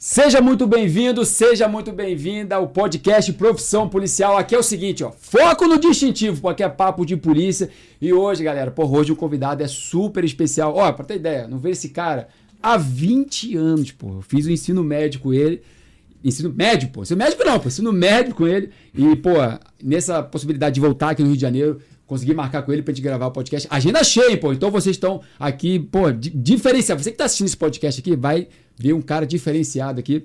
Seja muito bem-vindo, seja muito bem-vinda ao podcast Profissão Policial. Aqui é o seguinte, ó, foco no distintivo, porque é papo de polícia. E hoje, galera, por hoje o convidado é super especial. Ó, pra ter ideia, não vejo esse cara há 20 anos, pô. Eu fiz o ensino médio com ele. Ensino médio, pô. Ensino médico não, pô. Ensino médio com ele. E, pô, nessa possibilidade de voltar aqui no Rio de Janeiro, consegui marcar com ele pra gente gravar o podcast. Agenda cheia, pô. Então vocês estão aqui, pô, diferenciado. Você que tá assistindo esse podcast aqui, vai ver um cara diferenciado aqui.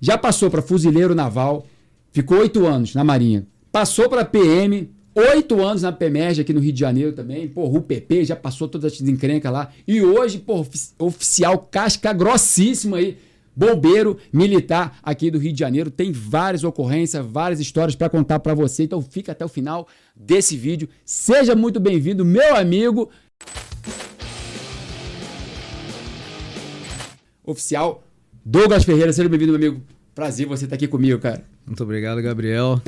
Já passou para fuzileiro naval, ficou oito anos na Marinha. Passou para PM, oito anos na PEMERG aqui no Rio de Janeiro também. Pô, o PP já passou todas as encrencas lá. E hoje, pô, oficial casca grossíssima aí. Bombeiro militar aqui do Rio de Janeiro tem várias ocorrências, várias histórias para contar para você. Então fica até o final desse vídeo. Seja muito bem-vindo, meu amigo. Oficial Douglas Ferreira, seja bem-vindo, meu amigo. Prazer você estar aqui comigo, cara. Muito obrigado, Gabriel.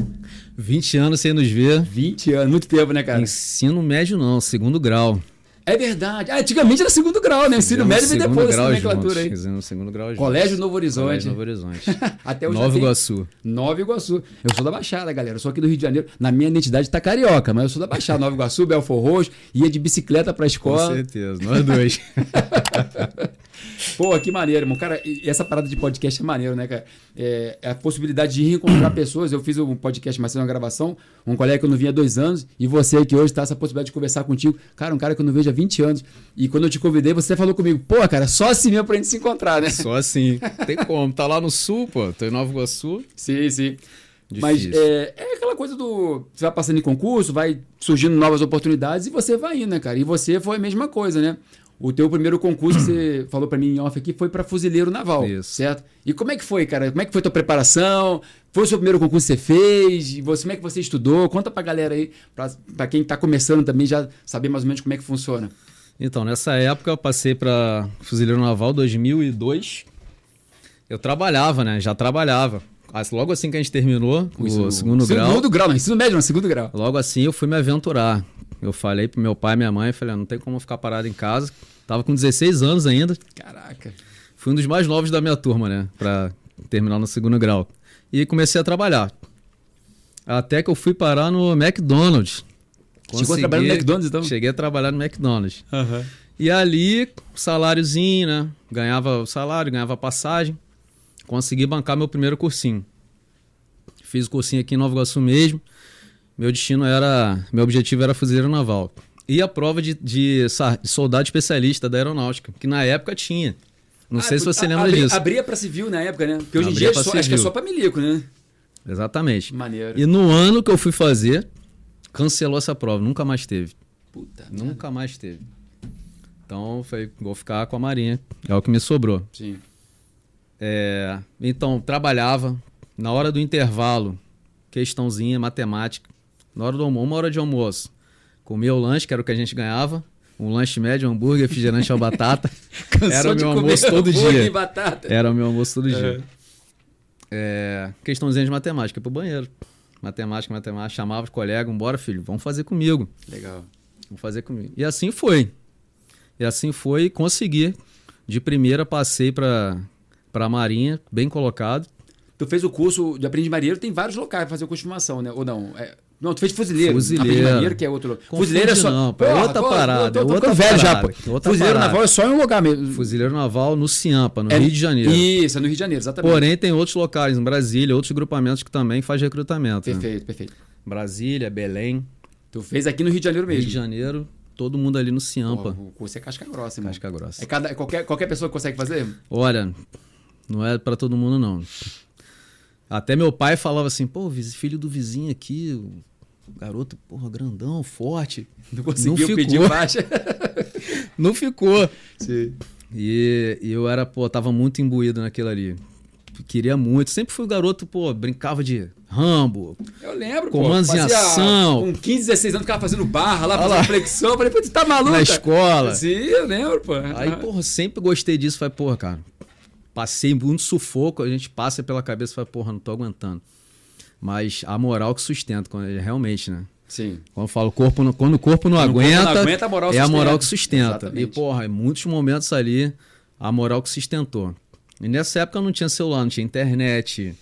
20 anos sem nos ver. 20 anos, muito tempo, né, cara? Ensino médio não, segundo grau. É verdade. Ah, antigamente era segundo grau, né? Ensino médio vem depois dessa nomenclatura aí. Fizemos segundo grau juntos. Colégio Novo Horizonte. Colégio Novo Horizonte. Até hoje Nova Iguaçu. Nova Iguaçu. Eu sou da Baixada, galera. Eu sou aqui do Rio de Janeiro. Na minha identidade tá carioca, mas eu sou da Baixada. Nova Iguaçu, Belfor Roxo. Ia de bicicleta pra escola. Com certeza, nós dois. Pô, que maneiro, irmão. Cara, essa parada de podcast é maneiro, né, cara? É, é a possibilidade de reencontrar pessoas. Eu fiz um podcast, mas uma gravação, um colega que eu não via há dois anos, e você que hoje tá essa possibilidade de conversar contigo. Cara, um cara que eu não vejo há 20 anos. E quando eu te convidei, você falou comigo, pô, cara, só assim mesmo pra gente se encontrar, né? Só assim. Tem como. Tá lá no sul, pô. Tô em Nova Iguaçu. Sim, sim. Difícil. Mas é, é, aquela coisa do. Você vai passando em concurso, vai surgindo novas oportunidades e você vai indo, né, cara? E você foi a mesma coisa, né? O teu primeiro concurso, você falou para mim em off aqui, foi para fuzileiro naval, Isso. certo? E como é que foi, cara? Como é que foi a tua preparação? Foi o seu primeiro concurso que você fez? E você, como é que você estudou? Conta pra galera aí, para quem tá começando também já saber mais ou menos como é que funciona. Então, nessa época eu passei para fuzileiro naval 2002. Eu trabalhava, né? Já trabalhava. Logo assim que a gente terminou o, o segundo grau. Segundo grau, não, ensino médio, não, segundo grau. Logo assim eu fui me aventurar. Eu falei pro meu pai e minha mãe, falei, ah, não tem como ficar parado em casa. Tava com 16 anos ainda. Caraca. Fui um dos mais novos da minha turma, né? Pra terminar no segundo grau. E comecei a trabalhar. Até que eu fui parar no McDonald's. Consegui, Chegou a trabalhar no McDonald's, então? Cheguei a trabalhar no McDonald's. Uhum. E ali, saláriozinho, né? Ganhava o salário, ganhava passagem. Consegui bancar meu primeiro cursinho. Fiz o cursinho aqui em Nova Iguaçu mesmo. Meu destino era. Meu objetivo era fuzileiro naval. E a prova de, de, de soldado especialista da aeronáutica, que na época tinha. Não ah, sei se você lembra abri, disso. Abria para civil na época, né? Porque hoje abria em dia é só, acho que é só para milico, né? Exatamente. Maneiro. E no ano que eu fui fazer, cancelou essa prova. Nunca mais teve. Puta. Nunca merda. mais teve. Então, foi, vou ficar com a Marinha. É o que me sobrou. Sim. É, então, trabalhava. Na hora do intervalo, questãozinha, matemática. Na hora do almoço, uma hora de almoço, comia o lanche, que era o que a gente ganhava. Um lanche médio, um hambúrguer, refrigerante ou batata. era o meu almoço todo dia. Era o meu almoço todo dia. É, questãozinha de matemática, pro banheiro. Matemática, matemática. Chamava os colegas, bora filho, vamos fazer comigo. Legal. Vamos fazer comigo. E assim foi. E assim foi, consegui. De primeira passei para a Marinha, bem colocado. Tu fez o curso de aprendiz marinheiro, tem vários locais para fazer o curso de formação, né? Ou não? É... Não, tu fez fuzileiro. Fuzileiro. Marinheiro, que é outro lugar. Fuzileiro é só. Não, é outra parada. Tô, tô, tô, outra velho parada, já. Outra fuzileiro parada. naval é só em um lugar mesmo. Fuzileiro naval no Ciampa, no é, Rio de Janeiro. Isso, é no Rio de Janeiro, exatamente. Porém, tem outros locais, em Brasília, outros grupamentos que também fazem recrutamento. Perfeito, né? perfeito. Brasília, Belém. Tu fez aqui no Rio de Janeiro mesmo? Rio de Janeiro, todo mundo ali no Ciampa. Pô, o curso é casca grossa, irmão. Casca grossa. É cada, qualquer, qualquer pessoa que consegue fazer? Olha, não é para todo mundo, não. Até meu pai falava assim, pô, filho do vizinho aqui, o garoto, porra, grandão, forte. Não conseguiu não pedir baixa. não ficou. Sim. E, e, eu era, pô, tava muito imbuído naquilo ali. Queria muito. Sempre fui o garoto, pô, brincava de Rambo. Eu lembro, Comandos pô. em ação. Com 15, 16 anos, ficava fazendo barra lá, fazendo lá. flexão. Eu falei, pô, tu tá maluco? Na escola. Sim, eu lembro, pô. Aí, porra, sempre gostei disso. Falei, porra, cara, passei muito sufoco, a gente passa pela cabeça e fala, porra, não tô aguentando. Mas a moral que sustenta, quando, realmente, né? Sim. Quando eu falo corpo, quando o corpo não quando aguenta, corpo não aguenta a moral é sustenta. a moral que sustenta. Exatamente. E, porra, em muitos momentos ali, a moral que sustentou. E nessa época não tinha celular, não tinha internet.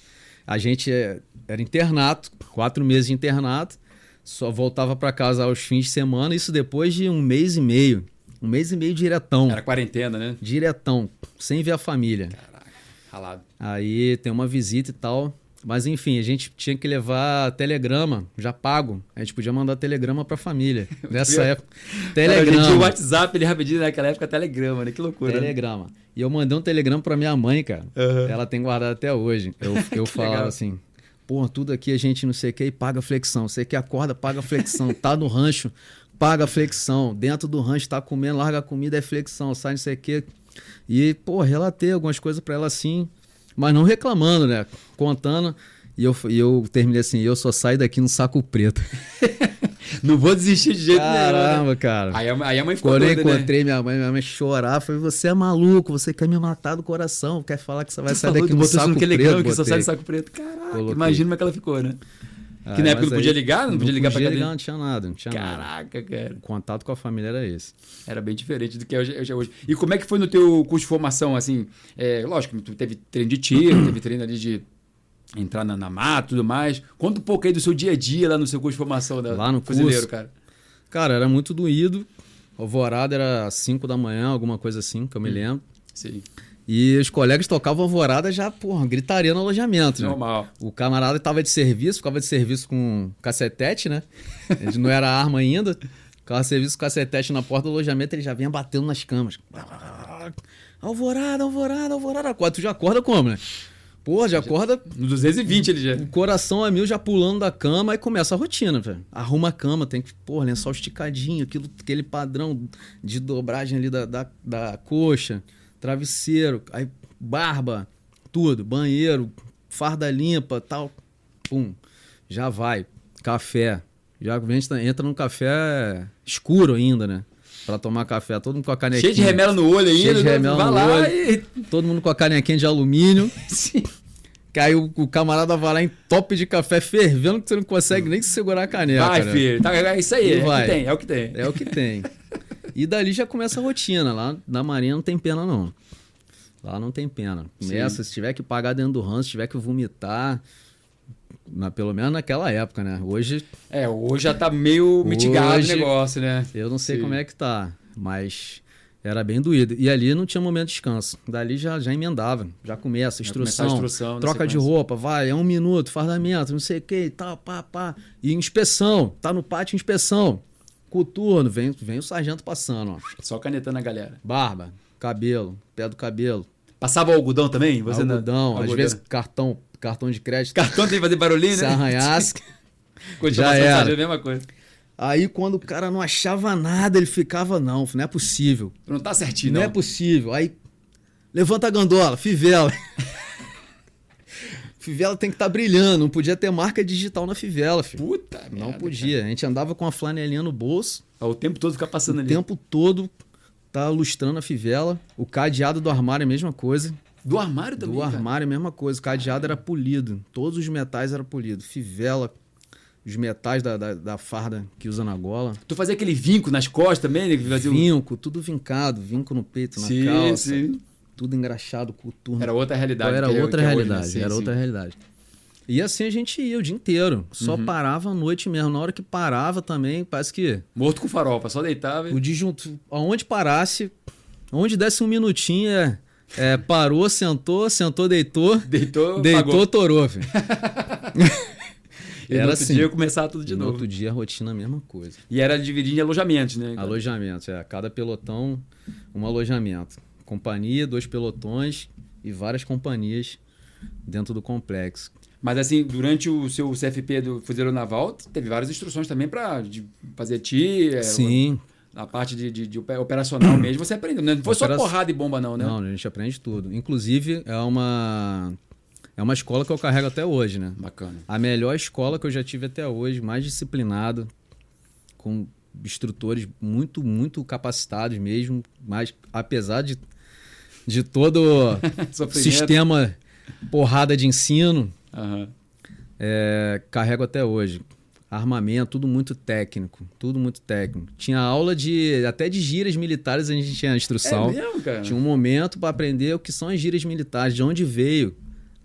A gente é, era internato, quatro meses de internato, só voltava para casa aos fins de semana, isso depois de um mês e meio. Um mês e meio diretão. Era quarentena, né? Diretão, sem ver a família. Caraca, ralado. Aí tem uma visita e tal. Mas enfim, a gente tinha que levar telegrama, já pago. A gente podia mandar telegrama pra família. Nessa época. Telegrama. Cara, o WhatsApp, ele rapidinho naquela época, telegrama, né? Que loucura. Né? Telegrama. Né? E eu mandei um telegrama pra minha mãe, cara. Uhum. Ela tem guardado até hoje. Eu, eu falava legal. assim: pô, tudo aqui a gente não sei o que e paga flexão. Você que acorda, paga flexão. tá no rancho, paga flexão. Dentro do rancho, tá comendo, larga a comida, é flexão. Sai não sei o que. E, pô, relatei algumas coisas para ela assim mas não reclamando, né? Contando. E eu, e eu terminei assim, eu só saio daqui no saco preto. não vou desistir de jeito Caramba, nenhum. Caramba, né? cara. Aí, a, aí a mãe ficou Quando eu encontrei né? minha mãe, minha mãe chorar, falei, você é maluco, você quer me matar do coração, quer falar que você vai tu sair daqui no saco preto. Legal, que só sai do saco preto. Caraca, Coloquei. imagina como é que ela ficou, né? Que na época não podia ligar? Não, não podia ligar podia pra ligar, não tinha nada, não tinha Caraca, nada. cara. O contato com a família era esse. Era bem diferente do que é hoje. Hoje. E como é que foi no teu curso de formação, assim? É, lógico, tu teve treino de tiro, teve treino ali de entrar na, na mata e tudo mais. Conta um pouco aí do seu dia a dia lá no seu curso de formação da, lá no curso, cara. Cara, era muito doído. Alvorada era 5 da manhã, alguma coisa assim, que eu me hum. lembro. Sim. E os colegas tocavam alvorada já, porra, gritaria no alojamento. Né? Normal. O camarada estava de serviço, ficava de serviço com cacetete, né? Ele não era arma ainda. Ficava de serviço com cacetete na porta do alojamento, ele já vinha batendo nas camas. Alvorada, alvorada, alvorada. Tu já acorda como, né? Porra, já acorda. No 220 ele já. O coração a mil já pulando da cama e começa a rotina, velho. Arruma a cama, tem que, porra, lençol esticadinho, aquilo, aquele padrão de dobragem ali da, da, da coxa travesseiro, aí barba, tudo, banheiro, farda limpa, tal. Pum, já vai. Café. Já a gente entra num café escuro ainda, né? Pra tomar café, todo mundo com a canequinha. Cheio de remela no olho ainda. Cheio de né? remela no olho. E... Todo mundo com a canequinha de alumínio. Sim. Que aí o, camarada vai lá em top de café fervendo que você não consegue nem segurar a caneca. Vai, né? filho. Tá, é isso aí. É vai. o que tem, é o que tem. É o que tem. E dali já começa a rotina. Lá na Marinha não tem pena, não. Lá não tem pena. Começa, Sim. se tiver que pagar dentro do ranço, se tiver que vomitar. Na, pelo menos naquela época, né? Hoje. É, hoje já tá meio mitigado o negócio, né? Eu não sei Sim. como é que tá, mas era bem doído. E ali não tinha momento de descanso. Dali já, já emendava, já começa, instrução, a instrução troca de roupa, vai, é um minuto, fardamento, não sei o que tal, pá, pá. E inspeção, tá no pátio, inspeção. Coturno, vem, vem o sargento passando, ó. Só canetando a galera. Barba, cabelo, pé do cabelo. Passava algodão também? Você algodão, não... às vezes cartão, cartão de crédito. Cartão tem que fazer barulhinho, Se né? Se arranhasse. já era. a mesma coisa. Aí quando o cara não achava nada, ele ficava, não, não é possível. Não tá certinho, não. Não é possível. Aí, levanta a gandola, fivela. fivela tem que estar tá brilhando, não podia ter marca digital na fivela, filho. Puta Não merda, podia. Cara. A gente andava com a flanelinha no bolso. O tempo todo ficar passando o ali. O tempo todo tá lustrando a fivela. O cadeado do armário é a mesma coisa. Do armário também? Do armário é a mesma coisa. O cadeado era polido. Todos os metais eram polidos. Fivela, os metais da, da, da, farda que usa na gola. Tu fazia aquele vinco nas costas também? Né? Vinco, tudo vincado. Vinco no peito, na sim, calça. Sim. Tudo engraxado, coturno. Era outra realidade. Era é outra é realidade. Hoje, né? sim, era sim. outra realidade. E assim a gente ia o dia inteiro. Só uhum. parava à noite mesmo. Na hora que parava também, parece que. Morto com farofa, só deitava. E... O disjunto. Aonde parasse, onde desse um minutinho, é, é, parou, sentou, sentou, deitou. Deitou, deitou, pagou. torou, filho. e era no outro assim. dia começar tudo de e novo. No outro dia a rotina a mesma coisa. E era dividido em alojamentos, né? Alojamentos, é. Cada pelotão, um alojamento. Companhia, dois pelotões e várias companhias dentro do complexo. Mas assim, durante o seu CFP do Fuzileiro Naval, teve várias instruções também para fazer TIR. Sim. A parte de, de, de, operacional mesmo, você aprendeu. Né? Não foi Opera... só porrada e bomba, não, né? Não, a gente aprende tudo. Inclusive, é uma. É uma escola que eu carrego até hoje, né? Bacana. A melhor escola que eu já tive até hoje, mais disciplinado, com instrutores muito, muito capacitados mesmo, mas apesar de, de todo o sistema porrada de ensino, Uhum. É, carrego até hoje. armamento, tudo muito técnico, tudo muito técnico. Tinha aula de até de gírias militares a gente tinha instrução. É mesmo, cara? Tinha um momento para aprender o que são as gírias militares, de onde veio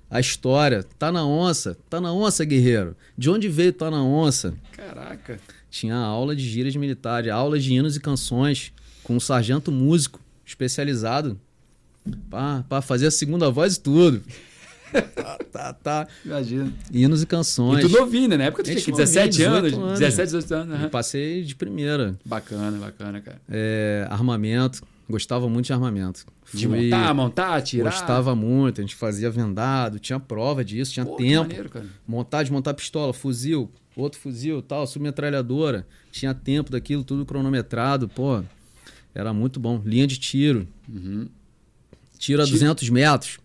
a história. Tá na onça, tá na onça, guerreiro. De onde veio tá na onça? Caraca. Tinha aula de gírias militares, aula de hinos e canções com um sargento músico especializado para fazer a segunda voz e tudo. tá, tá, tá. Imagina. Hinos e canções. E tu novinho, né? Na época tu tinha Gente, 17 novinho, anos, 18 anos. 17, 18 anos. Eu aham. passei de primeira. Bacana, bacana, cara. É, armamento. Gostava muito de armamento. De Fui- montar, montar, tirar. Gostava muito, a gente fazia vendado, tinha prova disso, tinha Pô, tempo. maneiro, cara. Montar, desmontar pistola, fuzil, outro fuzil, tal, submetralhadora. Tinha tempo daquilo, tudo cronometrado, pô. Era muito bom. Linha de tiro. Uhum. Tiro a Tiro- 200 metros.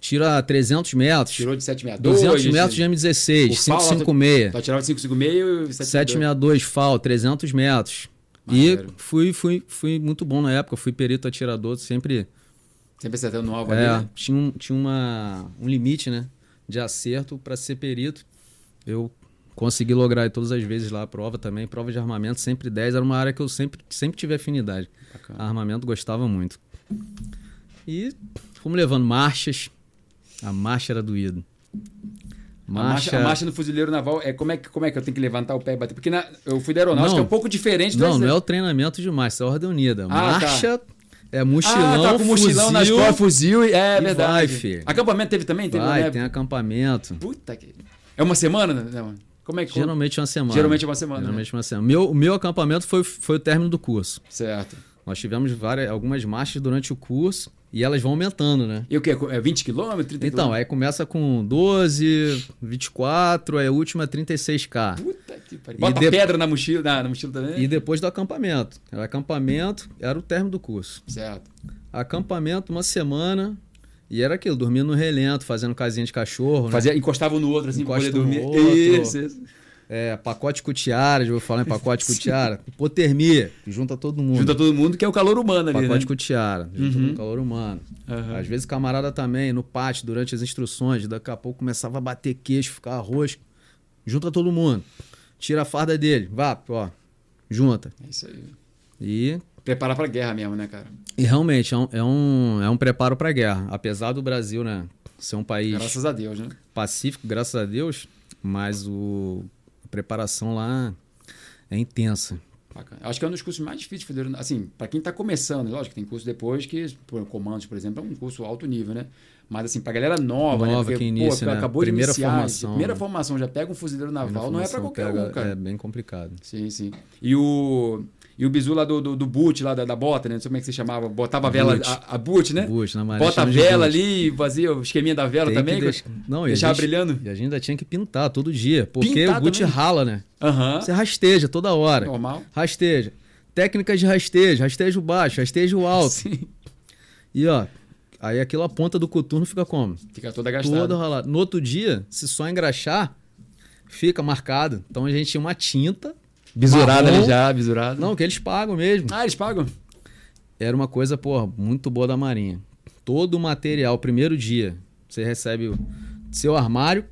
Tiro a 300 metros. Tirou de 762. 200 metros de M16, O FAL, 556. Tu tirava de 556 e 762. 762 FAL, 300 metros. E fui, fui, fui muito bom na época, fui perito atirador, sempre Sempre acertando no alvo É, ali, né? tinha, um, tinha uma, um limite, né? De acerto para ser perito. Eu consegui lograr todas as vezes lá a prova também. Prova de armamento, sempre 10. Era uma área que eu sempre, sempre tive afinidade. Armamento gostava muito. E fomos levando marchas. A marcha era doído. A marcha, a marcha no fuzileiro naval é como, é que, como é que eu tenho que levantar o pé e bater? Porque na- eu fui da aeronáutica, Não. é um pouco diferente do Não, não é exército. o treinamento de marcha, é a ordem unida. Ah, tá. marcha é mochilão, ah, tá com mochilão nas fuzil, costas, fuzil. É e verdade. vai, filho. Acampamento teve também? Teve, Vai, né? tem acampamento. Puta que... É uma semana? né? Como é que... Geralmente é uma semana. Geralmente é uma semana, Geralmente é uma semana. Meu, o meu acampamento foi, foi o término do curso. Certo. Nós tivemos várias, algumas marchas durante o curso e elas vão aumentando, né? E o quê? É 20 quilômetros? 30 Então, quilômetros? aí começa com 12, 24, aí a última é 36K. Puta que pariu. Bota de- pedra na mochila, na, na mochila também? E depois do acampamento. O acampamento era o término do curso. Certo. Acampamento, uma semana, e era aquilo, dormindo no relento, fazendo casinha de cachorro, né? Fazia, encostava um no outro assim pra Encosta poder um dormir. outro. Isso, isso. É, pacote cutiara, já vou falar em pacote cutiara. Hipotermia, que junta todo mundo. Junta todo mundo que é o calor humano ali, Pacote né? cutiara, junto Uhum. com calor humano. Aham. Às vezes camarada também, no pátio, durante as instruções, daqui a pouco começava a bater queixo, ficar arroz. Junta todo mundo. Tira a farda dele. Vá, ó. Junta. É isso aí. E, Preparar pra guerra mesmo, né, cara? e realmente é um, é, um, é um preparo para guerra. Apesar do Brasil, né, ser um país Graças a Deus, né? pacífico, graças a Deus, mas o, preparação lá é intensa. Bacana. Acho que é um dos cursos mais difíceis de fazer. Assim, para quem está começando, lógico que tem curso depois que, por comandos, por exemplo, é um curso alto nível, né? Mas assim, pra galera nova, né? Nova, Porque, que inicia, pô, né? acabou Primeira de iniciar, formação, primeira né? formação, já pega um fuzileiro naval, não é pra Formação qualquer pega- um, cara. É bem complicado. Sim, sim. E o. E o bizu lá do, do, do boot, lá da, da bota, né? Não sei como é que você chamava. Botava a vela, Boot. a, a boot, né? Boot, na Marinha Bota a vela ali, fazia o esqueminha da vela Tem também. que deix- Não, deixava gente- brilhando. E a gente ainda tinha que pintar todo dia, porque Pintar o boot também? rala, né? Aham. Você rasteja toda hora. Normal. Rasteja. Técnicas de rastejo, rastejo baixo, rastejo alto. Sim. E ó, aí aquilo a ponta do coturno fica como? Fica toda gastada. Todo ralado. No outro dia, se só engraxar, fica marcado. Então a gente tinha uma tinta. Bisurada marrom. ali já, bisurada. Não, que eles pagam mesmo. Ah, eles pagam? Era uma coisa, pô, muito boa da Marinha. Todo o material, primeiro dia, você recebe o seu armário,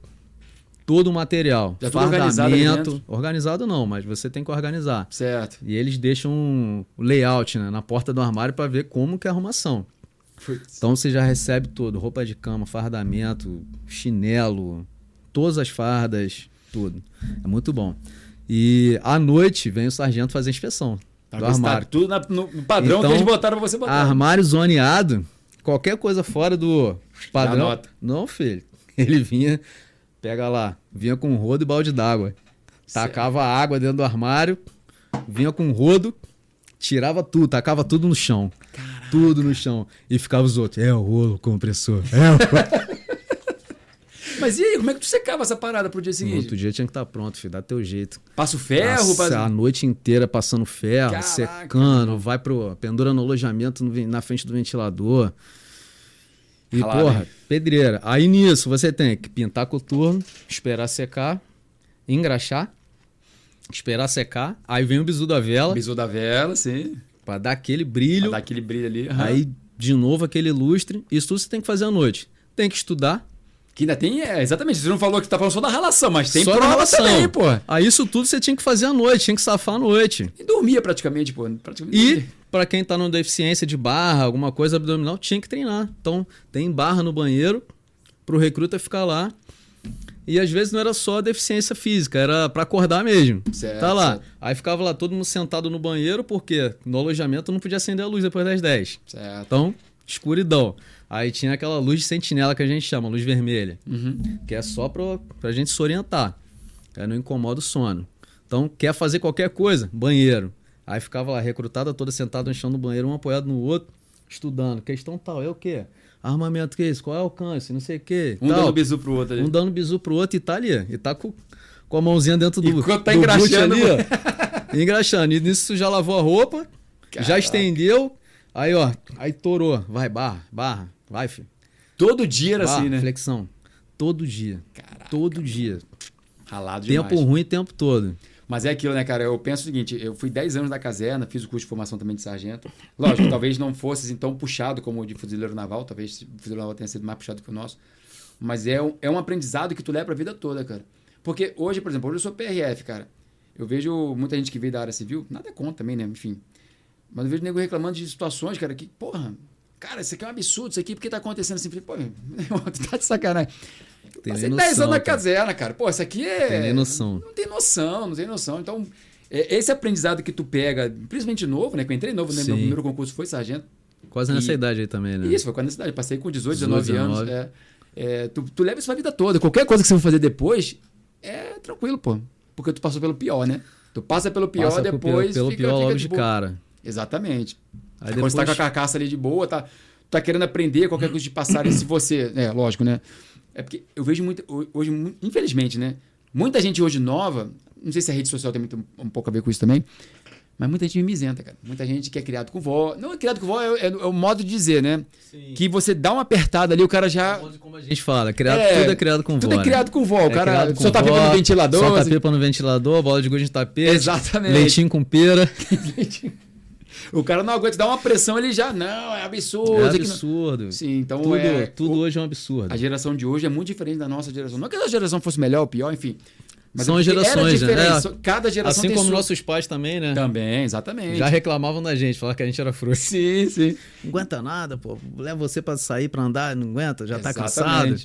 todo o material. Já tudo organizado? Organizado não, mas você tem que organizar. Certo. E eles deixam o layout né, na porta do armário para ver como que é a arrumação. Putz. Então você já recebe tudo: roupa de cama, fardamento, chinelo, todas as fardas, tudo. É muito bom. E à noite vem o sargento fazer a inspeção Pra do se tá armário. tudo na- no padrão Então, que eles botaram pra você botar. Armário zoneado, qualquer coisa fora do padrão. Não, filho. Ele vinha, pega lá, vinha com um rodo e balde d'água. Tacava água dentro do armário, vinha com um rodo, tirava tudo, tacava tudo no chão. Tudo no chão. E ficava os outros. É o rolo compressor. É o rolo. Mas e aí, como é que tu secava essa parada pro dia No seguinte? outro dia tinha que estar pronto, filho. Dá teu jeito. Passa o ferro? Nossa, passa- A noite inteira passando ferro, Caraca. secando, vai pro. pendura no alojamento no na frente do ventilador. E, Ralado, porra, hein? pedreira. Aí nisso você tem que pintar coturno, esperar secar, engraxar, esperar secar. Aí vem o bizu da vela, Bisu da vela, sim. pra dar aquele Pra brilho. dar aquele brilho ali. Aham. Aí, de novo, aquele lustre. Isso tudo você tem que fazer à noite. Tem que estudar, Que ainda tem, é, exatamente, você não falou que tá falando só da relação, mas tem Só prova relação. também, pô. Aí isso tudo você tinha que fazer à noite, tinha que safar à noite. E dormia praticamente, pô. Praticamente E dormia. para quem tá numa deficiência de barra, alguma coisa abdominal, tinha que treinar. Então, tem barra no banheiro pro recruta ficar lá. E às vezes não era só a deficiência física, era para acordar mesmo. Certo, tá lá. certo. Aí ficava lá todo mundo sentado no banheiro, porque no alojamento não podia acender a luz depois das 10. Certo. Então, escuridão. Aí tinha aquela luz de sentinela que a gente chama, luz vermelha, Uhum. que é só pra, pra gente se orientar. Aí não incomoda o sono. Então, quer fazer qualquer coisa? Banheiro. Aí ficava lá, recrutada toda sentada no chão do banheiro, um apoiado no outro, estudando. Questão tal, é o quê? Armamento que é isso? Qual é o alcance? Não sei o quê. Um tal. dando bisu pro outro ali. Um dando bisu pro outro e tá ali. E tá com, com a mãozinha dentro do, Enquanto tá do engraxando, ali, ó. engraxando. E nisso já lavou a roupa, já Caraca. estendeu. Aí, ó, aí torou. Vai, barra, barra. Vai, filho. Todo dia era assim, né? Flexão. Todo dia. Caraca, Todo dia. Ralado Tempo demais. ruim o tempo todo. Mas é aquilo, né, cara? Eu penso o seguinte: eu fui 10 anos da caserna, fiz o curso de formação também de sargento. Lógico, talvez não fosse assim, tão puxado como o de fuzileiro naval, talvez o fuzileiro naval tenha sido mais puxado que o nosso. Mas é um, é um aprendizado que tu leva pra vida toda, cara. Porque hoje, por exemplo, hoje eu sou PRF, cara. Eu vejo muita gente que veio da área civil, nada contra também, né? Enfim. Mas eu vejo nego reclamando de situações, cara, que, porra, cara, isso aqui é um absurdo, isso aqui, por que tá acontecendo assim? Pô, tá de sacanagem. Tem passei nem 10 noção, anos na caserna, cara. Pô, isso aqui é. Tem nem noção. Não tem noção, não tem noção. Então, é, esse aprendizado que tu pega, principalmente novo, né? Que eu entrei novo, né? Meu primeiro concurso foi sargento. Quase nessa E- idade aí também, né? Isso, foi com a necessidade. Passei com 18, 18, 19 anos. 19. É, É, tu, tu leva isso pra vida toda. Qualquer coisa que você for fazer depois, é tranquilo, pô. Porque tu passou pelo pior, né? Tu passa pelo pior, Passa depois. pelo, pelo fica, pior fica logo de boa. cara. Exatamente. Aí Quando você tá depois- com a carcaça ali de boa, tá, tá querendo aprender qualquer coisa de passarem se você. É, lógico, né? É porque eu vejo muito. Hoje, infelizmente, né? Muita gente hoje nova, não sei se a rede social tem muito, um pouco a ver com isso também, mas muita gente mimizenta, cara. Muita gente que é criado com vó. Não é criado com vó, é, é- é o modo de dizer, né? Que você dá uma apertada ali, o cara já. Como a gente fala, criado, É, tudo é criado com tudo vó. é né? criado com vó. O É cara só tá pipa no ventilador. Só tá assim. pipa no ventilador, bola de gude de tapete. Exatamente. Leitinho com pera. o cara não aguenta dar uma pressão, ele já. Não, é absurdo. É aqui não- absurdo. Sim, então tudo é. tudo o- hoje é um absurdo. A geração de hoje é muito diferente da nossa geração. Não que a geração fosse melhor ou pior, enfim. Mas São é as gerações, né? É. Cada geração Assim tem como sua... nossos pais também, né? Também, exatamente. Já reclamavam da gente, falavam que a gente era frouxo. Sim, sim. Não aguenta nada, pô. Leva você pra sair, pra andar, não aguenta, já tá cansado.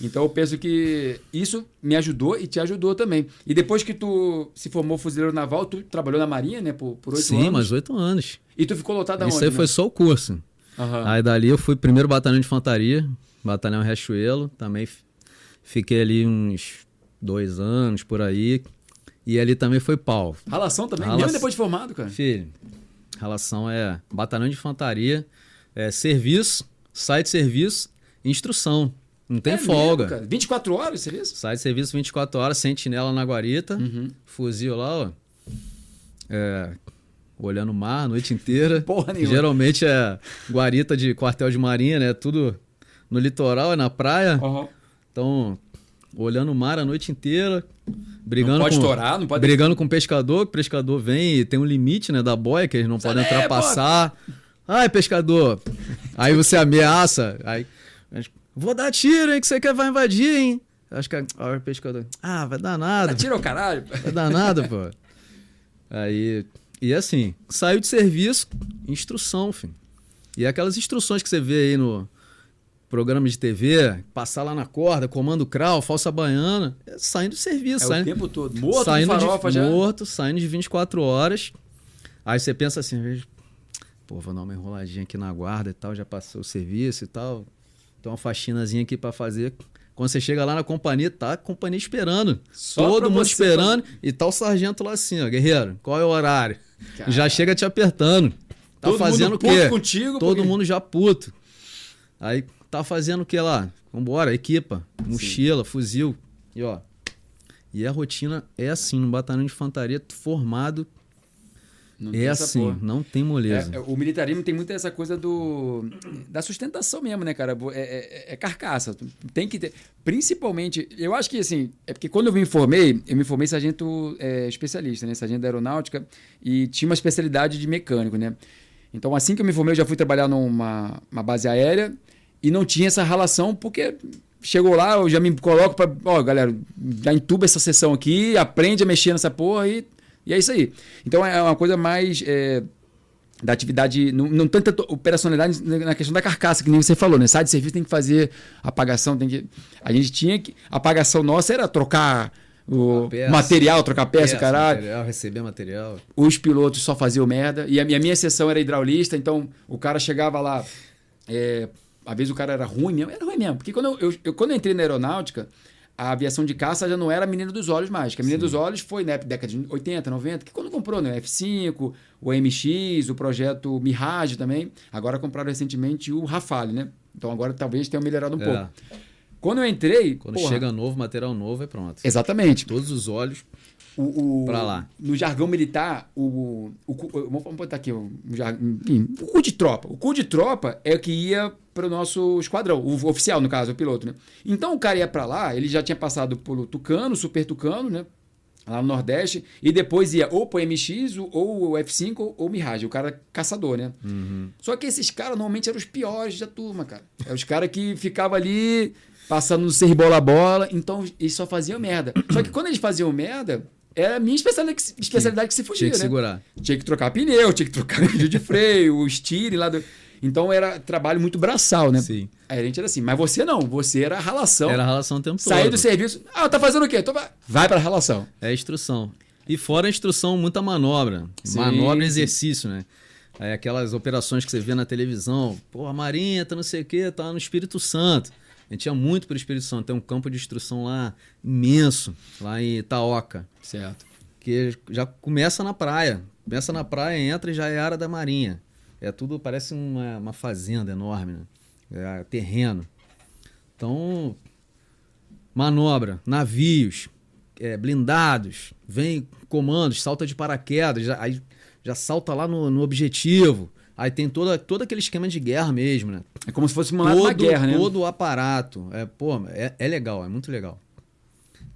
Então eu penso que isso me ajudou e te ajudou também. E depois que tu se formou fuzileiro naval, tu trabalhou na Marinha, né, por oito Sim, anos. mas oito anos. E tu ficou lotado Isso aonde? aí foi né? só o curso. Aham. Aí dali eu fui primeiro batalhão de infantaria, batalhão Riachuelo, também fiquei ali uns dois anos por aí. E ali também foi pau. Ralação também, Ralação. mesmo depois de formado, cara. Filho, relação é batalhão de infantaria, é serviço, sai de serviço, instrução. Não tem É folga. mesmo, cara. 24 horas, seria isso? Sai de serviço 24 horas, sentinela na guarita, Uhum. fuzil lá, ó. É, olhando o mar a noite inteira. Porra nenhuma. Geralmente é guarita de quartel de marinha, né? Tudo no litoral, é na praia. Aham. Então, olhando o mar a noite inteira, brigando Não pode com estourar, não pode- brigando com o pescador, que o pescador vem e tem um limite, né, da boia que eles não Sai podem daí, ultrapassar. Ai, pescador. Aí você ameaça, aí vou dar tiro, hein, que você quer vai invadir, hein? Acho que aí o pescador, ah, vai dar nada. Tira o caralho. Vai dar nada, pô. Aí, e assim, saiu de serviço, instrução, filho. E aquelas instruções que você vê aí no programa de TV, passar lá na corda, comando crawl, falsa baiana, é saindo de serviço, É o saindo, tempo todo. Morto saindo de farofa de já. morto, saindo de 24 horas. Aí você pensa assim, pô, vou dar uma enroladinha aqui na guarda e tal, já passou o serviço e tal. Tem uma faxinazinha aqui pra fazer. Quando você chega lá na companhia, tá a companhia esperando. Só Todo mundo esperando. E tá o sargento lá assim, ó, guerreiro, qual é o horário? Já chega te apertando. Tá Todo fazendo o quê? contigo, Todo porque- mundo já puto. Aí tá fazendo o que lá? Vambora, equipa, mochila, fuzil. E ó. E a rotina é assim, no batalhão de infantaria formado Não é assim, porra. não tem moleza. É, é, o militarismo tem muito essa coisa do da sustentação mesmo, né, cara? É, é- é carcaça. Tem que ter. Principalmente, eu acho que assim, é porque quando eu me formei, eu me formei sargento é, especialista, né? Sargento da aeronáutica, e tinha uma especialidade de mecânico, né? Então, assim que eu me formei, eu já fui trabalhar numa uma base aérea e não tinha essa relação, porque chegou lá, eu já me coloco pra. Ó, galera, já entuba essa sessão aqui, aprende a mexer nessa porra e, e é isso aí. Então é uma coisa mais. é, da atividade, não, não tanta operacionalidade na questão da carcaça, que nem você falou, né? Sai de serviço tem que fazer apagação, tem que. A gente tinha que. A apagação nossa era trocar o peça. material, trocar peça, caralho. Material, receber material. Os pilotos só faziam merda. E a minha, a minha sessão era hidraulista, então o cara chegava lá. É, às vezes o cara era ruim mesmo. Era ruim mesmo. Porque quando eu, eu- eu- quando eu entrei na aeronáutica, a aviação de caça já não era a menina dos olhos mais. Que a menina dos olhos foi na época- década de 80, 90, que quando comprou, né? O F5, o MX, o projeto Mirage também. Agora compraram recentemente o Rafale, né? Então agora talvez tenha melhorado um É. pouco. Quando eu entrei. Quando porra, chega novo, material novo, é pronto. Exatamente. Todos os olhos. O, o- Pra lá. No jargão militar, o, o, cu- vamos botar aqui o, o, jar- enfim, o cu de tropa. O cu de tropa é o que ia para o nosso esquadrão, o oficial, no caso, o piloto, né? Então o cara ia para lá, ele já tinha passado pelo Tucano, Super Tucano, né? Lá no Nordeste, e depois ia ou pro MX, o- ou o F5 ou o Mirage, o cara caçador, né? Só que esses caras normalmente eram os piores da turma, cara. É os caras que ficavam ali passando no ser bola bola, então eles só faziam merda. Só que quando eles faziam merda, era a minha especialidade que, se- especialidade que se fugia, Tinha que né? segurar. Tinha que trocar pneu, tinha que trocar pneu de freio, o estire lá do... Então era trabalho muito braçal, né? Sim. Aí a gente era assim, mas você não, você era ralação. Era a relação o tempo todo. Sair do serviço, ah, tá fazendo o quê? Tô... Vai pra relação. É a instrução. E fora a instrução, muita manobra. Sim, manobra e exercício, né? Aí aquelas operações que você vê na televisão. Pô, a Marinha tá não sei o quê, tá no Espírito Santo. A gente ia muito pro Espírito Santo. Tem um campo de instrução lá imenso, lá em Itaoca. Certo. Que já começa na praia. Começa na praia, entra e já é área da Marinha. É tudo, parece uma, uma fazenda enorme, né? É terreno. Então, manobra, navios, é, blindados, vem comandos, salta de paraquedas, já, aí já salta lá no, no objetivo. Aí tem toda, todo aquele esquema de guerra mesmo, né? É como se fosse uma, uma todo, guerra, né? todo o aparato. É, pô, é, é legal, é muito legal.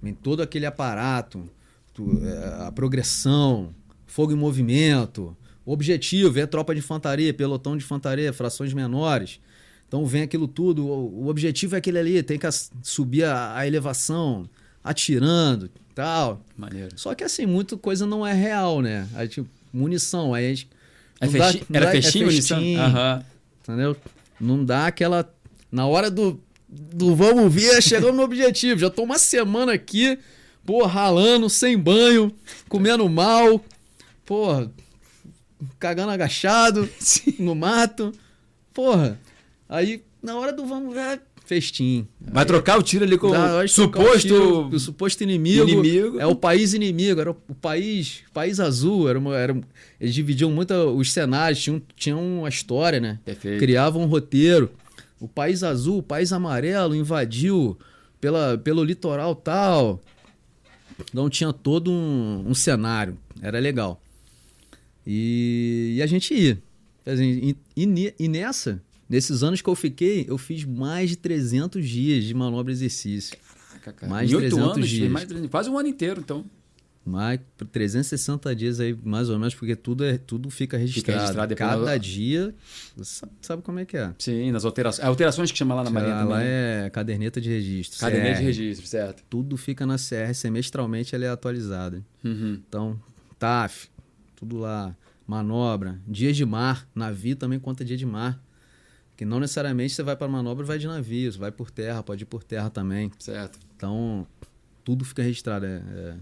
Vem todo aquele aparato, tu- é, a progressão, fogo em movimento, o objetivo é tropa de infantaria, pelotão de infantaria, frações menores. Então vem aquilo tudo, o, o objetivo é aquele ali, tem que subir a, a elevação, atirando, tal. Maneiro. Só que assim, muita coisa não é real, né? Aí, tipo, munição, aí a gente É não dá- Era dá- é festinho, Nissan? festinho, Aham. Entendeu? Não dá aquela. Na hora do, do vamos ver, chegando no objetivo. Já tô uma semana aqui, pô, ralando, sem banho, comendo mal, pô, cagando agachado no mato. Porra. Aí, na hora do vamos ver, festim. Vai trocar o tiro ali com o suposto... tiro, o suposto inimigo, inimigo. É o país inimigo, era o, país, país azul. Era uma, era, eles dividiam muito os cenários, tinham, tinham uma história, né? Perfeito. Criavam um roteiro. O país azul, o país amarelo invadiu pela, pelo litoral tal. Então tinha todo um, um cenário. Era legal. E, e a gente ia. E, e e nessa, nesses anos que eu fiquei, eu fiz mais de 300 dias de manobra e exercício. Caraca, cara. Mais oito 300 anos, dias. mais de 300, quase um ano inteiro, então. Mais por 360 dias aí, mais ou menos, porque tudo, é, tudo fica registrado. registrado depois Cada dia, você sabe, sabe como é que é. Sim, nas alterações. Alterações que chama lá na Marinha lá, também. lá né? é caderneta de registro. Caderneta de CR. registro, certo. Tudo fica na CR, semestralmente ela é atualizada. Uhum. Então, TAF, tudo lá. Manobra, dias de mar, navio também conta dia de mar. Que não necessariamente você vai para manobra e vai de navio, você vai por terra, pode ir por terra também. Certo. Então, tudo fica registrado. É, é,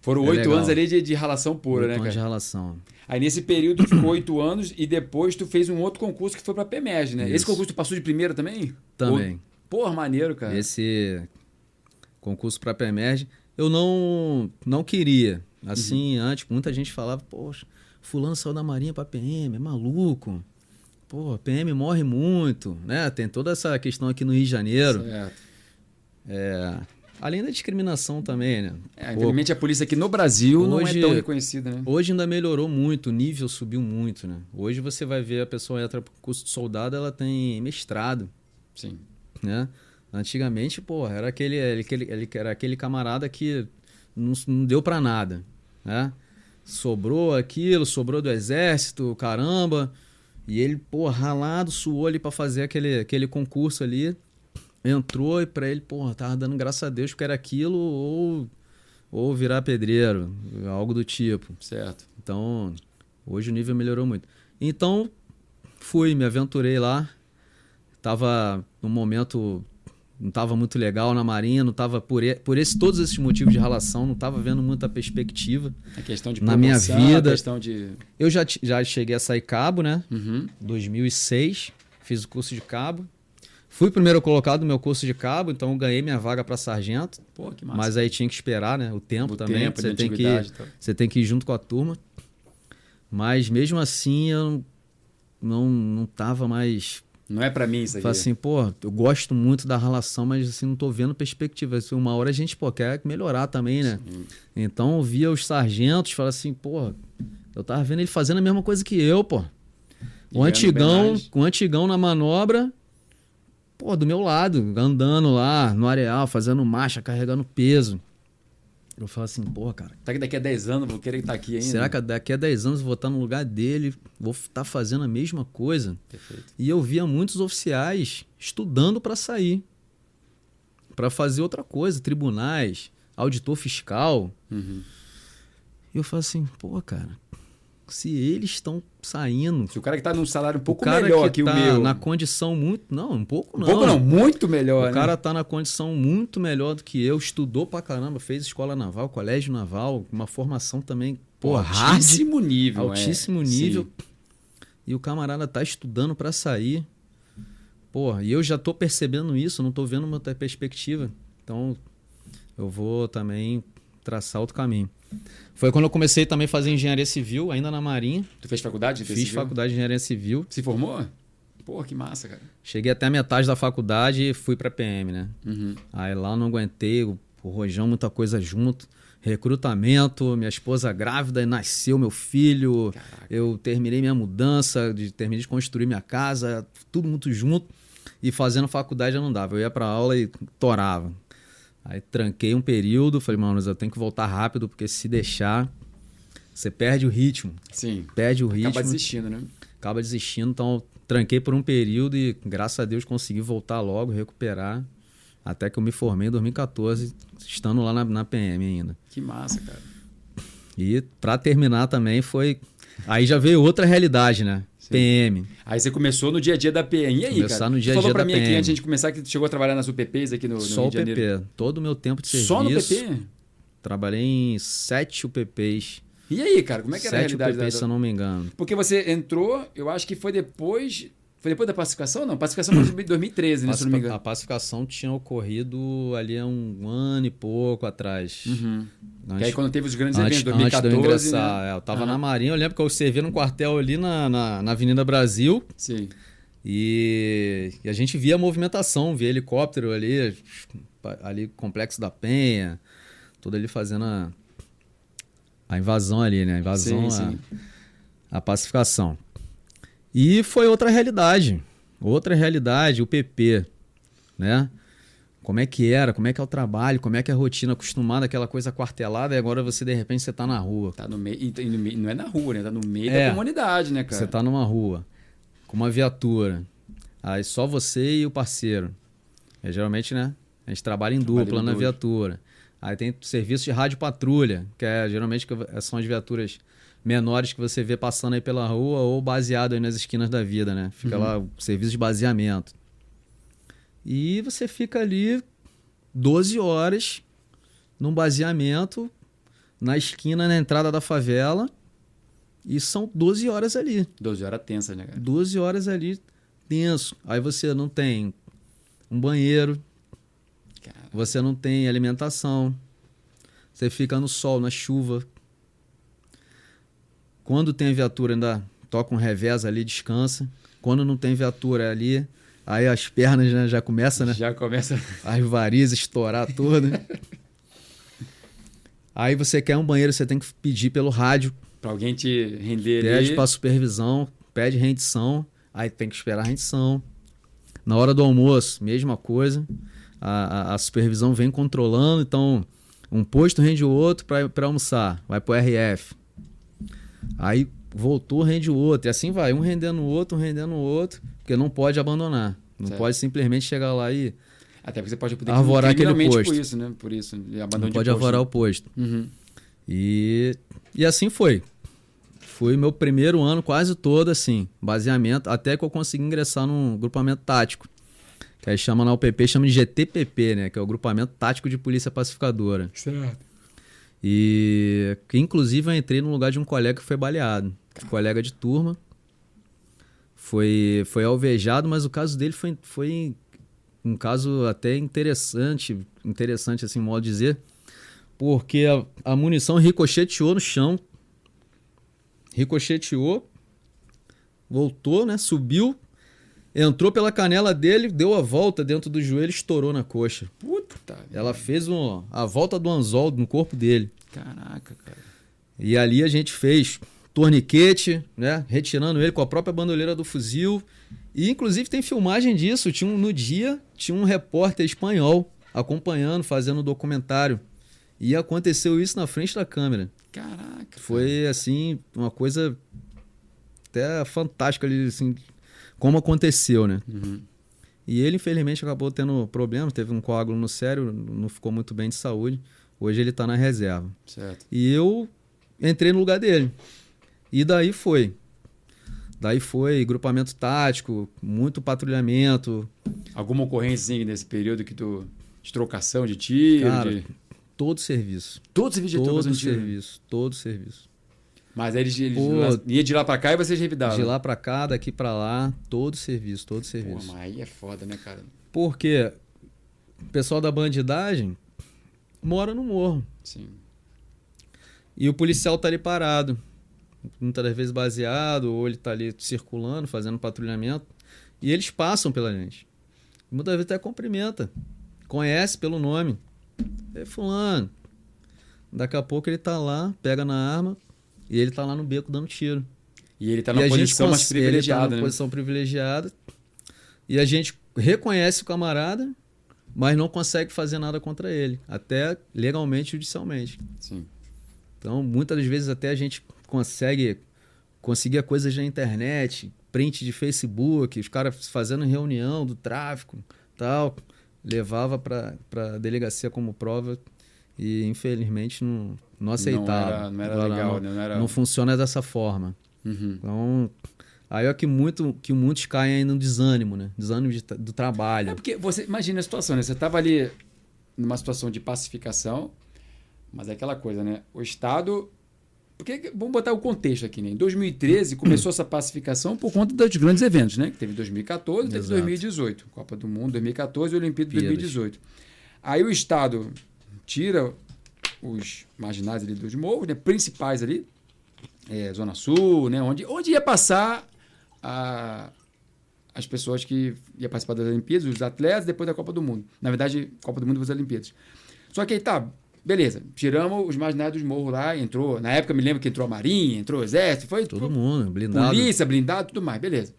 Foram É oito legal. anos ali de, de ralação pura, né, oito anos cara? de relação. Aí nesse período ficou oito anos e depois tu fez um outro concurso que foi pra PEMEG, né? Esse Isso. concurso tu passou de primeira também? Também. Pô, Porra, maneiro, cara. Esse concurso para PEMERG, eu não não queria. Assim, Uhum. antes, muita gente falava, poxa, fulano saiu da Marinha para PM, é maluco. Pô, PM morre muito, né? Tem toda essa questão aqui no Rio de Janeiro. Certo. É, além da discriminação também, né? É, infelizmente a polícia aqui no Brasil não é Hoje- tão reconhecida, né? Hoje ainda melhorou muito, o nível subiu muito, né? Hoje você vai ver a pessoa entra pro curso de soldado, ela tem mestrado. Sim. né? Antigamente, pô, era aquele, aquele, ele, era aquele camarada que não, não deu pra nada, né? Sobrou aquilo, sobrou do exército, caramba. E ele, pô, ralado, suou ali pra fazer aquele, aquele concurso ali. entrou e pra ele, porra, tava dando graças a Deus porque era aquilo ou, ou virar pedreiro, algo do tipo. Certo. Então, hoje o nível melhorou muito. Então, fui, me aventurei lá. Tava num momento não estava muito legal na marinha, não estava por, por esse, todos esses motivos de relação, não estava vendo muita perspectiva. A questão de na minha vida. A questão de... Eu já, já cheguei a sair cabo, né? Uhum. 2006, fiz o curso de cabo. Fui primeiro colocado no meu curso de cabo, então ganhei minha vaga para sargento. Pô, que massa. Mas aí tinha que esperar, né? O tempo O também. tempo, você tem que tal. você tem que ir junto com a turma. Mas mesmo assim eu não não tava mais Não é pra mim isso aqui. Fala assim, pô, eu gosto muito da relação, mas assim, não tô vendo perspectiva. Assim, uma hora a gente, pô, quer melhorar também, né? Sim. Então eu via os sargentos, fala assim, pô, eu tava vendo ele fazendo a mesma coisa que eu, pô. E O ganhando antigão, o antigão na manobra, pô, do meu lado, andando lá no areal, fazendo marcha, carregando peso. Eu falo assim, pô, cara, Tá que daqui a 10 anos vou querer estar aqui ainda. será que daqui a 10 anos eu vou estar no lugar dele, vou estar fazendo a mesma coisa? Perfeito. E eu via muitos oficiais estudando para sair, para fazer outra coisa, tribunais, auditor fiscal. Uhum. E eu falo assim, pô, cara, se eles estão saindo, Se o cara que tá num salário um pouco melhor que que, tá o meu. na condição muito, não, um pouco Um não. pouco não, muito melhor. O né? cara tá na condição muito melhor do que eu, estudou pra caramba, fez escola naval, colégio naval, uma formação também, pô, hard, altíssimo nível. é. altíssimo nível. Sim. E o camarada tá estudando pra sair. Porra, e eu já tô percebendo isso, não tô vendo uma outra perspectiva. Então, eu vou também traçar outro caminho. Foi quando eu comecei também a fazer engenharia civil, ainda na Marinha. Tu fez faculdade? Fiz faculdade de engenharia civil. Se formou? Pô, que massa, cara. Cheguei até a metade da faculdade e fui pra PM, né? Uhum. Aí lá eu não aguentei, o o rojão, muita coisa junto. Recrutamento, minha esposa grávida, e nasceu meu filho. Caraca. Eu terminei minha mudança, de, terminei de construir minha casa, tudo muito junto. E fazendo faculdade já não dava. Eu ia pra aula e torava. Aí tranquei um período, falei, mano, eu tenho que voltar rápido, porque se deixar, você perde o ritmo. Sim. Perde o ritmo Acaba desistindo, né? acaba desistindo. Então, tranquei por um período e, graças a Deus, consegui voltar logo, recuperar. Até que eu me formei em 2014, estando lá na, na PM ainda. Que massa, cara. E para terminar também foi. Aí já veio outra realidade, né? Sim. PM. Aí você começou no dia a dia da PM. E aí, Começar cara? no dia a tu falou dia pra da mim aqui PM. antes de a gente começar que chegou a trabalhar nas UPPs aqui no, no Só Rio o Janeiro. PP. Todo o meu tempo de serviço. Só no PP? Trabalhei em sete UPPs. E aí, cara, como é que era a sete realidade UPPs, da... se eu não me engano. Porque você entrou, eu acho que foi depois... Foi depois da pacificação? Não, pacificação foi em 2013, né, se não me engano. A pacificação tinha ocorrido ali há um ano e pouco atrás. Uhum. Antes- Que aí quando teve os grandes Antes, eventos, antes de eu 2014, ingressar, né? é, eu tava Aham. na Marinha, eu lembro que eu servi num quartel ali na, na, na Avenida Brasil Sim. e, e a gente via a movimentação, via helicóptero ali, ali Complexo da Penha, tudo ali fazendo a, a invasão ali, né? A invasão, Sim, a, sim. a pacificação. E foi outra realidade, outra realidade, o PP, né? Como é que era, como é que é o trabalho, como é que é a rotina, acostumado àquela coisa quartelada e agora você de repente você tá na rua. Tá no meio, e- e meio- não é na rua, né? Tá no meio É. da comunidade, né, cara? Você tá numa rua com uma viatura, aí só você e o parceiro. É, geralmente, né? A gente trabalha em Trabalha dupla em na dupla. viatura. Aí tem serviço de rádio patrulha, que é geralmente que são as viaturas menores que você vê passando aí pela rua ou baseado aí nas esquinas da vida, né? Fica Uhum. lá o serviço de baseamento. E você fica ali 12 horas num baseamento na esquina, na entrada da favela. E são 12 horas ali. 12 horas tensa, né, cara? 12 horas ali tenso. Aí você não tem um banheiro, Cara, você não tem alimentação. Você fica no sol, na chuva. Quando tem viatura, ainda toca um revés ali, descansa. Quando não tem viatura ali, aí as pernas né, já começam, né? Já começa... As varizes estourar todas. aí você quer um banheiro, você tem que pedir pelo rádio pra alguém te render Pede ali. para supervisão, pede rendição, aí tem que esperar a rendição. Na hora do almoço, mesma coisa. A, a, a supervisão vem controlando, então um posto rende o outro para almoçar, vai pro RF. Aí voltou, rende o outro, e assim vai, um rendendo o outro, um rendendo o outro, porque não pode abandonar. Não Certo. pode simplesmente chegar lá e. Até porque você pode poder Arvorar aquele posto. por isso, né? Por isso, abandono Não de pode posto. avorar o posto. Uhum. E, e assim foi. Foi meu primeiro ano quase todo assim, baseamento, até que eu consegui ingressar num grupamento tático. Que aí chama na UPP, chama de GTPP, né? Que é o Grupamento Tático de Polícia Pacificadora. Certo. E que inclusive eu entrei no lugar de um colega que foi baleado. Colega de turma. Foi, foi alvejado, mas o caso dele foi, foi um caso até interessante, interessante assim, modo de dizer, porque a, a munição ricocheteou no chão, ricocheteou, voltou, né, subiu, entrou pela canela dele, deu a volta dentro do joelho, e estourou na coxa. Puta. Ela fez um, a volta do anzol no corpo dele. Caraca, cara. E ali a gente fez torniquete, né? Retirando ele com a própria bandoleira do fuzil. E inclusive tem filmagem disso. Tinha um, no dia tinha um repórter espanhol acompanhando, fazendo um documentário. E aconteceu isso na frente da câmera. Caraca. Foi assim, uma coisa até fantástica ali, assim, como aconteceu, né? Uhum. E ele, infelizmente, acabou tendo problemas, teve um coágulo no cérebro, não ficou muito bem de saúde. Hoje ele tá na reserva. Certo. E eu entrei no lugar dele. E daí foi. Daí foi grupamento tático, muito patrulhamento. Alguma ocorrência nesse período que tu. de trocação de tiro? Cara, de... Todo serviço. Todo serviço de Todo trocação de tiro. serviço. Todo serviço. Mas aí eles, eles Pô. lá- ia de lá pra cá e vocês revidavam. De lá pra cá, daqui pra lá, todo serviço, todo Pô, serviço. mas aí é foda, né, cara? Porque o pessoal da bandidagem mora no morro. Sim. E o policial tá ali parado. Muitas das vezes baseado, ou ele tá ali circulando, fazendo patrulhamento. E eles passam pela gente. Muitas vezes até cumprimenta. Conhece pelo nome. É fulano. Daqui a pouco ele tá lá, pega na arma, e ele tá lá no beco dando tiro. E ele tá e a gente posição mais privilegiada, ele tá né? numa posição privilegiada. E a gente reconhece o camarada, mas não consegue fazer nada contra ele. Até legalmente, judicialmente. Sim. Então, muitas das vezes até a gente consegue conseguir coisas na internet, print de Facebook, os caras fazendo reunião do tráfico, tal, levava para para delegacia como prova e infelizmente não não aceitava. Não era, não era legal, não, né? Não era... não funciona dessa forma. Uhum. Então, aí é que muito que muitos caem aí no desânimo, né? Desânimo de do É trabalho. porque você imagina a situação, né? Você tava ali numa situação de pacificação, mas é aquela coisa, né? O Estado. Porque, vamos botar o contexto aqui, né? Em 2013 começou essa pacificação por conta dos grandes eventos, né? Que teve 2014 e teve Exato. 2018. Copa do Mundo 2014 e Olimpíada de Olimpíadas. 2018. Aí o Estado tira os marginais ali dos morros, né? Principais ali, é, Zona Sul, né? Onde, onde ia passar a, as pessoas que iam participar das Olimpíadas, os atletas, depois da Copa do Mundo. Na verdade, Copa do Mundo e das Olimpíadas. Só que aí tá, beleza, tiramos os marginais dos morros lá, entrou, na época me lembro que entrou a Marinha, entrou o Exército, foi Todo mundo, blindado. polícia, blindado, tudo mais, beleza.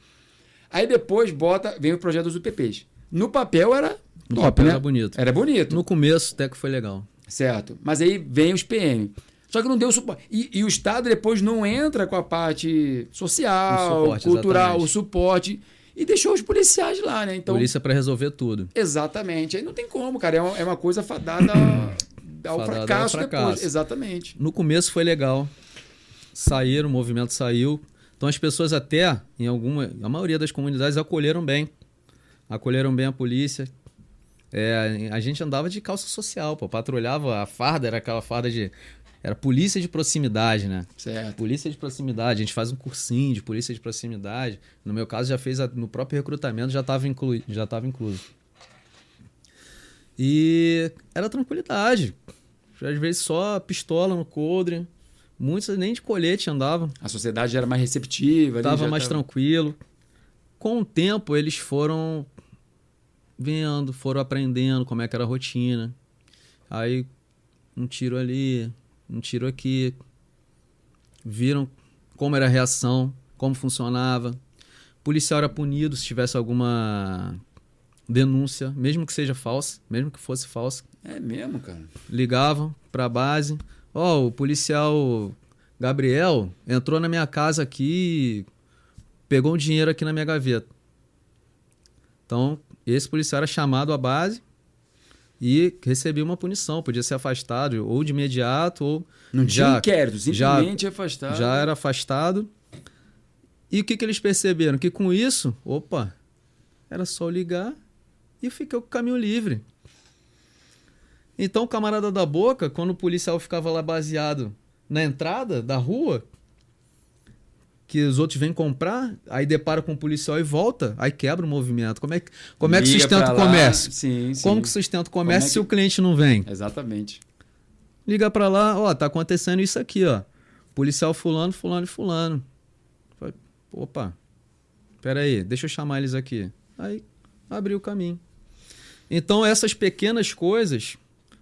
Aí depois bota, vem o projeto dos UPPs. No papel era No top, papel né? era bonito. Era bonito. No começo até que foi legal. Certo. Mas aí vem os PM. Só que não deu suporte. E, e o Estado depois não entra com a parte social, O suporte, cultural, exatamente. o suporte. E deixou os policiais lá, né? Então, Polícia para resolver tudo. exatamente. Aí não tem como, cara. É uma, é uma coisa fadada ao Fadada ao fracasso, depois. fracasso. Exatamente. No começo foi legal. Saíram, o movimento saiu. Então as pessoas até, em alguma, a maioria das comunidades acolheram bem. Acolheram bem a polícia. É, a gente andava de calça social, pô. Patrulhava, a farda era aquela farda de. Era polícia de proximidade, né? Certo. Polícia de proximidade. A gente faz um cursinho de polícia de proximidade. No meu caso, já fez a- no próprio recrutamento, já estava inclu, já tava incluso. E era tranquilidade. Às vezes só pistola no coldre. Muitos nem de colete andavam. A sociedade era mais receptiva. ali, Tava já mais tava- tranquilo. Com o tempo, eles foram vendo, foram aprendendo como é que era a rotina. Aí, um tiro ali, um tiro aqui. Viram como era a reação, como funcionava. O policial era punido se tivesse alguma denúncia, mesmo que seja falsa, mesmo que fosse falsa É mesmo, cara. ligavam para a base. Ó, o policial Gabriel entrou na minha casa aqui e pegou um dinheiro aqui na minha gaveta. Então, esse policial era chamado à base e recebi uma punição, podia ser afastado ou de imediato ou Não tinha já, inquérito, já- simplesmente afastado. já era afastado. E o que, que eles perceberam? Que com isso, opa, era só ligar e com o caminho livre. Então o camarada da boca, quando o policial ficava lá baseado na entrada da rua, que os outros vêm comprar, aí depara com o policial e volta, aí quebra o movimento. Como é que, como é que sustenta o comércio? Sim, sim. Como que sustenta o comércio é se que- o cliente não vem? Exatamente. Liga pra lá, ó, tá acontecendo isso aqui, ó. Policial fulano, fulano e fulano. Opa, pera aí, deixa eu chamar eles aqui. Aí abriu o caminho. Então essas pequenas coisas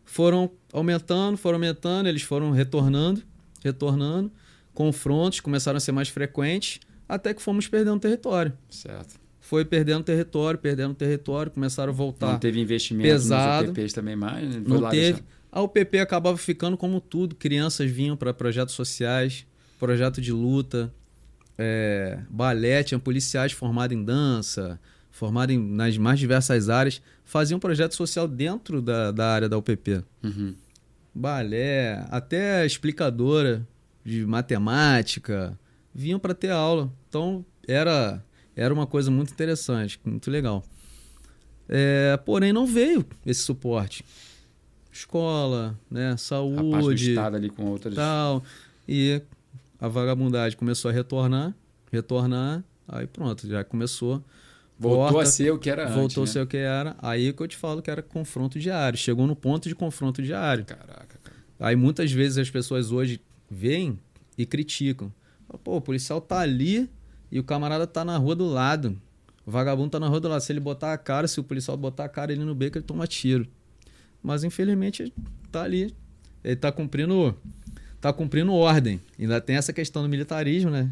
foram aumentando, foram aumentando, eles foram retornando, retornando, confrontos começaram a ser mais frequentes, até que fomos perdendo território. Certo. Foi perdendo território, perdendo território, começaram a voltar Não teve investimento pesado. nos OPPs também mais. né? Não teve. deixar. A UPP acabava ficando como tudo. Crianças vinham para projetos sociais, projeto de luta, é, balé, tinha policiais formados em dança, formados em- nas mais diversas áreas, faziam projeto social dentro da, da área da UPP. Uhum. Balé, até explicadora de matemática, vinham para ter aula. Então era, era uma coisa muito interessante, muito legal. É, porém, não veio esse suporte. Escola, né, A parte do saúde, Estado ali com outras. tal. E a vagabundagem começou a retornar, retornar, aí pronto, já começou. Voltou Porta, a ser o que era voltou a antes. ser o que era. Aí que eu te falo que era confronto diário. Chegou no ponto de confronto diário. né? Caraca, cara. Aí muitas vezes as pessoas hoje veem e criticam. Pô, o policial tá ali e o camarada tá na rua do lado. O vagabundo tá na rua do lado. Se ele botar a cara, se o policial botar a cara ele no beco, ele toma tiro. Mas infelizmente tá ali. Ele tá cumprindo tá cumprindo ordem. Ainda tem essa questão do militarismo, né?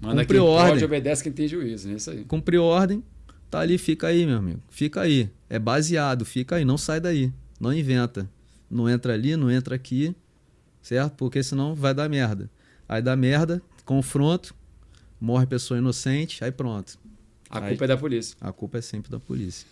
Manda cumpre quem ordem. pode, obedece quem tem juízo, né? Isso aí. Cumprir ordem, tá ali, fica aí, meu amigo. Fica aí. É baseado, fica aí, não sai daí. Não inventa. Não entra ali, não entra aqui, certo? Porque senão vai dar merda. Aí dá merda, confronto, morre pessoa inocente, aí pronto. A Aí- culpa é da polícia. A culpa é sempre da polícia.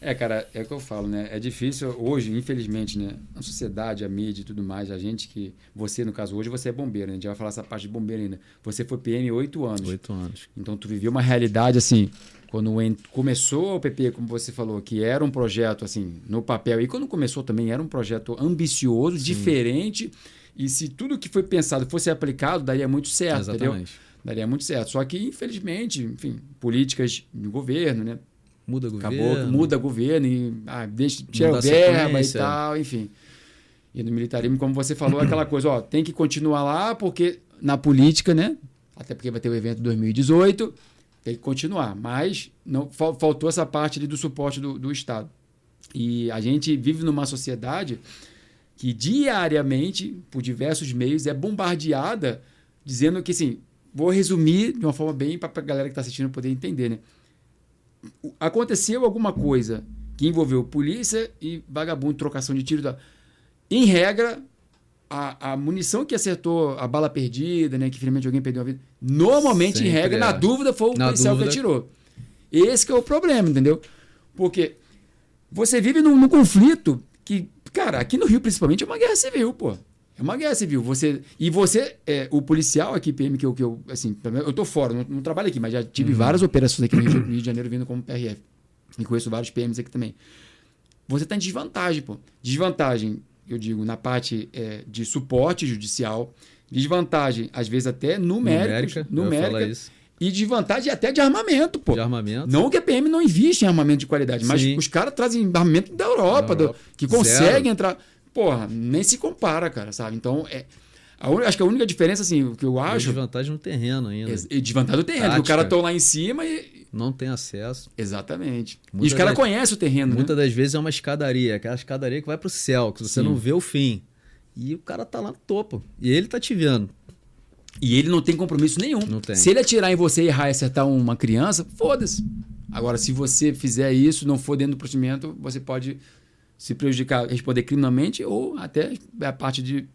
É, cara, é o que eu falo, né? É difícil hoje, infelizmente, né? A sociedade, a mídia e tudo mais, a gente que. Você, no caso, hoje você é bombeiro, né? A gente vai falar essa parte de bombeiro ainda. Você foi PM oito anos. Oito anos. Então tu viveu uma realidade assim, quando começou o PP, como você falou, que era um projeto assim, no papel, e quando começou também era um projeto ambicioso, diferente, e se tudo que foi pensado fosse aplicado, daria muito certo, entendeu? Exatamente. Daria muito certo. Só que, infelizmente, enfim, políticas de governo, né? Muda governo. Acabou muda governo e ah, deixa, tira verba e tal, enfim. E no militarismo, como você falou, é aquela coisa, ó, tem que continuar lá, porque na política, né? Até porque vai ter o evento 2018, tem que continuar. Mas não fal- faltou essa parte ali do suporte do, do Estado. E a gente vive numa sociedade que diariamente, por diversos meios, é bombardeada dizendo que, assim, vou resumir de uma forma bem para a galera que está assistindo poder entender, né? aconteceu alguma coisa que envolveu polícia e vagabundo, trocação de tiro. tal. Em regra, a, a munição que acertou a bala perdida, né, que finalmente alguém perdeu a vida, normalmente, em Sempre regra, é. na dúvida, foi o Na policial dúvida- que atirou. Esse que é o problema, entendeu? Porque você vive num, num conflito que, cara, aqui no Rio principalmente é uma guerra civil, pô. É uma guerra civil. Você, e você, é, o policial aqui, PM, que eu, que eu assim, eu tô fora, não, não trabalho aqui, mas já tive Uhum. várias operações aqui no Rio, Rio de Janeiro vindo como PRF. E conheço vários PMs aqui também. Você tá em desvantagem, pô. Desvantagem, eu digo, na parte é, de suporte judicial. Desvantagem, às vezes até numérica, Numérica. numérica e desvantagem até de armamento, pô. De armamento. Não que a PM não investe em armamento de qualidade, mas Sim. os caras trazem armamento da Europa, Da do- Europa. que conseguem entrar. Porra, nem se compara, cara, sabe? Então, é, a un- acho que a única diferença, assim, o que eu E acho. desvantagem no terreno ainda. E desvantagem do terreno, que o Tática. cara estão lá em cima e. Não tem acesso. Exatamente. e Muitas os caras das- conhecem o terreno, Muitas né? das vezes é uma escadaria, aquela escadaria que vai pro céu, que você Sim. não vê o fim. E o cara tá lá no topo. E ele tá te vendo. E ele não tem compromisso nenhum. Tem. Se ele atirar em você e errar e acertar uma criança, foda-se. Agora, se você fizer isso, não for dentro do procedimento, você pode se prejudicar, responder criminalmente ou até a parte de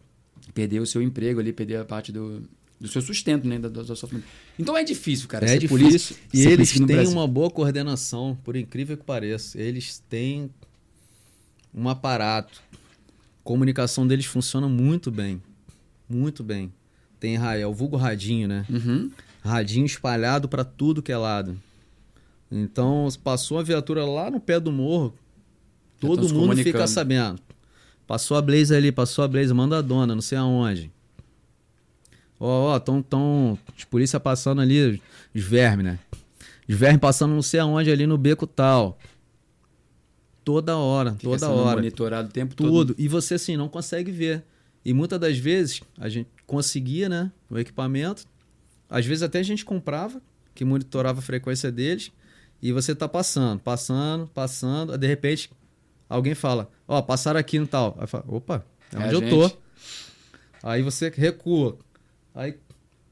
perder o seu emprego ali, perder a parte do, do seu sustento, né? Da, da sua família. Então é difícil, cara. é difícil. polícia- e eles têm uma boa coordenação, por incrível que pareça. Eles têm um aparato. A comunicação deles funciona muito bem. Muito bem. Tem é o vulgo radinho, né? Uhum. Radinho espalhado para tudo que é lado. Então, passou a viatura lá no pé do morro, todo mundo fica sabendo. Passou a Blaze ali, passou a Blaze, manda a dona, não sei aonde. Ó, ó, tão, tão, os polícia passando ali, os vermes, né? Os vermes passando não sei aonde ali no beco tal. Toda hora, Fica toda hora. monitorado o tempo todo. Tudo. E você, assim, não consegue ver. E muitas das vezes a gente conseguia, né? O equipamento. Às vezes até a gente comprava, que monitorava a frequência deles. E você tá passando, passando, passando. De repente, alguém fala: Ó, passaram aqui no tal. Aí fala: opa, é É onde a eu tô. gente. Aí você recua. Aí.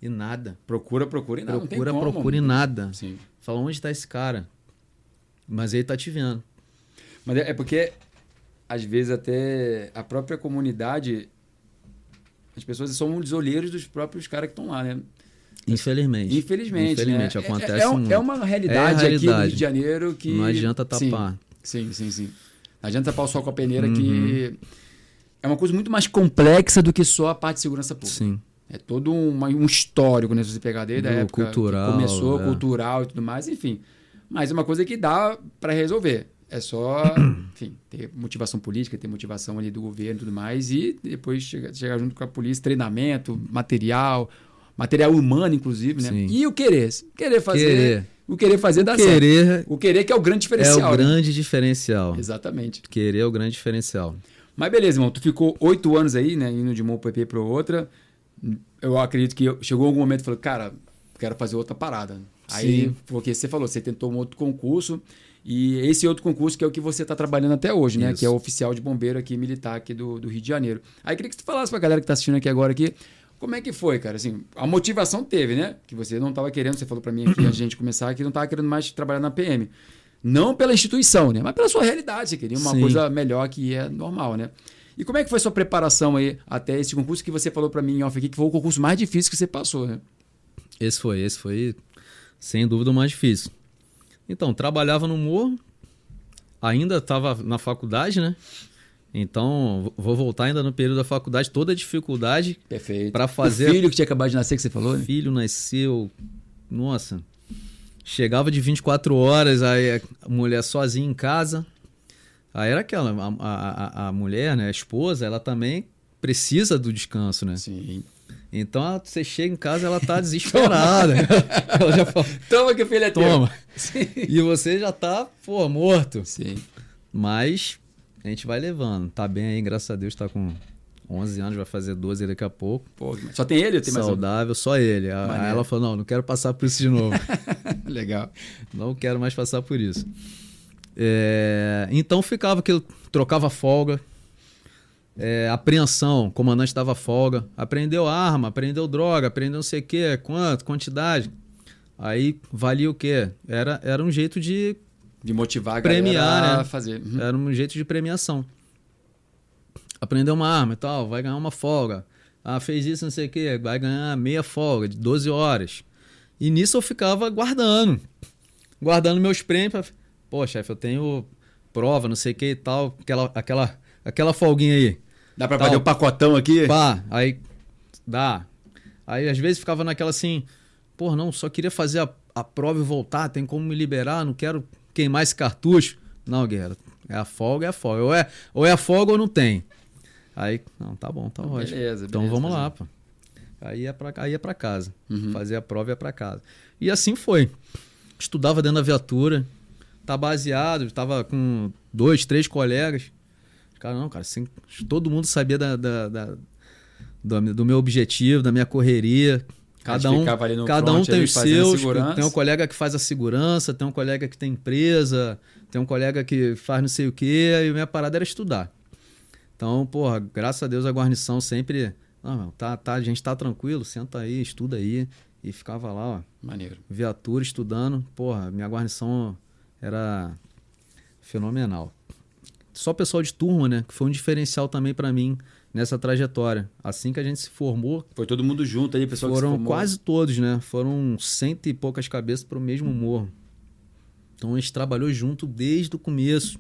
E nada. Procura, procura e tem procura, como. procura e nada. Sim. Fala: onde tá esse cara? Mas ele tá te vendo. Mas é é porque, às vezes, até a própria comunidade, as pessoas são os olheiros dos próprios caras que estão lá, né? Infelizmente. Infelizmente. Infelizmente, né? Acontece é, é um- muito. é uma realidade, É a aqui do Rio realidade. de Janeiro que. Não adianta tapar. Sim, sim, sim. sim. Não adianta tapar o sol com a peneira Uhum. que. É uma coisa muito mais complexa do que só a parte de segurança pública. Sim. É todo uma- um histórico, né? Se você pegar desde a Do época cultural, que começou, é. cultural e tudo mais, enfim. Mas é uma coisa que dá para resolver. É só, enfim, ter motivação política, ter motivação ali do governo e tudo mais, e depois chegar, chegar junto com a polícia, treinamento, material, material humano, inclusive, né? Sim. E o querer. Querer fazer. Querer. O querer fazer dá certo. Querer O querer que é o grande é diferencial. o né? grande diferencial. Exatamente. Querer é o grande diferencial. Mas beleza, irmão. Tu ficou oito anos aí, né? Indo de uma UPP para outra. Eu acredito que chegou algum momento e falou, cara, quero fazer outra parada. Aí, Sim. porque você falou, você tentou um outro concurso. E esse outro concurso que é o que você está trabalhando até hoje, né? Isso. Que é o oficial de bombeiro aqui, militar aqui do, do Rio de Janeiro. Aí queria que você falasse pra galera que tá assistindo aqui agora aqui, como é que foi, cara? Assim, a motivação teve, né? Que você não estava querendo, você falou para mim aqui a gente começar, que não estava querendo mais trabalhar na PM. Não pela instituição, né? Mas pela sua realidade. Você queria uma Sim. coisa melhor que é normal, né? E como é que foi sua preparação aí até esse concurso que você falou para mim em off aqui, que foi o concurso mais difícil que você passou, né? Esse foi, esse foi, sem dúvida, o mais difícil. Então, trabalhava no morro, ainda estava na faculdade, né? Então, vou voltar ainda no período da faculdade, toda a dificuldade. Pra fazer- O filho que tinha acabado de nascer, que você falou, né? Filho nasceu, nossa, chegava de 24 horas, aí a mulher sozinha em casa. Aí era aquela, a, a, a- a mulher, né, a esposa, ela também precisa do descanso, né? Sim. Então você chega em casa, ela tá desesperada. ela já fala, Toma que o filho é toma. Sim. E você já tá, pô, morto. Sim. Mas a gente vai levando. Tá bem aí, graças a Deus, tá com 11 anos, vai fazer 12 daqui a pouco. Pô, só tem ele ou tem mais um? Saudável, só ele. Aí ela falou: não, não quero passar por isso de novo. Legal. não quero mais passar por isso. É, então ficava que trocava folga. É, apreensão, o comandante dava folga. Aprendeu arma, aprendeu droga, aprendeu não sei o que, quanto, quantidade. Aí valia o quê? Era, era um jeito de De motivar a Premiar, galera a né? fazer. Uhum. Era um jeito de premiação. Aprendeu uma arma e tal, vai ganhar uma folga. Ah, fez isso, não sei o quê, vai ganhar meia folga de 12 horas. E nisso eu ficava guardando. Guardando meus prêmios. pra- Pô, chefe, eu tenho prova, não sei o que e tal. Aquela, aquela, aquela folguinha aí. Dá pra Tal. fazer o pacotão aqui? Pá, aí dá. Aí às vezes ficava naquela assim, pô, não, só queria fazer a, a prova e voltar, tem como me liberar, não quero queimar esse cartucho. Não, guerreiro, é a folga, é a folga. Ou é, ou é a folga ou não tem. Aí, não, tá bom, tá ótimo. Beleza, então beleza, vamos fazer. lá, pô. Aí ia pra, aí ia pra casa. Uhum. Fazer a prova e ia pra casa. E assim foi. Estudava dentro da viatura, tá baseado, tava com dois, três colegas. Cara, não, cara, assim, todo mundo sabia da, da- da- do, do meu objetivo, da minha correria. Cada um, cada um tem os seus. Tem um colega que faz a segurança, tem um colega que tem empresa, tem um colega que faz não sei o quê, e minha parada era estudar. Então, porra, graças a Deus a guarnição sempre. Não, meu, tá, tá, a gente tá tranquilo, senta aí, estuda aí. E ficava lá, ó, Maneiro. viatura, estudando. Porra, minha guarnição era fenomenal. Só pessoal de turma, né? Que foi um diferencial também pra mim nessa trajetória. Assim que a gente se formou, Foi todo mundo junto ali, pessoal que se foram quase todos, né? Foram cento e poucas cabeças pro mesmo morro. Então a gente trabalhou junto desde o começo.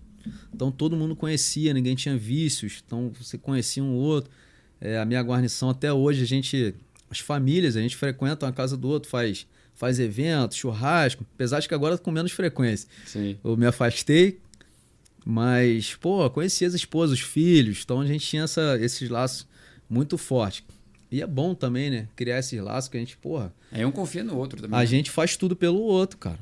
Então todo mundo conhecia, ninguém tinha vícios, então você conhecia um outro. É, a minha guarnição até hoje, a gente, as famílias, a gente frequenta uma casa do outro, faz, faz evento, churrasco, apesar de que agora com menos frequência. Sim. Eu me afastei, mas, pô, conhecia as esposas, os filhos, então a gente tinha essa, esses laços muito fortes. E é bom também, né? Criar esses laços que a gente, porra. Aí um confia no outro também. A né? gente faz tudo pelo outro, cara.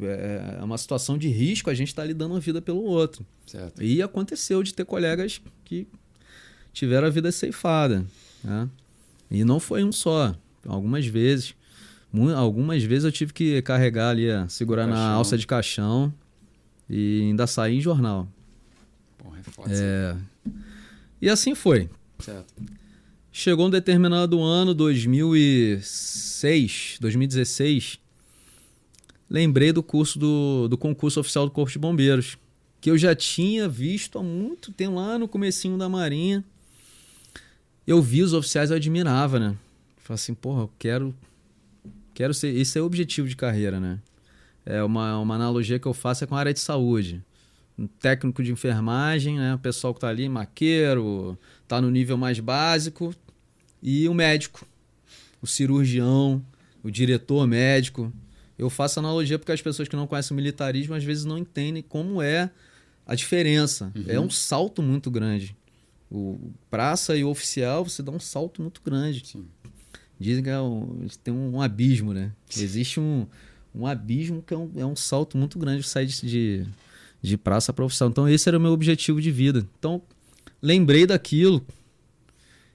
É uma situação de risco, a gente tá ali dando a vida pelo outro. Certo. E aconteceu de ter colegas que tiveram a vida ceifada. Né? E não foi um só. Algumas vezes. Algumas vezes eu tive que carregar ali, segurar na alça de caixão e ainda sair em jornal. Porra, é foda. É, E assim foi. Certo. Chegou um determinado ano, 2006, 2016, lembrei do curso do, do concurso oficial do Corpo de Bombeiros, que eu já tinha visto há muito tempo, lá no comecinho da Marinha. Eu vi os oficiais, eu admirava, né? Falei assim, porra, eu quero, quero ser... Esse é o objetivo de carreira, né? É uma, uma analogia que eu faço é com a área de saúde. Um técnico de enfermagem, né? O pessoal que tá ali, maqueiro, tá no nível mais básico, e o médico, o cirurgião, o diretor médico. Eu faço analogia porque as pessoas que não conhecem o militarismo às vezes não entendem como é a diferença. É um salto muito grande. O praça e o oficial, você dá um salto muito grande. Sim. Dizem que é um- tem um abismo, né? Existe um, um abismo que é um, é um salto muito grande sair de, de, de praça para oficial. Então, esse era o meu objetivo de vida. Então, lembrei daquilo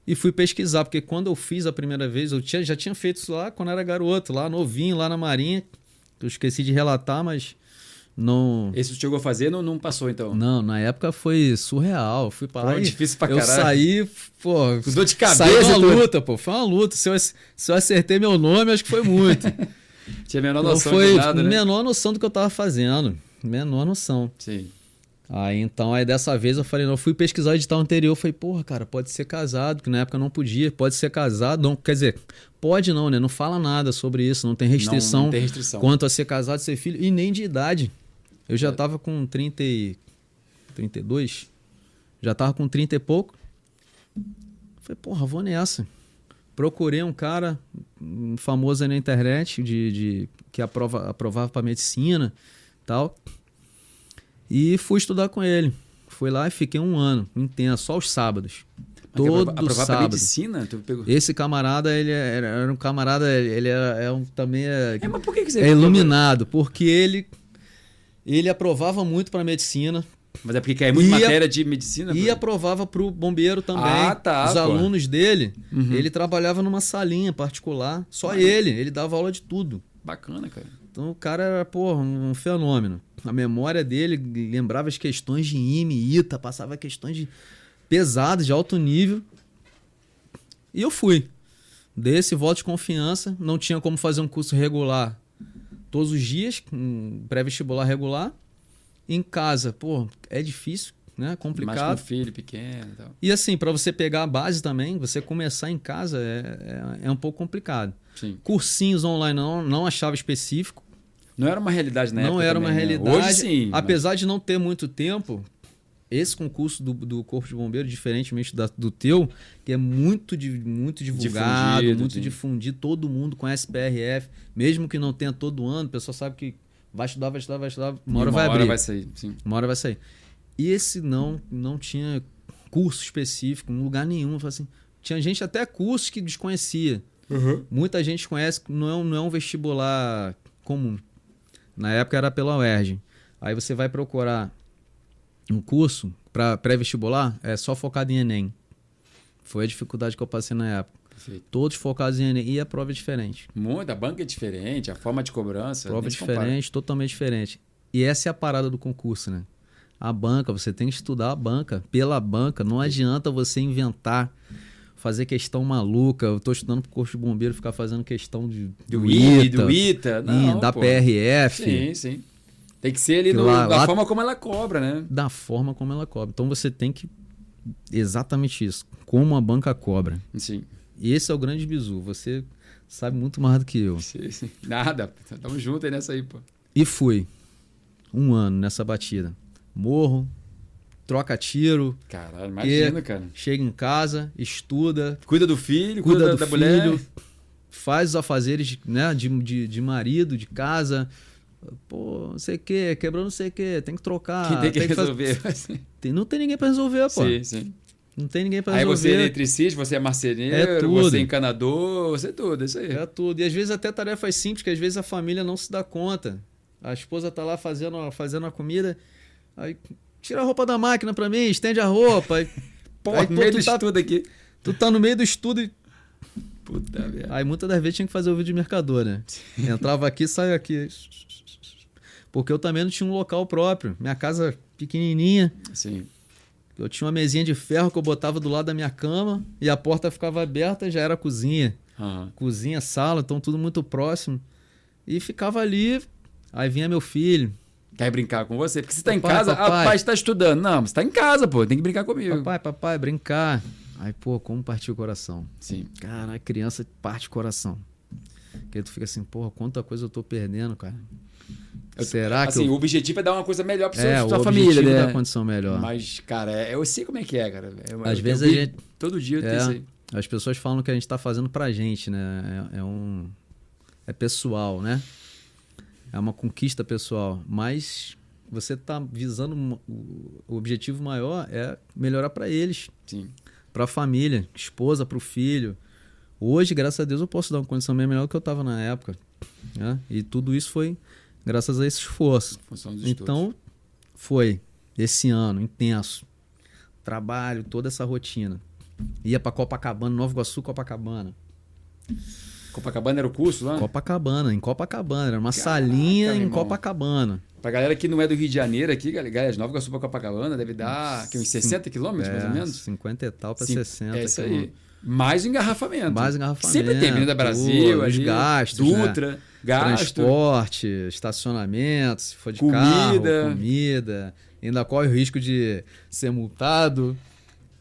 e fui pesquisar, porque quando eu fiz a primeira vez, eu tinha, já tinha feito isso lá quando era garoto, lá novinho, lá na Marinha. Eu esqueci de relatar, mas não. Esse tu chegou a fazer, não, não passou então. Não, na época foi surreal. Fui Pô, lá difícil pra eu caralho. saí, pô, Com dor de cabeça Saí e uma luta, pô. Foi uma luta. Se eu, se eu acertei meu nome, acho que foi muito. Tinha a menor Não noção foi de nada, né? menor noção do que eu tava fazendo. Menor noção. Sim. Aí então, aí dessa vez eu falei, não, eu fui pesquisar o edital anterior, eu falei, porra, cara, pode ser casado, que na época não podia, pode ser casado, não, quer dizer, pode não, né? Não fala nada sobre isso, não tem restrição, Não, não tem restrição. quanto a ser casado, ser filho, e nem de idade. Eu já tava com 30 e... 32, já tava com 30 e pouco. Falei, porra, vou nessa. Procurei um cara famoso aí na internet de, de que aprova, aprovava para medicina tal. E fui estudar com ele. Fui lá e fiquei um ano intenso, só os sábados. Todo aprova- aprovar sábado. medicina? Esse camarada, ele era, era um camarada, ele é, é um, também é, É, é iluminado, porque ele ele aprovava muito para medicina Mas é porque cai muito E a- matéria de medicina? e aprovava para o bombeiro também. Ah, tá, Os pô. alunos dele, Uhum. ele trabalhava numa salinha particular, só ele, ele dava aula de tudo. Bacana, cara. Então o cara era, pô, um fenômeno. A memória dele lembrava as questões de IME, ITA, passava questões de pesadas, de alto nível. E eu fui. Dei esse voto de confiança. Não tinha como fazer um curso regular todos os dias, um pré-vestibular regular. Em casa, pô, é difícil, né? Mais Complicado. com filho pequeno e tal. E assim, para você pegar a base também, você começar em casa é, é, é um pouco complicado. Sim. Cursinhos online não, não achava específico. Não era uma realidade na não época era uma também, né? realidade. Hoje sim. mas- Apesar de não ter muito tempo, esse concurso do, do Corpo de Bombeiro, diferentemente da- do teu, que é muito, di- muito divulgado, Difundido, muito sim. difundido, todo mundo conhece PRF, mesmo que não tenha todo ano, o pessoal sabe que vai estudar, vai estudar, vai estudar, uma hora E vai abrir. vai sair, sim. Uma hora vai sair. E esse não, não tinha curso específico, em lugar nenhum. Eu falei Assim, tinha gente até cursos que desconhecia. Muita gente conhece, não é, um, não é um vestibular comum. Na época era pela UERJ. Aí você vai procurar um curso para pré-vestibular, é só focado em Enem. Foi a dificuldade que eu passei na época. Perfeito. Todos focados em Enem. E a prova é diferente. Muito, a banca é diferente, a forma de cobrança. Prova compara. diferente, totalmente diferente. E essa é a parada do concurso, né? A banca, você tem que estudar a banca. Pela banca, não adianta você inventar, fazer questão maluca. Eu tô estudando pro curso de bombeiro, ficar fazendo questão de, Do ITA, do ITA. Não, da pô. PRF, Sim, sim. Tem que ser ali no- lá- da lá- forma como ela cobra, né? da forma como ela cobra. Então você tem que. Exatamente isso. Como a banca cobra. Sim. E esse é o grande bizu. Você sabe muito mais do que eu. Sim, sim. Nada. Tamo junto aí nessa aí, pô. E fui. Um ano nessa batida. morro, troca tiro, Caralho, imagina, cara. chega em casa, estuda, Cuida do filho, cuida cuida, do da filho, mulher. faz os afazeres né, de, de, de marido, de casa. Pô, não sei o que, quebrou não sei o que, tem que trocar. Quem tem que fazer- resolver. Tem- não tem ninguém pra resolver, pô. sim, sim. Não tem ninguém Aí resolver. você é eletricista, você é marceneiro, É você é encanador, você é tudo, isso aí. É tudo. E às vezes até tarefas simples, que às vezes a família não se dá conta. A esposa tá lá fazendo, fazendo a comida, aí tira a roupa da máquina pra mim, estende a roupa. Aí, Pô, aí no meio do tu, tá, estudo aqui. tu tá no meio do estudo e. Puta merda. Aí muitas das vezes tinha que fazer o vídeo de mercador, né? Entrava aqui, saia aqui. Porque eu também não tinha um local próprio. Minha casa pequenininha. Sim. Eu tinha uma mesinha de ferro que eu botava do lado da minha cama e a porta ficava aberta, já era cozinha. Aham. cozinha, sala, então tudo muito próximo. E ficava ali, aí vinha meu filho. Quer brincar com você? Porque você tá em casa, papai. ah, pai, você tá estudando. Não, você tá em casa, pô, tem que brincar comigo. Papai, papai, brincar. Aí, pô, como partiu o coração. Sim. Cara, a criança parte o coração. Que aí tu fica assim, porra, quanta coisa eu tô perdendo, cara. Eu- Será que assim, eu... o objetivo é dar uma coisa melhor pra É, sua, família, né? condição melhor. Mas, cara, é- eu sei como é que é, cara. É- Às eu- vezes eu a gente- Todo dia eu É. isso aí. As pessoas falam que a gente tá fazendo pra gente, né? É, é um... É pessoal, né? É uma conquista pessoal. Mas você tá visando... O objetivo maior é melhorar pra eles. Sim. para a família, esposa, para o filho. Hoje, graças a Deus, eu posso dar uma condição bem melhor do que eu estava na época. né? E tudo isso foi graças a esse esforço. Então, foi esse ano intenso. Trabalho, toda essa rotina. Ia para Copacabana, Nova Iguaçu, Copacabana. Copacabana era o curso lá? Copacabana, em Copacabana. Era uma Caraca, salinha em irmão. Pra Pra galera que não é do Rio de Janeiro aqui, galera, de Nova Iguaçu pra Copacabana, deve dar aqui, uns 60 quilômetros, mais ou menos? 50 e tal Sim, 60. É isso quilômetros. Mais engarrafamento. Mais engarrafamento, Sempre tem Avenida Brasil, ali, gastos, né? Dutra, gasto. Transporte, estacionamento, se for de Comida. carro, comida. Ainda corre o risco de ser multado.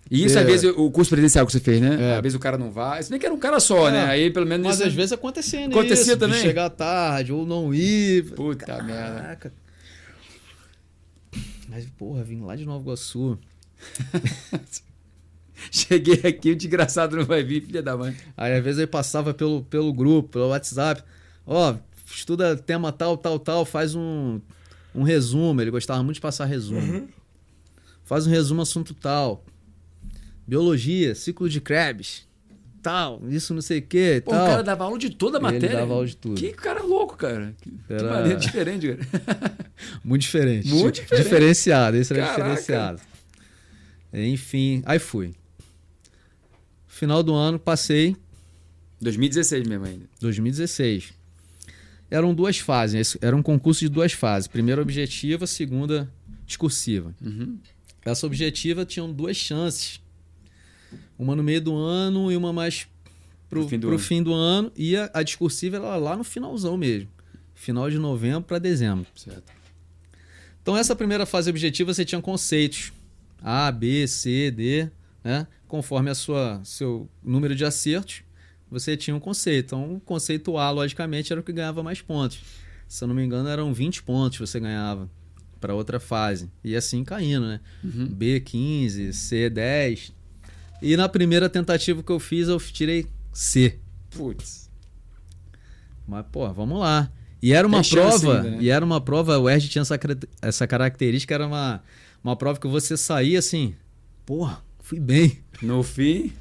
E isso, É. às vezes, o curso presencial que você fez, né? É. Às vezes o cara não vai. Se bem que era um cara só, É. né? Aí pelo menos. Mas isso- às vezes acontecia nisso. Acontecia de também? chegar tarde ou não ir. Puta merda. Caraca. Mas, porra, vim lá de Nova Iguaçu. Cheguei aqui, o desgraçado não vai vir, filha da mãe. Aí às vezes ele passava pelo, pelo grupo, pelo WhatsApp. Ó, estuda tema tal, tal, tal, faz um, um resumo. Ele gostava muito de passar resumo. Faz um resumo assunto tal. Biologia, ciclo de Krebs. Tal, isso não sei o que Pô, tal. o cara dava aula de toda a Ele matéria. dava aula de tudo. Que cara louco, cara. Que, que Era- maneira diferente, cara. Muito diferente. Muito diferente. Diferenciado, esse era Caraca. diferenciado. Enfim, aí fui. Final do ano, passei 2016 mesmo ainda. 2016. Eram duas fases, era um concurso de duas fases. Primeira objetiva, segunda discursiva. Uhum. Essa objetiva tinham duas chances. Uma no meio do ano e uma mais pro, Pro fim do pro ano. fim do ano. E a, a discursiva era lá no finalzão mesmo. Final de novembro para dezembro. Certo. Então, essa primeira fase objetiva você tinha conceitos. A, B, C, D, né? Conforme a sua seu número de acertos, você tinha um conceito. Então, o conceito A, logicamente, era o que ganhava mais pontos. Se eu não me engano, eram 20 pontos que você ganhava para outra fase. E assim caindo, né? Uhum. B, 15, C, 10. E na primeira tentativa que eu fiz, eu tirei C. Putz. Mas, pô, vamos lá. E era uma Tem prova, ainda, né? e era uma prova, o ERG tinha essa, essa característica, era uma, uma prova que você saía assim, porra, fui bem, No fim.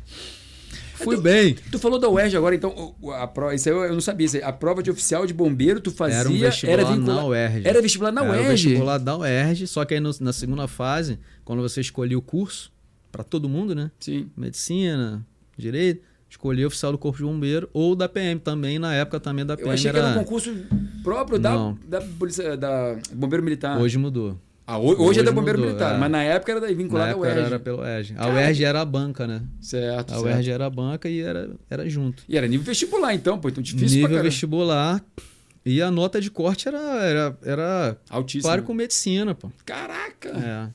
fui tu- bem. Tu falou da UERJ agora, então, a prova, isso aí eu, eu não sabia. Isso aí, a prova de oficial de bombeiro tu fazia. Era um vestibular vincula- na UERJ. Era vestibular na Era UERJ. vestibular da UERJ, só que aí no- na segunda fase, quando você escolhia o curso, para todo mundo, né? Sim. Medicina, direito, escolhia oficial do Corpo de Bombeiro ou da PM também, na época também da Eu PM achei que era um era... concurso próprio da, Não. da polícia, da Bombeiro Militar. Hoje mudou. Ah, ho- hoje, é da hoje Bombeiro mudou, Militar, é. mas na época era vinculada ao UERJ. era pelo ERG. A UERJ era a banca, né? Certo, A certo. UERJ era a banca e era, era junto. E era nível vestibular, então, pô. Então difícil Nível vestibular. E a nota de corte era, era, era Altíssimo. páreo com medicina, pô. Caraca! É.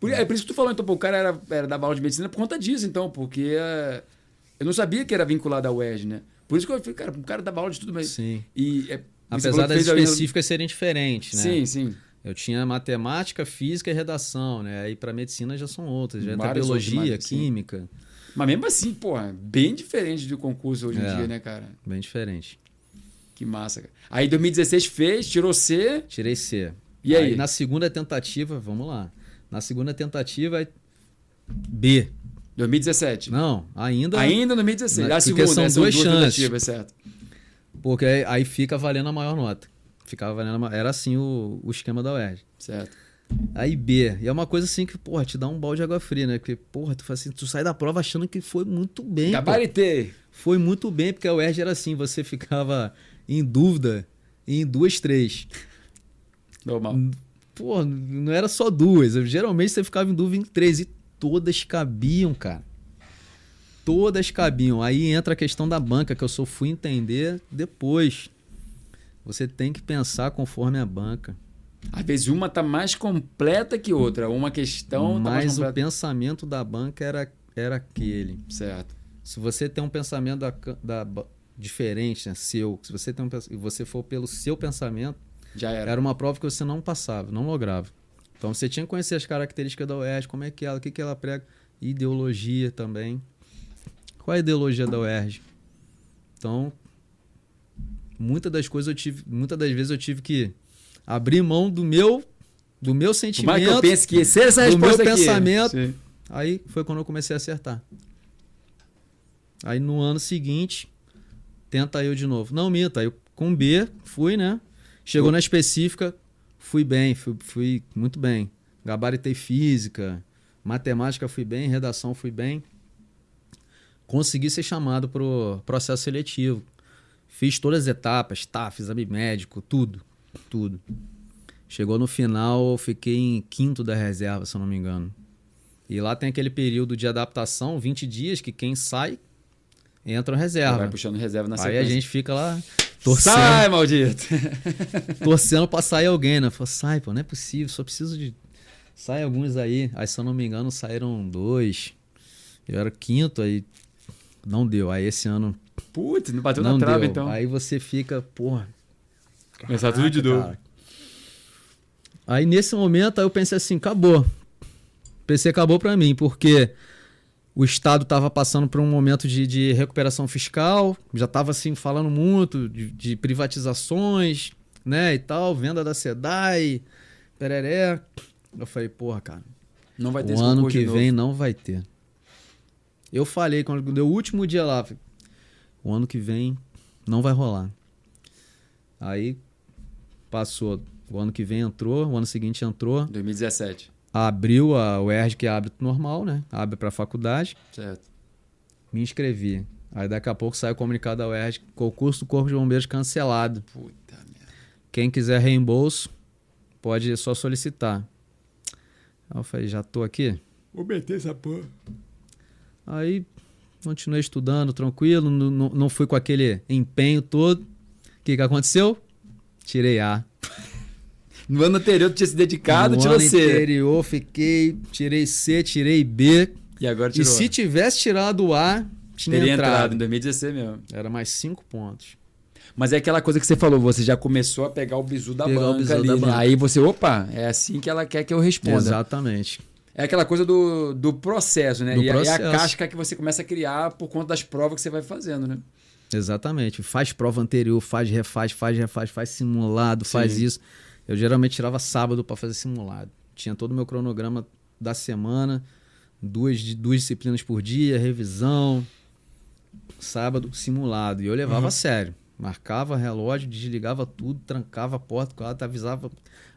Por, é por isso que tu falou, então, pô, o cara era, era da aula de medicina por conta disso, então, porque é, eu não sabia que era vinculado à UERJ, né? Por isso que eu falei, cara, o cara dava aula de tudo, mas. Sim. E, é, Apesar das a- específicas serem diferentes, né? Sim, sim. Eu tinha matemática, física e redação, né? Aí para medicina já são outras, já entra biologia, química, Mas mesmo assim, porra, bem diferente do concurso hoje em É. dia, né, cara? bem diferente. Que massa, cara. Aí 2016 fez, tirou C. Tirei C. E aí? na segunda tentativa, vamos lá. Na segunda tentativa, B. 2017. Não, ainda. Ainda 2016. Não, a segunda, são né? duas chances. tentativas, certo. Porque aí, aí fica valendo a maior nota. Ficava valendo Era assim o, o esquema da UERJ. Certo. Aí B. E é uma coisa assim que, porra, te dá um balde de água fria, né? Porque, porra, tu, faz assim, tu sai da prova achando que foi muito bem. pô. Gabaritei. Foi muito bem, porque a UERJ era assim, você ficava em dúvida em duas, três. Normal. Pô, não era só duas. Geralmente você ficava em dúvida em três. E todas cabiam, cara. Todas cabiam. Aí entra a questão da banca, que eu só fui entender depois. Você tem que pensar conforme a banca. Às vezes uma tá mais completa que outra. Uma questão tá mais Mas o completa. pensamento da banca era, era aquele. Certo. Se você tem um pensamento da, da diferente, né, seu, se você tem um, e você for pelo seu pensamento, Já era. era uma prova que você não passava, não lograva. Então você tinha que conhecer as características da UERJ, como é que ela, o que, que ela prega, ideologia também. Qual é a ideologia da UERJ? Então, muitas das coisas eu tive, muitas das vezes eu tive que abrir mão do meu do meu sentimento. que eu que seja essa do meu resposta aqui. pensamento. Sim. Aí foi quando eu comecei a acertar. Aí no ano seguinte, tenta eu de novo. Não, minta. Eu, com B, fui, né? Chegou na específica, fui bem, fui, fui muito bem. Gabaritei física, matemática fui bem, redação fui bem. Consegui ser chamado para o processo seletivo. Fiz todas as etapas, TAF, exame médico, tudo, tudo. Chegou no final, eu fiquei em quinto da reserva, se eu não me engano. E lá tem aquele período de adaptação, 20 dias, que quem sai entra na Vai reserva. puxando reserva na Aí sequência. a gente fica lá torcendo, Sai, maldito! torcendo pra sair alguém, né? Falei, sai, pô, não é possível, só preciso de. Sai alguns aí. Aí, se eu não me engano, saíram dois. Eu era quinto, aí não deu. Aí esse ano Putz, não bateu não na trave, então. Aí você fica, porra. Começar tudo de novo. Aí nesse momento aí eu pensei assim, acabou. Pensei, acabou pra mim, porque o Estado estava passando por um momento de, de recuperação fiscal, já estava assim falando muito de, de privatizações, né, e tal, venda da SEDAI, pereré. Eu falei, porra, cara, Não vai ter o ano que vem não vai ter. Eu falei quando deu o último dia lá, falei, o ano que vem não vai rolar. Aí passou, o ano que vem entrou, o ano seguinte entrou, 2017. abriu a UERJ que abre normal, né? Abre para faculdade, Certo. me inscrevi. Aí daqui a pouco sai o comunicado da UERJ, concurso do Corpo de Bombeiros cancelado. Puta merda. Quem quiser reembolso, pode só solicitar. Aí eu falei, já tô aqui? Vou meter essa porra. Aí continuei estudando tranquilo, não, não, fui com aquele empenho todo. O que, que aconteceu? Tirei A. No ano anterior tu tinha se dedicado, no tirou ano C. anterior fiquei, tirei C, tirei B. E agora E tirou. se tivesse tirado A, tinha Teria entrado. entrado. em 2016 mesmo. Era mais cinco pontos. Mas é aquela coisa que você falou, você já começou a pegar o bizu da Pegar o banca bizu ali, da né? banca. Aí você, opa, é assim que ela quer que eu responda. Exatamente. É aquela coisa do, do processo, né? Do e, a- e a processo. casca que você começa a criar por conta das provas que você vai fazendo, né? Exatamente. Faz prova anterior, faz, refaz, faz, refaz, faz simulado, faz Sim. isso. Eu geralmente tirava sábado para fazer simulado. Tinha todo o meu cronograma da semana, duas, duas disciplinas por dia, revisão, sábado, simulado. E eu levava Uhum. a sério. Marcava relógio, desligava tudo, trancava a porta, cara avisava.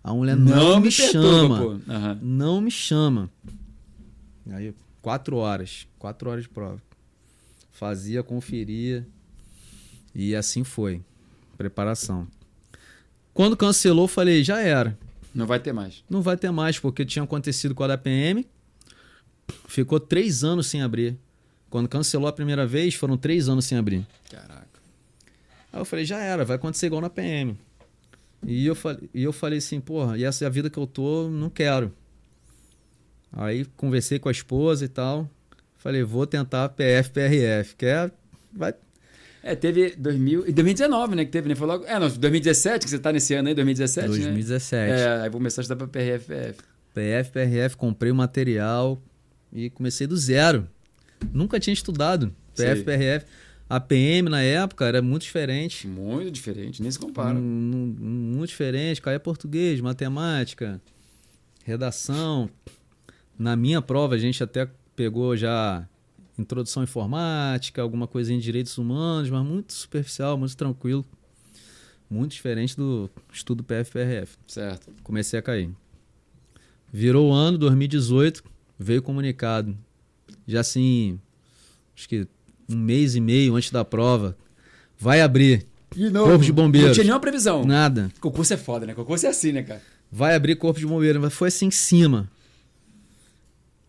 A mulher não, me perturba, chama. Aham. Não me chama. Aí, quatro horas. Quatro horas de prova. Fazia, conferia. E assim foi. Preparação. Quando cancelou, falei, já era. Não vai ter mais. Não vai ter mais, porque tinha acontecido com a da PM. Ficou três anos sem abrir. Quando cancelou a primeira vez, foram três anos sem abrir. Caraca. Aí eu falei, já era, vai acontecer igual na PM. E eu falei, e eu falei assim, porra, e essa é a vida que eu tô, não quero. Aí conversei com a esposa e tal. Falei, vou tentar PF, PRF. Quer? Vai. É, teve 2000, e 2019, né? Que teve, né? Foi logo. É, não, 2017, que você tá nesse ano aí, 2017. 2017. Né? É, aí vou começar a estudar pra PRFF. PF, PRF, comprei o material e comecei do zero. Nunca tinha estudado PF, Sei. A PM na época era muito diferente. Muito diferente, nem se compara. muito diferente. Caía português, matemática, redação. Na minha prova, a gente até pegou já introdução à informática, alguma coisa em direitos humanos, mas muito superficial, muito tranquilo. Muito diferente do estudo PF-PRF. Certo. Comecei a cair. Virou o ano, 2018, veio comunicado. Já assim, acho que um mês e meio antes da prova, vai abrir. De novo. Corpo de bombeiros. Não tinha nenhuma previsão. Nada. Concurso é foda, né? Concurso é assim, né, cara? Vai abrir corpo de bombeiros, mas foi assim em cima.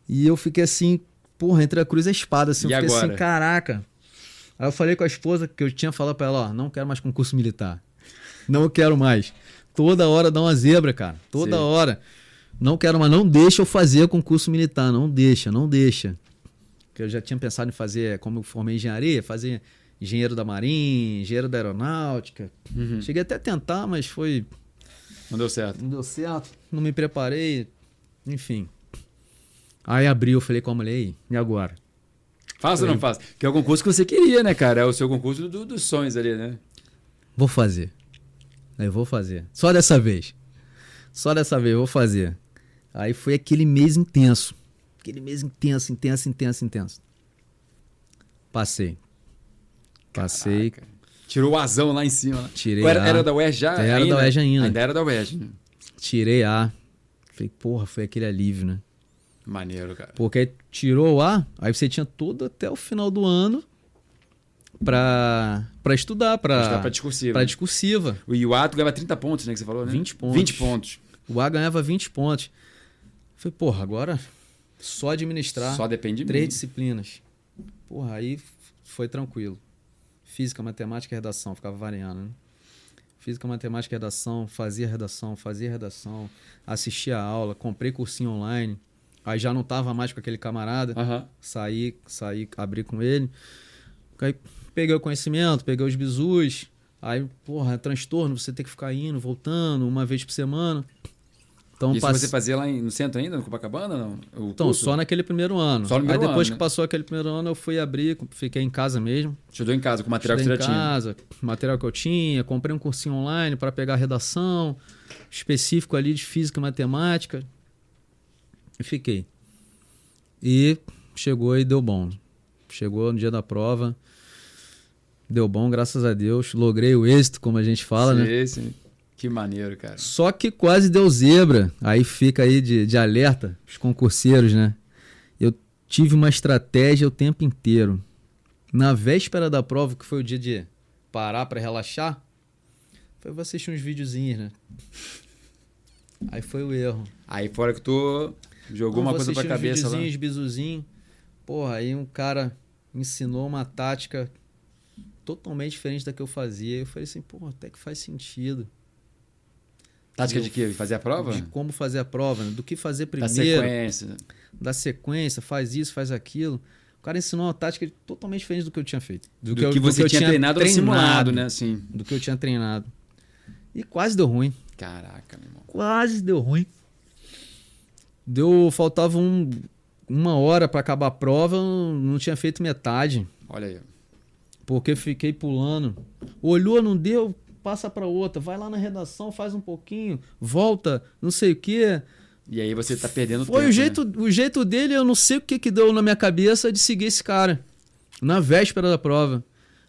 E eu fiquei assim, porra, entre a cruz e a espada, assim. E eu fiquei assim, agora? assim, caraca. Aí eu falei com a esposa que eu tinha falado pra ela, ó, não quero mais concurso militar. Não quero mais. Toda hora dá uma zebra, cara. Toda Sim. hora. Não quero mais, não deixa eu fazer concurso militar, não deixa, não deixa. Que eu já tinha pensado em fazer, como eu formei engenharia, fazer engenheiro da marinha, engenheiro da aeronáutica. Uhum. Cheguei até a tentar, mas foi não deu certo. Não deu certo, não me preparei, enfim. Aí abriu, eu falei com a mulher, e agora? Faça ou não faça? Que é o concurso que você queria, né, cara? É o seu concurso do, dos sonhos ali, né? Vou fazer. Eu vou fazer. Só dessa vez. Só dessa vez, eu vou fazer. Aí foi aquele mês intenso. Aquele mês intenso, intenso, intenso, intenso. Passei. Passei. Caraca. Tirou o azão lá em cima. Tirei era, a. Era da UERJ já? Era ainda? da UERJ ainda. Ainda era da UERJ. Né? Tirei A. Falei, porra, foi aquele alívio, né? Maneiro, cara. Porque aí tirou o A, aí você tinha todo até o final do ano pra, pra estudar, pra, pra, estudar pra discursiva. Pra discursiva. E o A tu ganhava 30 pontos, né? Que você falou, né? 20 pontos. 20 pontos. O A ganhava 20 pontos. Falei, porra, agora só administrar. Só depende de Três mim. disciplinas. Porra, aí foi tranquilo. Física, matemática e redação, ficava variando, né? Física, matemática e redação, fazia redação, fazia redação, assistia a aula, comprei cursinho online. Aí já não tava mais com aquele camarada. Uhum. Saí, saí, abri com ele. Aí peguei o conhecimento, peguei os bizus. Aí, porra, é transtorno, você tem que ficar indo, voltando, uma vez por semana. Então, Isso você fazia lá no centro ainda, no Copacabana? Não? O então, curso? só naquele primeiro ano. Só no primeiro Aí depois ano, que né? passou aquele primeiro ano, eu fui abrir, fiquei em casa mesmo. Estudou em casa, com o material Estudei que você já tinha? em casa, material que eu tinha. Comprei um cursinho online para pegar redação, específico ali de física e matemática. E fiquei. E chegou e deu bom. Chegou no dia da prova, deu bom, graças a Deus. Logrei o êxito, como a gente fala, sim, né? Sim. Que maneiro, cara. Só que quase deu zebra. Aí fica aí de, de alerta os concurseiros, né? Eu tive uma estratégia o tempo inteiro. Na véspera da prova, que foi o dia de parar para relaxar, foi vou assistir uns videozinhos, né? Aí foi o erro. Aí fora que tu jogou uma coisa pra cabeça lá. Bizuzinho. Porra, aí um cara ensinou uma tática totalmente diferente da que eu fazia. Eu falei assim, pô, até que faz sentido. Tática de quê? Fazer a prova? De como fazer a prova, né? do que fazer primeiro. Da sequência. Da sequência, faz isso, faz aquilo. O cara ensinou uma tática totalmente diferente do que eu tinha feito. Do, do que, eu, que, você do que tinha, tinha treinado, treinado simulado, né? Assim. Do que eu tinha treinado. E quase deu ruim. Caraca, meu irmão. Quase deu ruim. Deu, faltava um, uma hora para acabar a prova, não tinha feito metade. Olha aí. Porque fiquei pulando. Olhou, não deu, passa para outra, vai lá na redação, faz um pouquinho, volta, não sei o quê. E aí você tá perdendo Foi tempo, o jeito, né? o jeito dele, eu não sei o que que deu na minha cabeça de seguir esse cara na véspera da prova.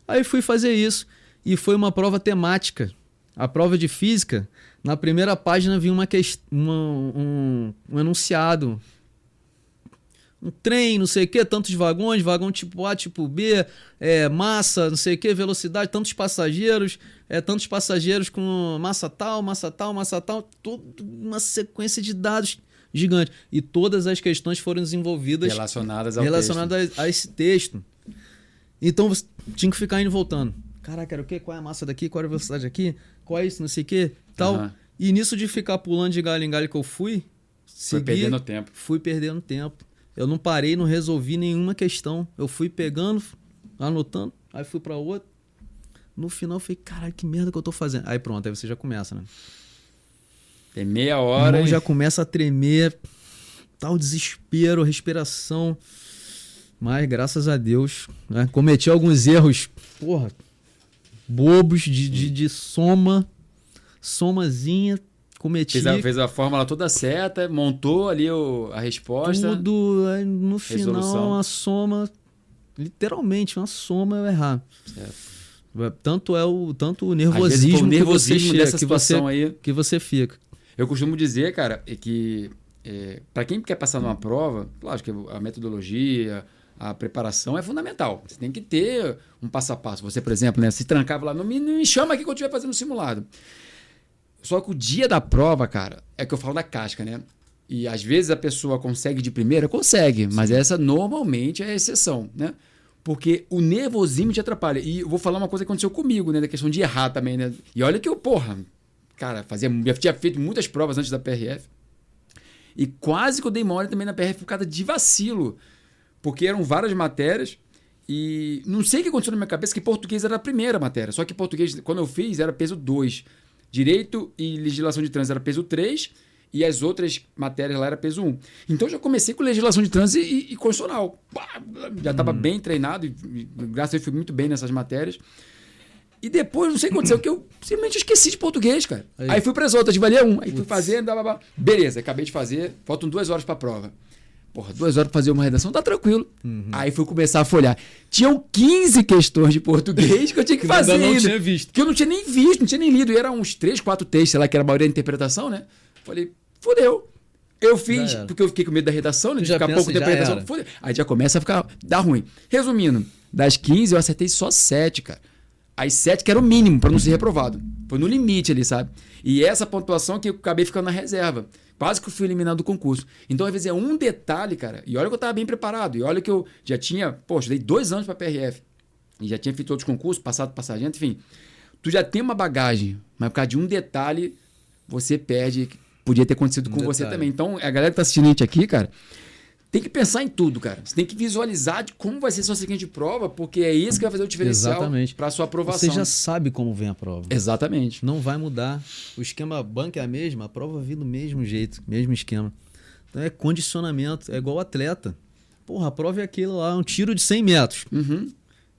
Aí fui fazer isso e foi uma prova temática. A prova de física, na primeira página vinha uma, uma um, um enunciado um trem, não sei o que, tantos vagões, vagão tipo A, tipo B, é, massa, não sei o que, velocidade, tantos passageiros, é, tantos passageiros com massa tal, massa tal, massa tal, toda uma sequência de dados gigante. E todas as questões foram desenvolvidas relacionadas, ao relacionadas texto. A, a, esse texto. Então você tinha que ficar indo voltando. Caraca, era o quê? Qual é a massa daqui? Qual é a velocidade aqui? Qual é isso? Não sei o que, tal. Uhum. E nisso de ficar pulando de galho em galho que eu fui, segui, perdendo tempo. Fui perdendo tempo. Eu não parei, não resolvi nenhuma questão. Eu fui pegando, anotando, aí fui para outra. No final eu falei, caralho, que merda que eu tô fazendo. Aí pronto, aí você já começa, né? Tem meia hora. Mão e- já começa a tremer, tal desespero, respiração. Mas graças a Deus, né? cometi alguns erros, porra, bobos de, de, de soma, somazinha, cometi Fez a, fez a fórmula toda certa, montou ali o- a resposta. tudo, no final Resolução. uma soma, literalmente uma soma eu errar. Tanto é o tanto o nervosismo, o que você nervosismo dessa que você situação aí. que você fica. Eu costumo dizer, cara, é que é, para quem quer passar numa prova, lógico que a metodologia, a preparação é fundamental. Você tem que ter um passo a passo. Você, por exemplo, né, se trancava lá, não me, não me chama aqui que eu estiver fazendo simulado. Só que o dia da prova, cara, é que eu falo da casca, né? E às vezes a pessoa consegue de primeira, consegue, mas essa normalmente é a exceção, né? Porque o nervosismo te atrapalha. E eu vou falar uma coisa que aconteceu comigo, né? Da questão de errar também, né? E olha que eu, porra, cara, fazia, eu tinha feito muitas provas antes da PRF. E quase que eu dei mole também na PRF por causa de vacilo. Porque eram várias matérias e não sei o que aconteceu na minha cabeça que português era a primeira matéria. Só que português, quando eu fiz, era peso 2. Direito e legislação de trânsito era peso 3 e as outras matérias lá era peso 1. Então eu já comecei com legislação de trânsito e, e constitucional. Já estava bem treinado e, e graças a Deus fui muito bem nessas matérias. E depois, não sei o que aconteceu, que eu simplesmente esqueci de português, cara. Aí, Aí. fui para as outras, valia um. Aí fui fazendo, blá, blá, blá. beleza, acabei de fazer, faltam duas horas para a prova. Porra, duas horas para fazer uma redação, tá tranquilo. Aí fui começar a folhar. Tinham 15 questões de português que eu tinha que Que ainda fazer. não ainda. tinha visto. Que eu não tinha nem visto, não tinha nem lido. E eram uns três, quatro textos, sei lá, que era a maioria da interpretação, né? Falei, fodeu. Eu fiz, porque eu fiquei com medo da redação, né? De Já ficar pensa, pouco tempo da redação. Fodeu. Aí já começa a ficar, dá ruim. Resumindo, das 15 eu acertei só 7, cara. As 7 que era o mínimo para não ser reprovado. Foi no limite ali, sabe? E essa pontuação que eu acabei ficando na reserva. Quase que eu fui eliminado do concurso. Então, às vezes, é um detalhe, cara. E olha que eu tava bem preparado. E olha que eu já tinha, poxa, dei dois anos para PRF. E já tinha feito outros concursos, passado para sargento, enfim. Tu já tem uma bagagem, mas por causa de um detalhe, você perde. Podia ter acontecido Um com você detalhe. também. Então, a galera que tá assistindo a gente aqui, cara, tem que pensar em tudo, cara. Você tem que visualizar de como vai ser sua seguinte prova, porque é isso que vai fazer o diferencial para sua aprovação. Você já sabe como vem a prova. Exatamente. Não vai mudar. O esquema banco é a mesma, a prova vem do mesmo jeito, mesmo esquema. Então é condicionamento, é igual atleta. Porra, a prova é aquilo lá, um tiro de 100 metros. Uhum.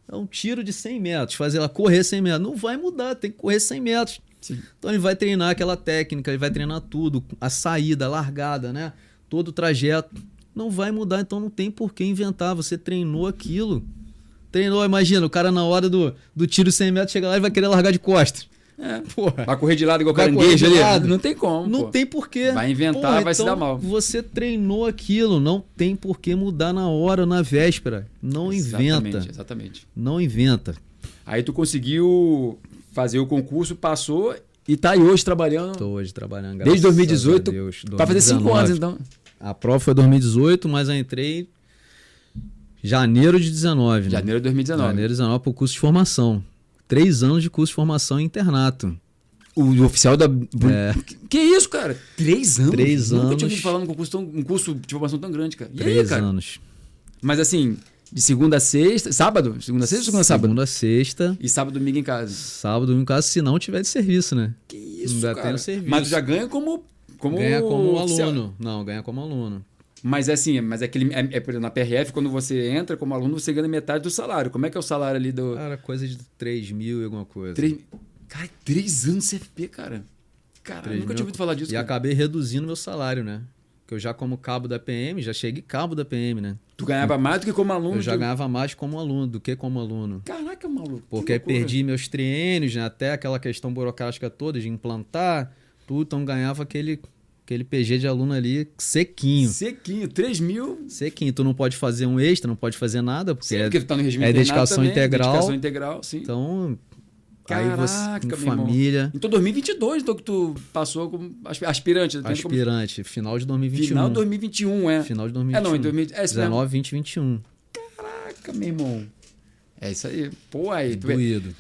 É um tiro de 100 metros, fazer ela correr 100 metros. Não vai mudar, tem que correr 100 metros. Sim. Então ele vai treinar aquela técnica, ele vai treinar tudo, a saída, a largada, né? Todo o trajeto. Não vai mudar, então não tem por que inventar. Você treinou aquilo. Treinou, imagina, o cara na hora do, do tiro 100 metros chega lá e vai querer largar de costas. É. Porra. Vai correr de lado igual Vai caranguejo de ali? lado. Não tem como. Não pô. tem porquê. Vai inventar, vai se então dar mal. Você treinou aquilo, não tem por que mudar na hora, na véspera. Não Exatamente, inventa. Exatamente. Não inventa. Aí tu conseguiu fazer o concurso, passou e tá aí hoje trabalhando. Estou hoje trabalhando Desde graças 2018, a Deus. Vai fazer cinco 2019. anos, então. A prova foi 2018, mas eu entrei janeiro de 19. né? Janeiro de 2019. Janeiro de 19 para o curso de formação. Três anos de curso de formação em internato. O oficial da. É. Que, isso, cara? Três anos? Três Nunca anos. tinha ouvido falar num concurso, tão, um curso de formação tão grande, cara. E aí, Três cara? anos. Mas assim, de segunda a sexta. Sábado? Segunda a sexta ou segunda a sábado? Segunda a sexta. E sábado domingo em casa. Sábado, no caso, se não tiver de serviço, né? Que isso, Ainda cara. tem o serviço. Mas já ganha como. Como ganha como oficial. aluno. Não, ganha como aluno. Mas é assim, mas é aquele. É, é, na PRF, quando você entra como aluno, você ganha metade do salário. Como é que é o salário ali do. Cara, coisa de 3 mil e alguma coisa. Três, cara, três anos de CFP, cara. Cara, eu 3 nunca mil. tinha ouvido falar disso. E cara. acabei reduzindo meu salário, né? Porque eu já como cabo da PM, já cheguei cabo da PM, né? Tu ganhava mais do que como aluno. Eu já tu- ganhava mais como aluno do que como aluno. Caraca, maluco. que Porque perdi meus triênios, né? Até aquela questão burocrática toda de implantar, tudo. Então ganhava aquele, aquele PG de aluno ali sequinho. Sequinho, 3 mil. Sequinho. Tu não pode fazer um extra, não pode fazer nada, porque Sim, é... porque tu tá no regime é dedicação também, integral. Dedicação integral, sim. Então, Caraca, aí você, meu com irmão. família, Então 2022, então que tu passou como aspi- aspirante. como- aspirante, final de 2021. Final de 2021, é. Final de É, 2021. não, em 2000, é isso mesmo. 19, 20, 21. Caraca, meu irmão. É isso aí. Pô, aí, tu vê, Doído.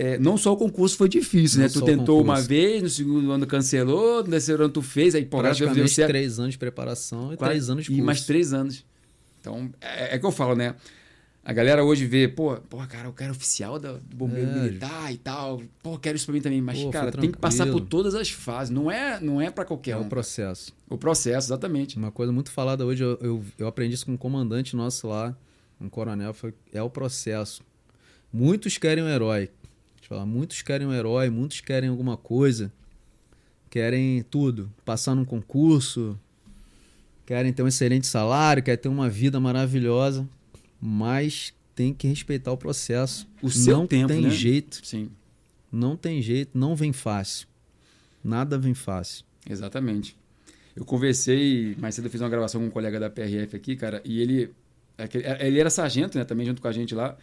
É, não só o concurso foi difícil, Não né? Tu tentou uma vez, no segundo ano cancelou, no terceiro ano tu fez, aí Deus deu certo. três anos de preparação e Quase- três anos de E curso. mais três anos. Então, é, é que eu falo, né? A galera hoje vê, pô, pô, cara, eu quero oficial da- do bombeiro É. militar e tal. Pô, quero isso pra mim também. Mas, Pô, cara, tem que passar por todas as fases. Não é, não é para qualquer É um. o processo. O processo, exatamente. Uma coisa muito falada hoje, eu, eu, eu aprendi isso com um comandante nosso lá, um coronel, foi, é o processo. Muitos querem um herói. Falar, muitos querem um herói, muitos querem alguma coisa, querem tudo. Passar num concurso, querem ter um excelente salário, querem ter uma vida maravilhosa, mas tem que respeitar o processo. O seu não tempo, tem né? jeito, Sim, não tem jeito, não vem fácil. Nada vem fácil. exatamente. Eu conversei, mais cedo eu fiz uma gravação com um colega da PRF aqui, cara, e ele, aquele- ele era sargento, né, também junto com a gente lá.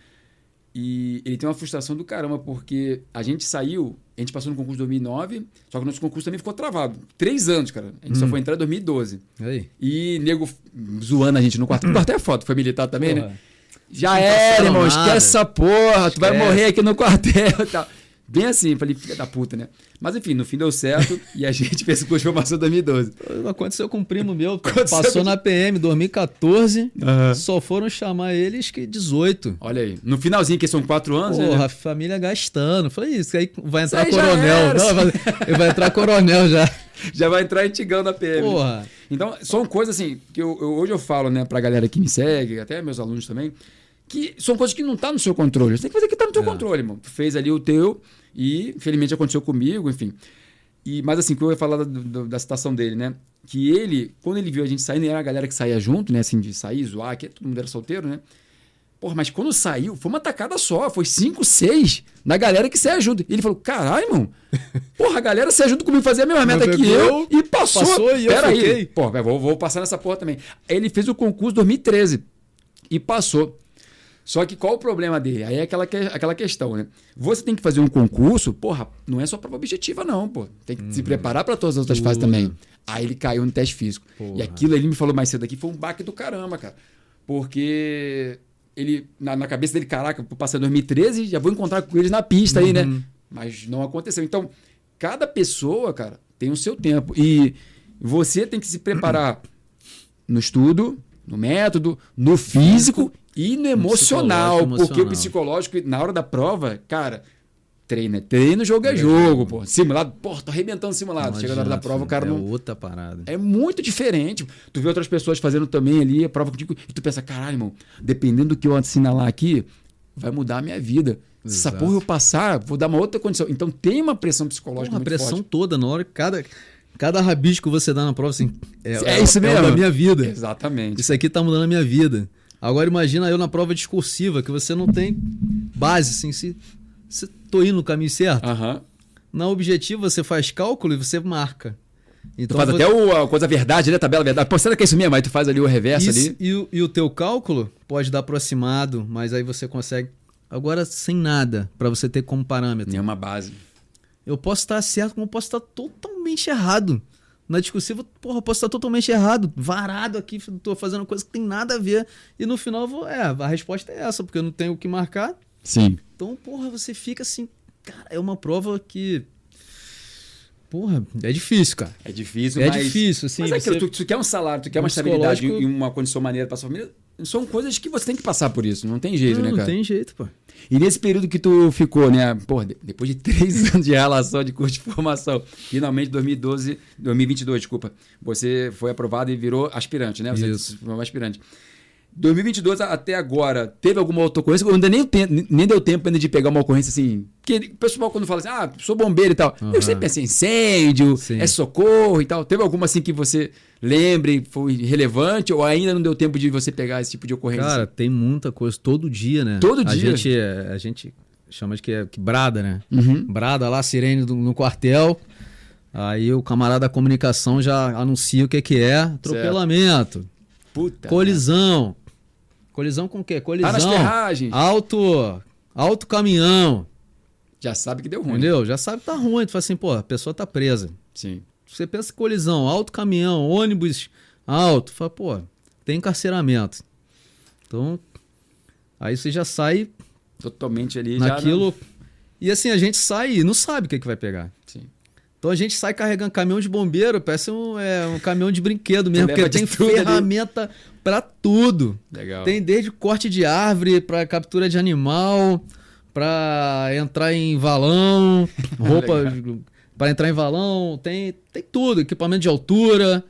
E ele tem uma frustração do caramba, porque a gente saiu, a gente passou no concurso em 2009, só que o nosso concurso também ficou travado. Três anos, cara. A gente só Hum. foi entrar em 2012. Aí. E nego zoando a gente no quartel. No quartel é foto, foi militar também, né? Porra. Já Não era, irmão, nada. esquece essa porra, tu vai Esquece. morrer aqui no quartel e tal. Bem assim, falei, filha da puta, né? Mas enfim, no fim deu certo e a gente fez o curso de formação em 2012. Aconteceu com um primo meu. Aconteceu passou com- na PM 2014, só foram chamar eles que 18. Olha aí, no finalzinho, que são quatro anos, Porra, né? a família gastando. Falei, isso aí vai entrar coronel. Não, vai, vai entrar coronel já. Já vai entrar antigão na PM. Porra. Então, são coisas assim, que eu, eu- hoje eu falo, né, pra galera que me segue, até meus alunos também, que são coisas que não tá no seu controle. Você tem que fazer o que tá no teu É. controle, irmão. Tu fez ali o teu e, infelizmente, aconteceu comigo, enfim. E, mas assim, que eu ia falar da, do- da citação dele, né? Que ele, quando ele viu a gente saindo, era a galera que saía junto, né? Assim, de sair, zoar, que todo mundo era solteiro, né? Porra, mas quando saiu, foi uma tacada só. Foi cinco, seis na galera que saia junto. E ele falou, caralho, irmão. Porra, a galera saia junto comigo, fazia a mesma meta que eu- eu e passou. passou e eu Pera aí. fiquei. Pô, vou, vou passar nessa porra também. Aí ele fez o concurso em 2013 e passou. Só que qual o problema dele? Aí é aquela, que- aquela questão, né? Você tem que fazer um concurso, porra, não é só prova objetiva, não, pô. Tem que se preparar para todas as outras fases também. Aí ele caiu no teste físico. Porra. E aquilo ele me falou mais cedo aqui foi um baque do caramba, cara. Porque ele, na, na cabeça dele, caraca, passar em 2013 já vou encontrar com eles na pista aí, né? Uhum. Mas não aconteceu. Então, cada pessoa, cara, tem o seu tempo. E você tem que se preparar no estudo, no método, no físico e no emocional. psicológico, Porque o emocional. psicológico, na hora da prova, cara, treina. Treino, jogo é É jogo, pô. Simulado, pô, tô arrebentando simulado. Não Chega na hora da adianta, prova, o cara é não. outra parada. É muito diferente. Tu vê outras pessoas fazendo também ali a prova contigo e tu pensa, caralho, irmão, dependendo do que eu assinalar aqui, vai mudar a minha vida. Se essa porra eu passar, vou dar uma outra condição. Então tem uma pressão psicológica Porra, a muito pressão forte. toda na hora, cada, cada rabisco que você dá na prova, assim, é, É isso o mesmo. da minha vida. Exatamente. Isso aqui tá mudando a minha vida. Agora imagina eu na prova discursiva, que você não tem base, assim, se, se tô indo no caminho certo. Aham. Na objetiva você faz cálculo e você marca. Tu Então faz vo- até o, a coisa verdade, né? Tabela verdade. Pô, será que é isso mesmo? Aí tu faz ali o reverso Isso, ali. e, o- e o teu cálculo pode dar aproximado, mas aí você consegue. Agora, sem nada, para você ter como parâmetro. Nenhuma base. Eu posso estar certo, como eu posso estar totalmente errado. Na discursiva, porra, eu posso estar totalmente errado, varado aqui, tô fazendo coisa que tem nada a ver. E no final, vou, é, a resposta é essa, porque eu não tenho o que marcar. Sim. Então, porra, você fica assim, cara, é uma prova que. Porra, é difícil, cara. É difícil, É mas... difícil, assim. Mas é aquilo, você- tu, tu quer um salário, tu quer Um uma estabilidade e uma condição maneira pra sua família. São coisas que você tem que passar por isso. Não tem jeito, não, né, não cara? tem jeito, pô. E nesse período que tu ficou, né? De- depois de três anos de relação de curso de formação, finalmente 2012, 2022, desculpa, você foi aprovado e virou aspirante, né? Você Isso. foi um aspirante. 2022 a- até agora, teve alguma outra ocorrência? Ainda nem, nem deu tempo ainda de pegar uma ocorrência assim. Porque o pessoal, quando fala assim, ah, sou bombeiro e tal, eu Aham. sempre penso em incêndio, Sim. é socorro e tal. Teve alguma assim que você lembre, foi relevante, ou ainda não deu tempo de você pegar esse tipo de ocorrência? Cara, tem muita coisa todo dia, né? Todo a dia? Gente, é, a gente chama de que, é, que brada, né? Uhum. Brada lá, sirene do- no quartel. Aí o camarada da comunicação já anuncia o que, que é. Atropelamento, Puta. colisão. Colisão com o quê? Tá Colisão. nas ferragens. Alto, alto caminhão. Já sabe que deu ruim. Entendeu? Já sabe que tá ruim. Tu fala assim, pô, a pessoa tá presa. Sim. Você pensa em colisão, alto caminhão, ônibus alto. Fala, pô, tem encarceramento. Então, aí você já sai Totalmente ali já. naquilo. E assim, a gente sai e não sabe o que, que vai pegar. Sim. Então a gente sai carregando caminhão de bombeiro, parece um, é, um caminhão de brinquedo mesmo, porque tem ferramenta pra tudo. Legal. Tem desde corte de árvore pra captura de animal, pra entrar em valão, roupa pra entrar em valão, tem, tem tudo, equipamento de altura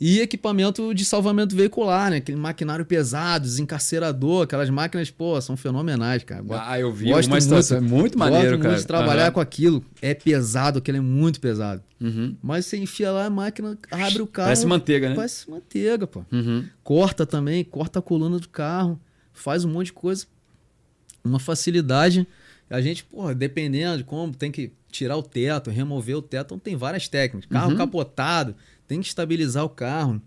e equipamento de salvamento veicular, né? Aquele maquinário pesado, desencarcerador, aquelas máquinas, pô, são fenomenais, cara. Ah, eu vi Gosto uma situação. É muito. muito maneiro, Gosto cara. muito de trabalhar Aham. com aquilo. É pesado, aquele é muito pesado. Uhum. Mas você enfia lá a máquina, abre o carro. Parece manteiga, né? Parece manteiga, pô. Uhum. Corta também, corta a coluna do carro, faz um monte de coisa. Uma facilidade. A gente, porra, dependendo de como, tem que tirar o teto, remover o teto. Então tem várias técnicas. Carro Uhum. capotado, tem que estabilizar o carro.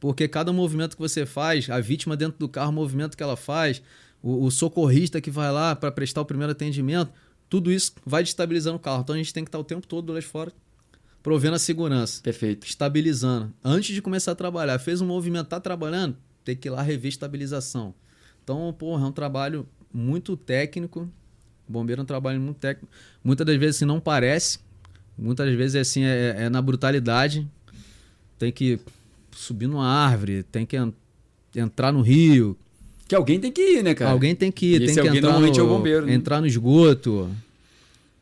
Porque cada movimento que você faz, a vítima dentro do carro, o movimento que ela faz, o, o socorrista que vai lá para prestar o primeiro atendimento, tudo isso vai destabilizando o carro. Então a gente tem que estar o tempo todo lá de fora, provendo a segurança Perfeito. estabilizando. Antes de começar a trabalhar, fez um movimento, tá trabalhando, tem que ir lá rever estabilização. Então, porra, é um trabalho muito técnico. O bombeiro é um trabalho muito técnico. Muitas das vezes assim, não parece. Muitas das vezes assim, é, é na brutalidade. Tem que subir numa árvore, tem que en- entrar no rio. Que alguém tem que ir, né, cara? Alguém tem que ir, E tem que entrar normalmente no, é o bombeiro, né? entrar no esgoto.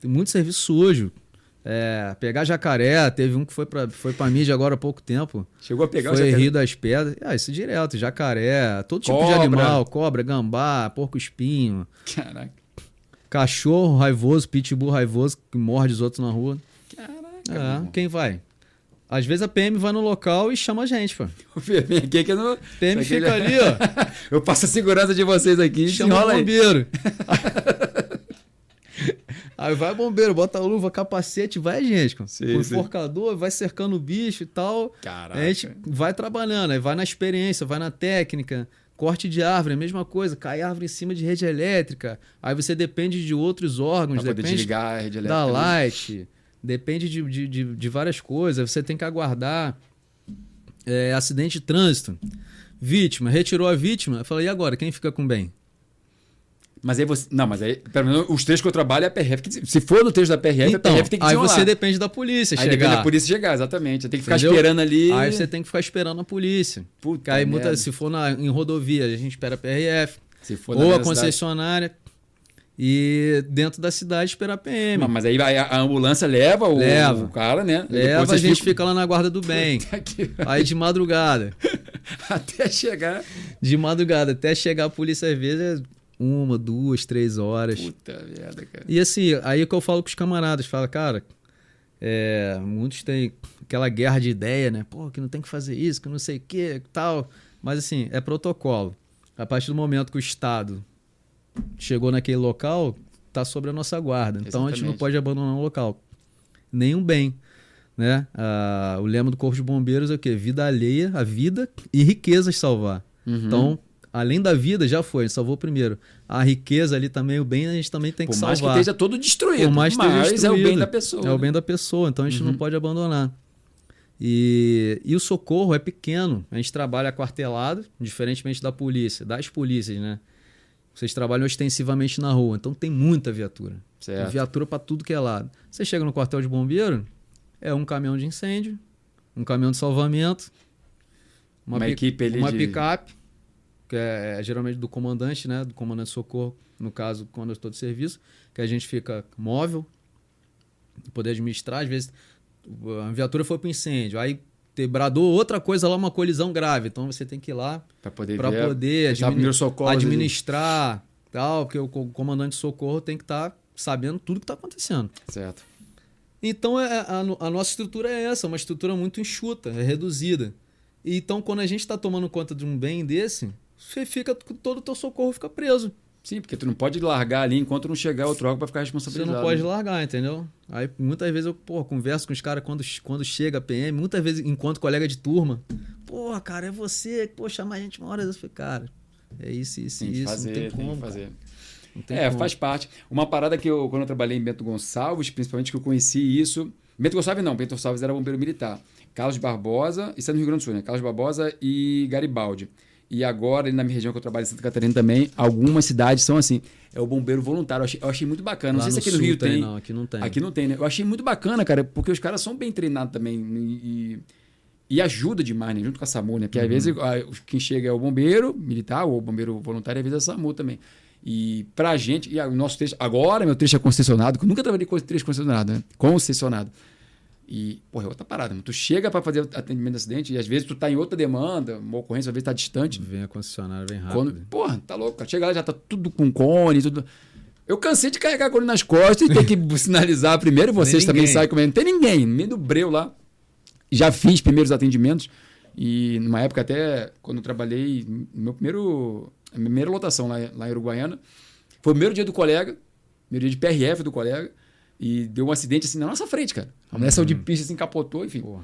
Tem muito serviço sujo. É, pegar jacaré, teve um que foi pra, foi pra mídia agora há pouco tempo. Chegou a pegar o Foi jacaré. Rio das Pedras. Ah, isso direto. Jacaré, todo tipo de Cobra. animal. Cobra, gambá, porco-espinho. Caraca. Cachorro raivoso, pitbull raivoso que morde os outros na rua. Caraca. É, quem vai? Às vezes a PM vai no local e chama a gente, pô. Vem aqui que não... PM fica ali, ó. Eu passo a segurança de vocês aqui. chama o bombeiro. Aí vai bombeiro, bota a luva, capacete, vai gente, com Sim, enforcador, vai cercando o bicho e tal. Caraca. A gente vai trabalhando, aí vai na experiência, vai na técnica. Corte de árvore, a mesma coisa. Cai árvore em cima de rede elétrica. Aí você depende de outros órgãos, Pra poder depende desligar a rede elétrica. da ali. light, depende de, de, de, de várias coisas. Você tem que aguardar. É, acidente de trânsito. Vítima, retirou a vítima. Eu falei, e agora? Quem fica com bem? Mas aí você. Não, mas aí. Pelo menos os trechos que eu trabalho é a PRF. que- Se for no trecho da PRF, a Então, PRF tem que aí desenrolar. você depende da polícia Aí chegar. depende da polícia chegar, exatamente. Tem que ficar Entendeu? esperando ali. Aí você tem que ficar esperando a polícia. Puta aí, muita, se for na, em rodovia, a gente espera a PRF. Se for ou a velocidade. concessionária. E dentro da cidade espera a PM. Mas, mas aí vai- a ambulância leva o, Leva. o cara, né? Leva, a gente ficam- fica lá na guarda do bem. Aí de madrugada. até chegar. De madrugada, até chegar a polícia, às vezes, é uma, duas, três horas. Puta merda, cara. E assim, aí é que eu falo com os camaradas, fala, cara, é, muitos têm aquela guerra de ideia, né? Pô, que não tem que fazer isso, que não sei o que, tal. Mas assim, é protocolo. A partir do momento que o Estado chegou naquele local, tá sobre a nossa guarda. Então a gente não Exatamente. pode abandonar o local. Nenhum bem. Né? Ah, o lema do Corpo de Bombeiros é o quê? Vida alheia, a vida e riquezas salvar. Uhum. Então, além da vida, já foi, a gente salvou primeiro. A riqueza ali também, o bem, a gente também tem que Por mais salvar. que esteja todo destruído. Por mas é o bem destruído. da pessoa. É o né? bem da pessoa, então a gente Uhum. não pode abandonar. E, e o socorro é pequeno. A gente trabalha quartelado, diferentemente da polícia, das polícias, né? Vocês trabalham ostensivamente na rua, então tem muita viatura. Certo. Viatura para tudo que é lado. Você chega no quartel de bombeiro, é um caminhão de incêndio, um caminhão de salvamento, Uma pi- equipe ali uma de- picape, que é, é geralmente do comandante, né? Do comandante de socorro, no caso, quando eu estou de serviço, que a gente fica móvel, poder administrar. Às vezes, a viatura foi para incêndio, aí te bradou outra coisa lá, uma colisão grave. Então você tem que ir lá Pra poder para ver. poder prestar admini- primeiro socorro ali. administrar, tal, porque o co- comandante de socorro tem que estar sabendo tudo que está acontecendo. Certo. Então é- a, a nossa estrutura é essa, uma estrutura muito enxuta, é reduzida. E Então quando a gente está tomando conta de um bem desse, você fica todo o teu socorro fica preso. Sim, porque tu não pode largar ali enquanto não chegar outro órgão pra ficar Você responsabilizado. não pode largar, entendeu? Aí muitas vezes eu pô, converso com os caras quando, quando chega a PM, muitas vezes enquanto colega de turma. Pô, cara, é você, pô, chamar a gente uma hora. Eu falei, cara, é isso, isso, Tem que isso. fazer, não tem tem como. cara. fazer. Não tem É, como. faz parte. Uma parada que eu, quando eu trabalhei em Bento Gonçalves, principalmente que eu conheci isso. Bento Gonçalves não, Bento Gonçalves era bombeiro militar. Carlos Barbosa, isso é no Rio Grande do Sul, né? Carlos Barbosa e Garibaldi. E agora, na minha região que eu trabalho em Santa Catarina também, algumas cidades são assim. É o bombeiro voluntário. Eu achei, eu achei muito bacana. Lá não sei se aqui no sul Rio tem. Não, aqui não tem. Aqui não tem, né? Eu achei muito bacana, cara, porque os caras são bem treinados também. E, e ajuda demais, né? Junto com a SAMU, né? Porque às Uhum. vezes a- quem chega é o bombeiro militar ou o bombeiro voluntário, às vezes é a SAMU também. E pra gente, e o nosso trecho, agora meu trecho é concessionado, que eu nunca trabalhei com trecho concessionado, né? Concessionado. E, porra, é outra parada. mano. Tu chega pra fazer atendimento de acidente e às vezes tu tá em outra demanda, uma ocorrência, às vezes tá distante. Vem a concessionária, vem rápido. Quando, porra, tá louco, cara. Chega lá, já tá tudo com cone, tudo. Eu cansei de carregar cone nas costas e ter que sinalizar primeiro. Vocês Nem também sabem como é. Não tem ninguém, meio do breu lá. Já fiz primeiros atendimentos. E numa época até, quando eu trabalhei, no meu primeiro, minha primeira lotação lá, lá em Uruguaiana, foi o primeiro dia do colega, primeiro dia de PRF do colega, e deu um acidente assim na nossa frente, cara. A mulher saiu de pista, assim, capotou, enfim. Porra.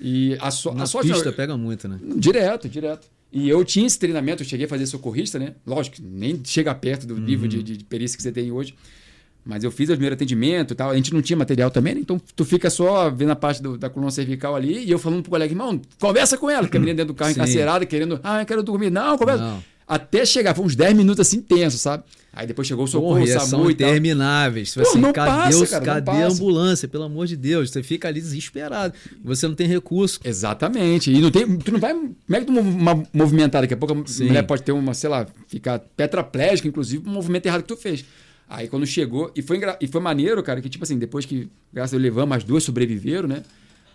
E a, so, Na a sorte... pista não, pega muito, né? Direto, direto. E eu tinha esse treinamento, eu cheguei a fazer socorrista, né? Lógico, nem chega perto do nível de, de, de perícia que você tem hoje. Mas eu fiz o primeiro atendimento e tal. A gente não tinha material também, né? Então tu fica só vendo a parte do- da coluna cervical ali e eu falando pro colega, irmão, conversa com ela, que a menina dentro do carro Sim. encarcerada, querendo, ah, eu quero dormir. Não, conversa. Não. Até chegar, foi uns 10 minutos assim tenso, sabe? Aí depois chegou o socorro, Porra, o e SAMU são e tal. intermináveis. Pô, assim, não cadê passa, os- cara, não cadê a passa. ambulância? Pelo amor de Deus. Você fica ali desesperado. Você não tem recurso. Exatamente. E não tem, tu não vai. Como é que tu uma movimentar? Daqui a pouco a Sim. mulher pode ter uma, sei lá, ficar tetraplégica, inclusive, por um movimento errado que tu fez. Aí quando chegou, e foi, e foi maneiro, cara, que tipo assim, depois que, graças a Deus, levamos, as duas sobreviveram, né?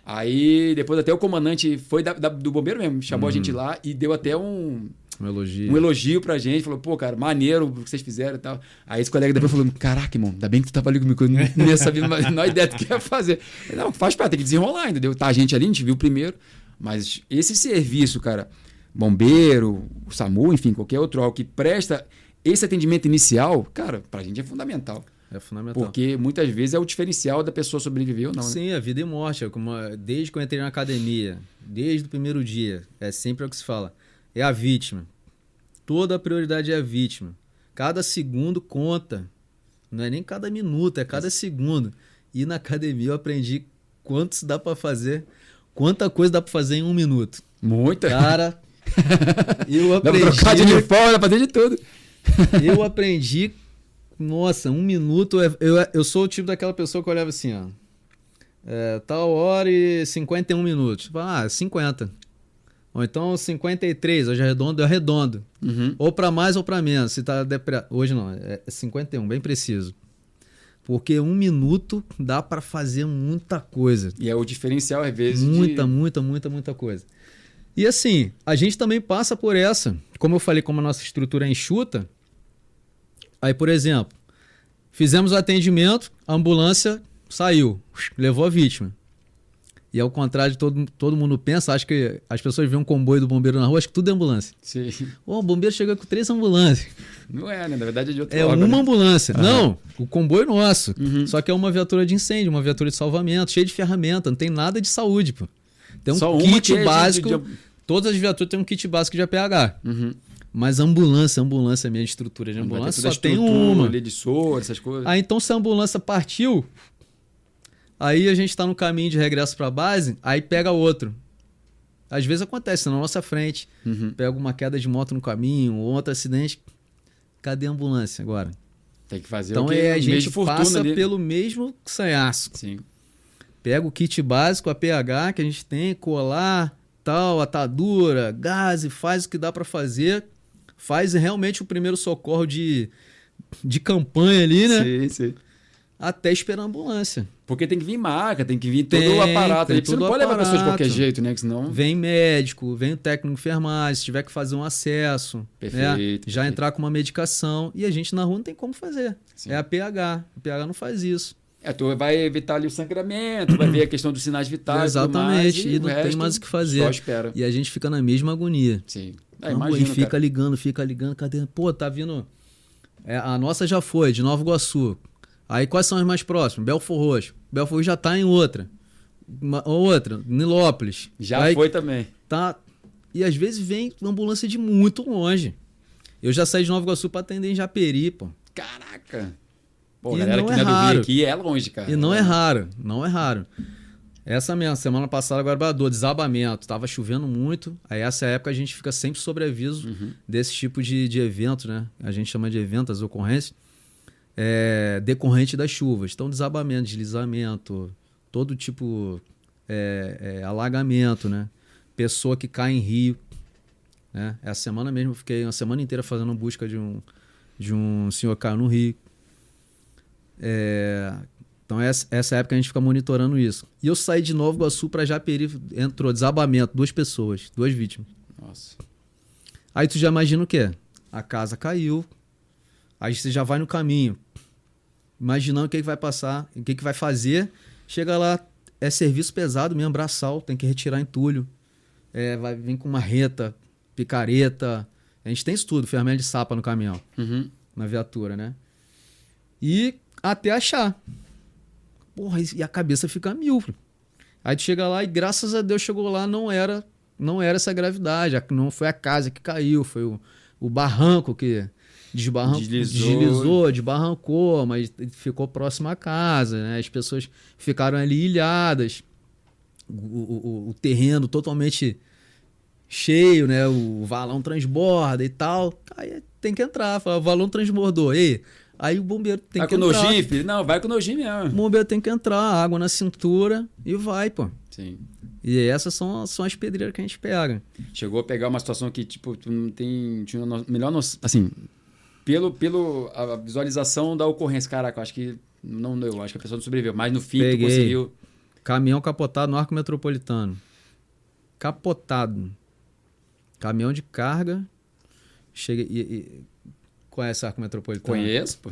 Aí depois até o comandante foi da- da- do bombeiro mesmo, chamou a gente lá e deu até um, Um elogio. um elogio pra gente, falou, pô, cara, maneiro o que vocês fizeram e tal. Aí esse colega depois falou, caraca, irmão, ainda bem que tu tava ali comigo, eu não ia saber a menor ideia do que ia fazer. Não, faz parte, tem que desenrolar, entendeu? Tá a gente ali, a gente viu primeiro, mas esse serviço, cara, bombeiro, o SAMU, enfim, qualquer outro órgão que presta esse atendimento inicial, cara, pra gente é fundamental. É fundamental. Porque muitas vezes é o diferencial da pessoa sobreviver ou não, né? Sim, a vida e morte. é como, desde que eu entrei na academia, desde o primeiro dia, é sempre o que se fala. É a vítima. Toda a prioridade é a vítima. Cada segundo conta. Não é nem cada minuto, é cada segundo. E na academia eu aprendi quantos dá pra fazer, quanta coisa dá pra fazer em um minuto. Muita. Cara, eu Dá pra aprendi. trocar de uniforme, dá pra fazer de tudo. Eu aprendi. Nossa, um minuto. é- Eu, eu sou o tipo daquela pessoa que olhava assim, ó. É, tal hora e 51 minutos. Ah, 50. Ou então 53, hoje arredondo, eu arredondo. Uhum. Ou pra mais ou pra menos. Se tá depre... Hoje não, é 51, bem preciso. Porque um minuto dá pra fazer muita coisa. E é o diferencial, às vezes. de- Muita, muita, muita, muita coisa. E assim, a gente também passa por essa. Como eu falei, como a nossa estrutura é enxuta. Aí, por exemplo, fizemos o atendimento, a ambulância saiu, levou a vítima. E ao contrário de todo, todo mundo pensa, acho que as pessoas veem um comboio do bombeiro na rua, acho que tudo é ambulância. Sim. Ô, o bombeiro chega com três ambulâncias. Não é, né? Na verdade é de outro É órgão, uma né? ambulância. Não, o comboio é nosso. Uhum. Só que é uma viatura de incêndio, uma viatura de salvamento, cheia de ferramenta, não tem nada de saúde, pô. Tem um Só kit é básico. de- Todas as viaturas têm um kit básico de APH. Uhum. Mas ambulância, ambulância, minha estrutura de ambulância só tem uma. ali de soro, essas coisas. Aí então se a ambulância partiu, aí a gente tá no caminho de regresso pra base, aí pega outro. Às vezes acontece na nossa frente, Uhum. pega uma queda de moto no caminho, ou outro acidente. Cadê a ambulância agora? Tem que fazer Então o que é, a gente passa ali. pelo mesmo sanhaço. Sim. Pega o kit básico, a PH que a gente tem, colar, tal, atadura, gás, e faz o que dá pra fazer. Faz realmente o primeiro socorro de, de campanha ali, né? Sim, sim. Até esperar a ambulância. Porque tem que vir marca, tem que vir todo Tem, o aparato. tem Você não pode levar a pessoa de qualquer aparato. jeito, né? Que senão... Vem médico, vem o técnico enfermagem, se tiver que fazer um acesso, né? Perfeito, já perfeito. entrar com uma medicação. E a gente na rua não tem como fazer. Sim. É a PH. A PH não faz isso. É, tu vai evitar ali o sangramento, vai ver a questão dos sinais vitais. Exatamente, mais, e não o tem mais o que fazer. Só espera. E a gente fica na mesma agonia. Sim. Ah, Não, imagino, e fica cara. ligando, fica ligando, cadê? Pô, tá vindo. É, a nossa já foi, de Nova Iguaçu. Aí quais são as mais próximas? Belfor Roxo. Belfor Roxo já tá em outra. Uma, outra, Nilópolis. Já Aí foi também. Tá. E às vezes vem uma ambulância de muito longe. Eu já saí de Nova Iguaçu pra atender em Japeri, pô. Caraca. Pô, E galera não que é não é do raro. Aqui é longe, cara. E não é raro, não é raro. Essa mesmo, semana passada agora do desabamento, tava chovendo muito. Aí essa época a gente fica sempre sobre aviso Uhum. desse tipo de, de evento, né? A gente chama de evento, as ocorrências, é, decorrente das chuvas. Então, desabamento, deslizamento, todo tipo é, é, alagamento, né? Pessoa que cai em rio. Né? Essa semana mesmo eu fiquei uma semana inteira fazendo busca de um, de um senhor que caiu no rio. É, então, essa, essa época a gente fica monitorando isso. E eu saí de Nova Iguaçu para Japeri, entrou desabamento, duas pessoas, duas vítimas. Nossa. Aí tu já imagina o quê? A casa caiu. Aí você já vai no caminho, imaginando o que, que vai passar, o que, que vai fazer. Chega lá, é serviço pesado mesmo, braçal, tem que retirar entulho. É, vai vir com uma reta, picareta. A gente tem isso tudo, ferramenta de sapa no caminhão, Uhum. na viatura, né? E até achar. Porra, e a cabeça fica mil. Aí tu chega lá e graças a Deus chegou lá, não era não era essa gravidade, não foi a casa que caiu, foi o, o barranco que desbarran- Deslizou. deslizou, desbarrancou, mas ficou próximo à casa, né? As pessoas ficaram ali ilhadas, o, o- o- o terreno totalmente cheio, né? O valão transborda e tal. Aí tem que entrar, fala, o valão transbordou. E aí? Aí o bombeiro tem vai que com o entrar. nojinho, filho? Não, vai com o nojinho O mesmo. bombeiro tem que entrar, água na cintura e vai, pô. Sim. E essas são, são as pedreiras que a gente pega. Chegou a pegar uma situação que, tipo, tu não tem. Tinha melhor noção. Assim, pelo, pelo a visualização da ocorrência, caraca, eu acho que não deu. Acho que a pessoa não sobreviveu. Mas no fim, tu Peguei. conseguiu. Caminhão capotado no arco metropolitano. Capotado. Caminhão de carga. Chega e, e- conhece o arco metropolitano? Conheço, pô.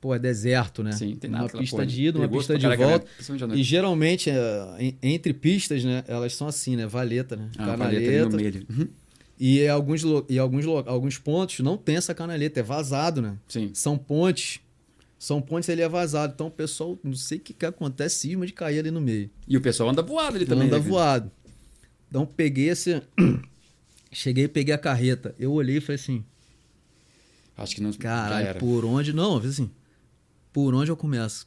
Pô, é deserto, né? Sim, tem uma nada. aquela pista de ida, uma pista de caraca, volta. né? E geralmente, é, en- entre pistas, né? Elas são assim, né? Valeta, né? Ah, a paleta ali no meio. Uhum. E alguns, e alguns, alguns pontos não tem essa canaleta, é vazado, né? Sim. São pontes. São pontes, ele é vazado. Então o pessoal, não sei o que, que acontece, cisma de cair ali no meio. E o pessoal anda voado ali também. anda né, voado. Então peguei esse. Cheguei e peguei a carreta. Eu olhei e falei assim, Acho que não. caralho, por onde? Não, eu falei assim, por onde eu começo?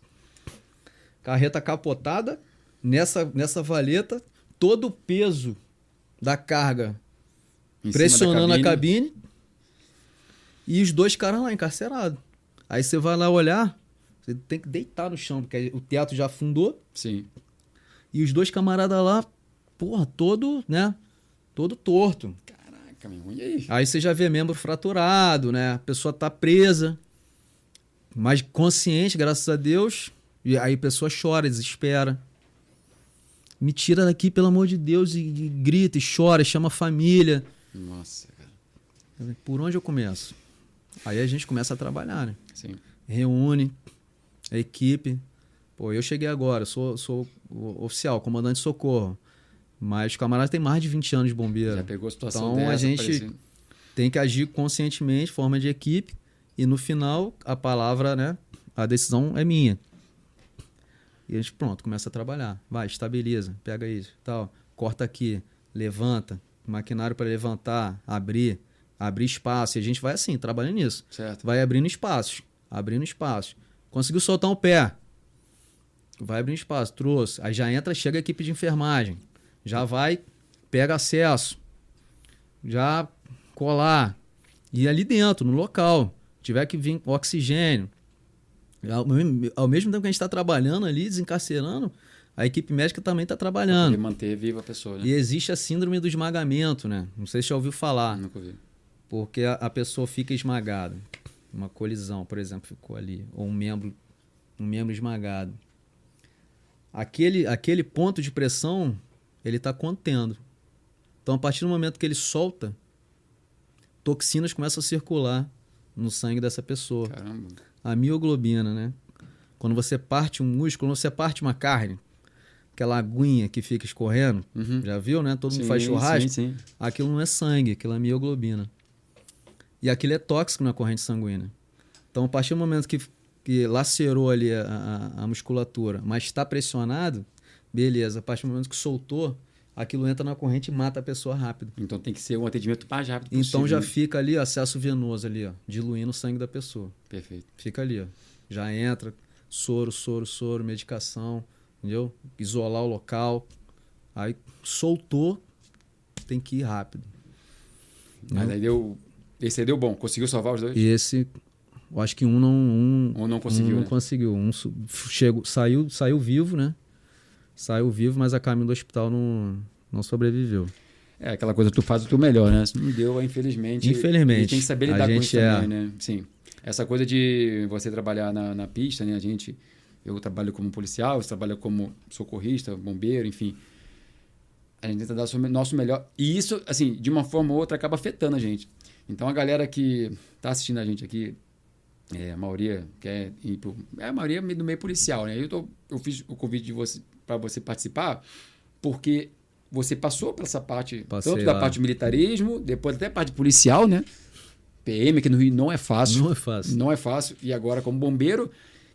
Carreta capotada, nessa, nessa valeta, todo o peso da carga Em pressionando a cabine e os dois caras lá encarcerados. Aí você vai lá olhar, você tem que deitar no chão, porque o teto já afundou Sim. e os dois camaradas lá, porra, todo, né? Todo torto. Caraca, meu. E aí? Aí você já vê membro fraturado, né? A pessoa tá presa, mas consciente, graças a Deus. E aí a pessoa chora, desespera. Me tira daqui, pelo amor de Deus, e, e grita, e chora, e chama a família. Nossa, cara. Por onde eu começo? Aí a gente começa a trabalhar, né? Sim. Reúne a equipe. Pô, eu cheguei agora, sou, sou o oficial, comandante de socorro. Mas os camaradas têm mais de 20 anos de bombeiro. Já pegou a situação Então, a dessa, gente- parecia- Tem que agir conscientemente, forma de equipe. E no final, a palavra, né? A decisão é minha. E a gente, pronto, começa a trabalhar. Vai, estabiliza, pega isso, tal. Corta aqui, levanta, maquinário para levantar, abrir, abrir espaço. E a gente vai assim, trabalhando nisso. Certo. Vai abrindo espaços, abrindo espaços. Conseguiu soltar um pé. Vai abrindo espaço, trouxe. Aí já entra, chega a equipe de enfermagem. Já vai, pega acesso. Já colar. E ali dentro, no local. Tiver que vir oxigênio. Ao mesmo, ao mesmo tempo que a gente está trabalhando ali, desencarcerando, a equipe médica também está Pra trabalhando. manter viva a pessoa, né? E existe a síndrome do esmagamento, né? Não sei se já ouviu falar Nunca vi. porque a, a pessoa fica esmagada. Uma colisão, por exemplo, ficou ali, ou um membro, um membro esmagado. Aquele, aquele ponto de pressão, ele está contendo. Então, a partir do momento que ele solta, toxinas começam a circular no sangue dessa pessoa. Caramba. A mioglobina, né? Quando você parte um músculo, quando você parte uma carne, aquela aguinha que fica escorrendo, Uhum. já viu, né? Todo mundo Sim, faz churrasco. Sim, sim. Aquilo não é sangue, aquilo é mioglobina. E aquilo é tóxico na corrente sanguínea. Então, a partir do momento que, que lacerou ali a, a- a musculatura, mas está pressionado, beleza. A partir do momento que soltou, aquilo entra na corrente e mata a pessoa rápido. Então tem que ser um atendimento mais rápido possível. Então já né? fica ali, ó, acesso venoso ali, ó, diluindo o sangue da pessoa. Perfeito. Fica ali, ó. Já entra, soro, soro, soro, medicação, entendeu? Isolar o local. Aí soltou, tem que ir rápido. Mas aí deu. Esse aí deu bom, conseguiu salvar os dois? E esse, eu acho que um não. Um, Ou não conseguiu, um não né? conseguiu. Um chegou, saiu, saiu vivo, né? Saiu vivo, mas a caminho do hospital não, não sobreviveu. É aquela coisa, tu faz o teu melhor, né? Se não deu, infelizmente. Infelizmente. A gente tem que saber A lidar com gente isso é- também, né? Sim. Essa coisa de você trabalhar na, na pista, né? A gente. Eu trabalho como policial, você trabalha como socorrista, bombeiro, enfim. A gente tenta dar o nosso melhor. E isso, assim, de uma forma ou outra, acaba afetando a gente. Então a galera que tá assistindo a gente aqui, é, a maioria quer ir pro, é a maioria do meio policial, né? Eu, tô, eu fiz o convite de você para você participar porque você passou por essa parte, Passei tanto da lá. parte de militarismo, depois até a parte policial, né? PM aqui no Rio não é fácil. Não é fácil. Não é fácil. E agora como bombeiro,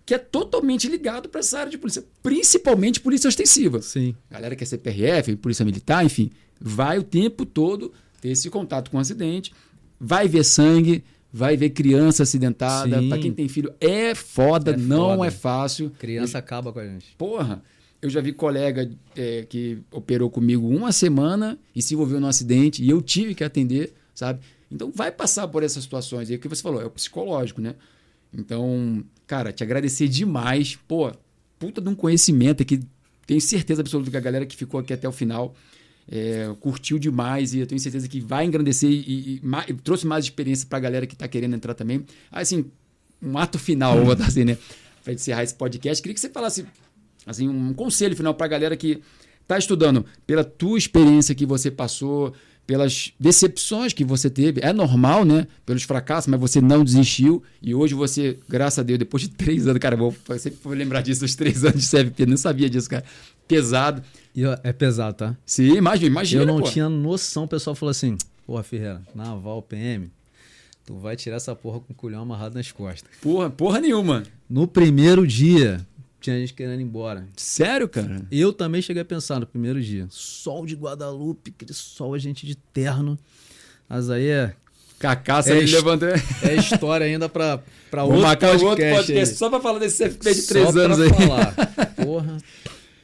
que é totalmente ligado para essa área de polícia, principalmente polícia ostensiva. Sim. Galera que é CPRF, polícia militar, enfim, vai o tempo todo ter esse contato com o acidente, vai ver sangue, vai ver criança acidentada. Para quem tem filho, é foda, É não foda. é fácil. Criança acaba com a gente. Porra, eu já vi colega é, que operou comigo uma semana e se envolveu num acidente e eu tive que atender, sabe? Então vai passar por essas situações aí o que você falou, é o psicológico, né? Então, cara, te agradecer demais. Pô, puta de um conhecimento aqui. Tenho certeza absoluta que a galera que ficou aqui até o final é, curtiu demais e eu tenho certeza que vai engrandecer e, e e trouxe mais experiência pra galera que tá querendo entrar também. Assim, um ato final, vou botar assim, né? Pra encerrar esse podcast, queria que você falasse assim, um conselho final pra galera que tá estudando, pela tua experiência que você passou, pelas decepções que você teve. É normal, né? Pelos fracassos, mas você não desistiu. E hoje você, graças a Deus, depois de três anos, cara, vou eu sempre vou lembrar disso, os três anos de CFP, não sabia disso, cara. Pesado. E ó, é pesado, tá? Sim, imagina, imagina. eu não pô. tinha noção, o pessoal falou assim: Porra, Ferreira, naval, PM, tu vai tirar essa porra com o culhão amarrado nas costas. Porra, porra nenhuma. No primeiro dia, tinha gente querendo ir embora. Sério, cara? Eu também cheguei a pensar no primeiro dia. Sol de Guadalupe, aquele sol, a gente de terno. Mas aí é, Cacaça É levantou. é história ainda pra, pra Vou outro marcar podcast. outro podcast aí. só pra falar desse CFP de Só três pra anos aí. falar. Porra.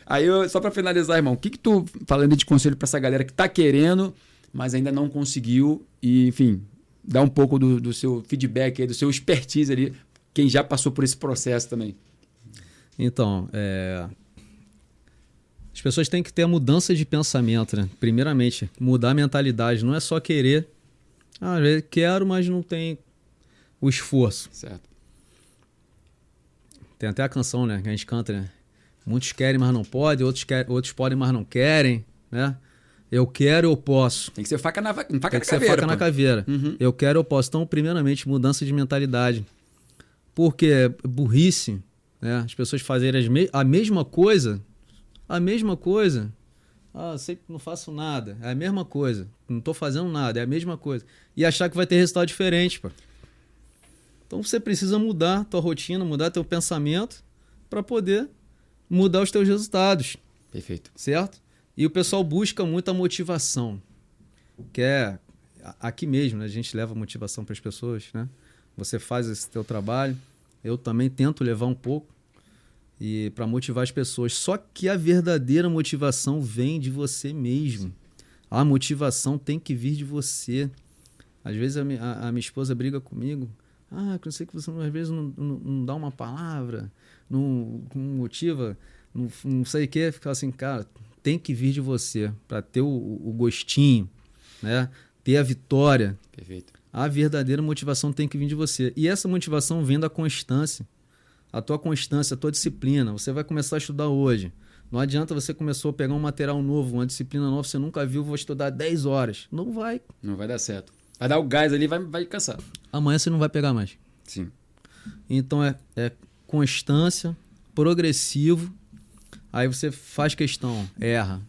Aí, eu, só pra finalizar, irmão, o que que tu, falando de conselho pra essa galera que tá querendo, mas ainda não conseguiu, e, enfim, dá um pouco do, do seu feedback aí, do seu expertise ali, quem já passou por esse processo também. Então, é, as pessoas têm que ter a mudança de pensamento, né? Primeiramente, mudar a mentalidade. Não é só querer. Ah, eu quero, mas não tem o esforço. Certo. Tem até a canção, né? Que a gente canta, né? Muitos querem, mas não podem. Outros, quer, outros podem, mas não querem, né? Eu quero, eu posso. Tem que ser faca na, faca Tem na que ser caveira. faca na caveira. Uhum. Eu quero, eu posso. Então, primeiramente, mudança de mentalidade. Porque burrice, né? As pessoas fazerem me- a mesma coisa, a mesma coisa. Ah, sempre não faço nada. É a mesma coisa. Não tô fazendo nada, é a mesma coisa. E achar que vai ter resultado diferente, pô. Então você precisa mudar tua rotina, mudar teu pensamento para poder mudar os teus resultados Perfeito. certo? E o pessoal busca muita motivação. Que é a- aqui mesmo, né? A gente leva motivação para as pessoas, né? Você faz esse teu trabalho, eu também tento levar um pouco e para motivar as pessoas. Só que a verdadeira motivação vem de você mesmo. A motivação tem que vir de você. Às vezes a, a- a minha esposa briga comigo. Ah, eu sei que você às vezes não, não, não dá uma palavra, não, não motiva, não, não sei o que. Fica assim, cara, tem que vir de você para ter o, o gostinho, né? Ter a vitória. Perfeito. A verdadeira motivação tem que vir de você. E essa motivação vem da constância. A tua constância, a tua disciplina. Você vai começar a estudar hoje. Não adianta você começou a pegar um material novo, uma disciplina nova, você nunca viu, vou estudar 10 horas. Não vai. Não vai dar certo. Vai dar o gás ali vai, vai cansar. Amanhã você não vai pegar mais. Sim. Então é, é constância, progressivo. Aí você faz questão, erra.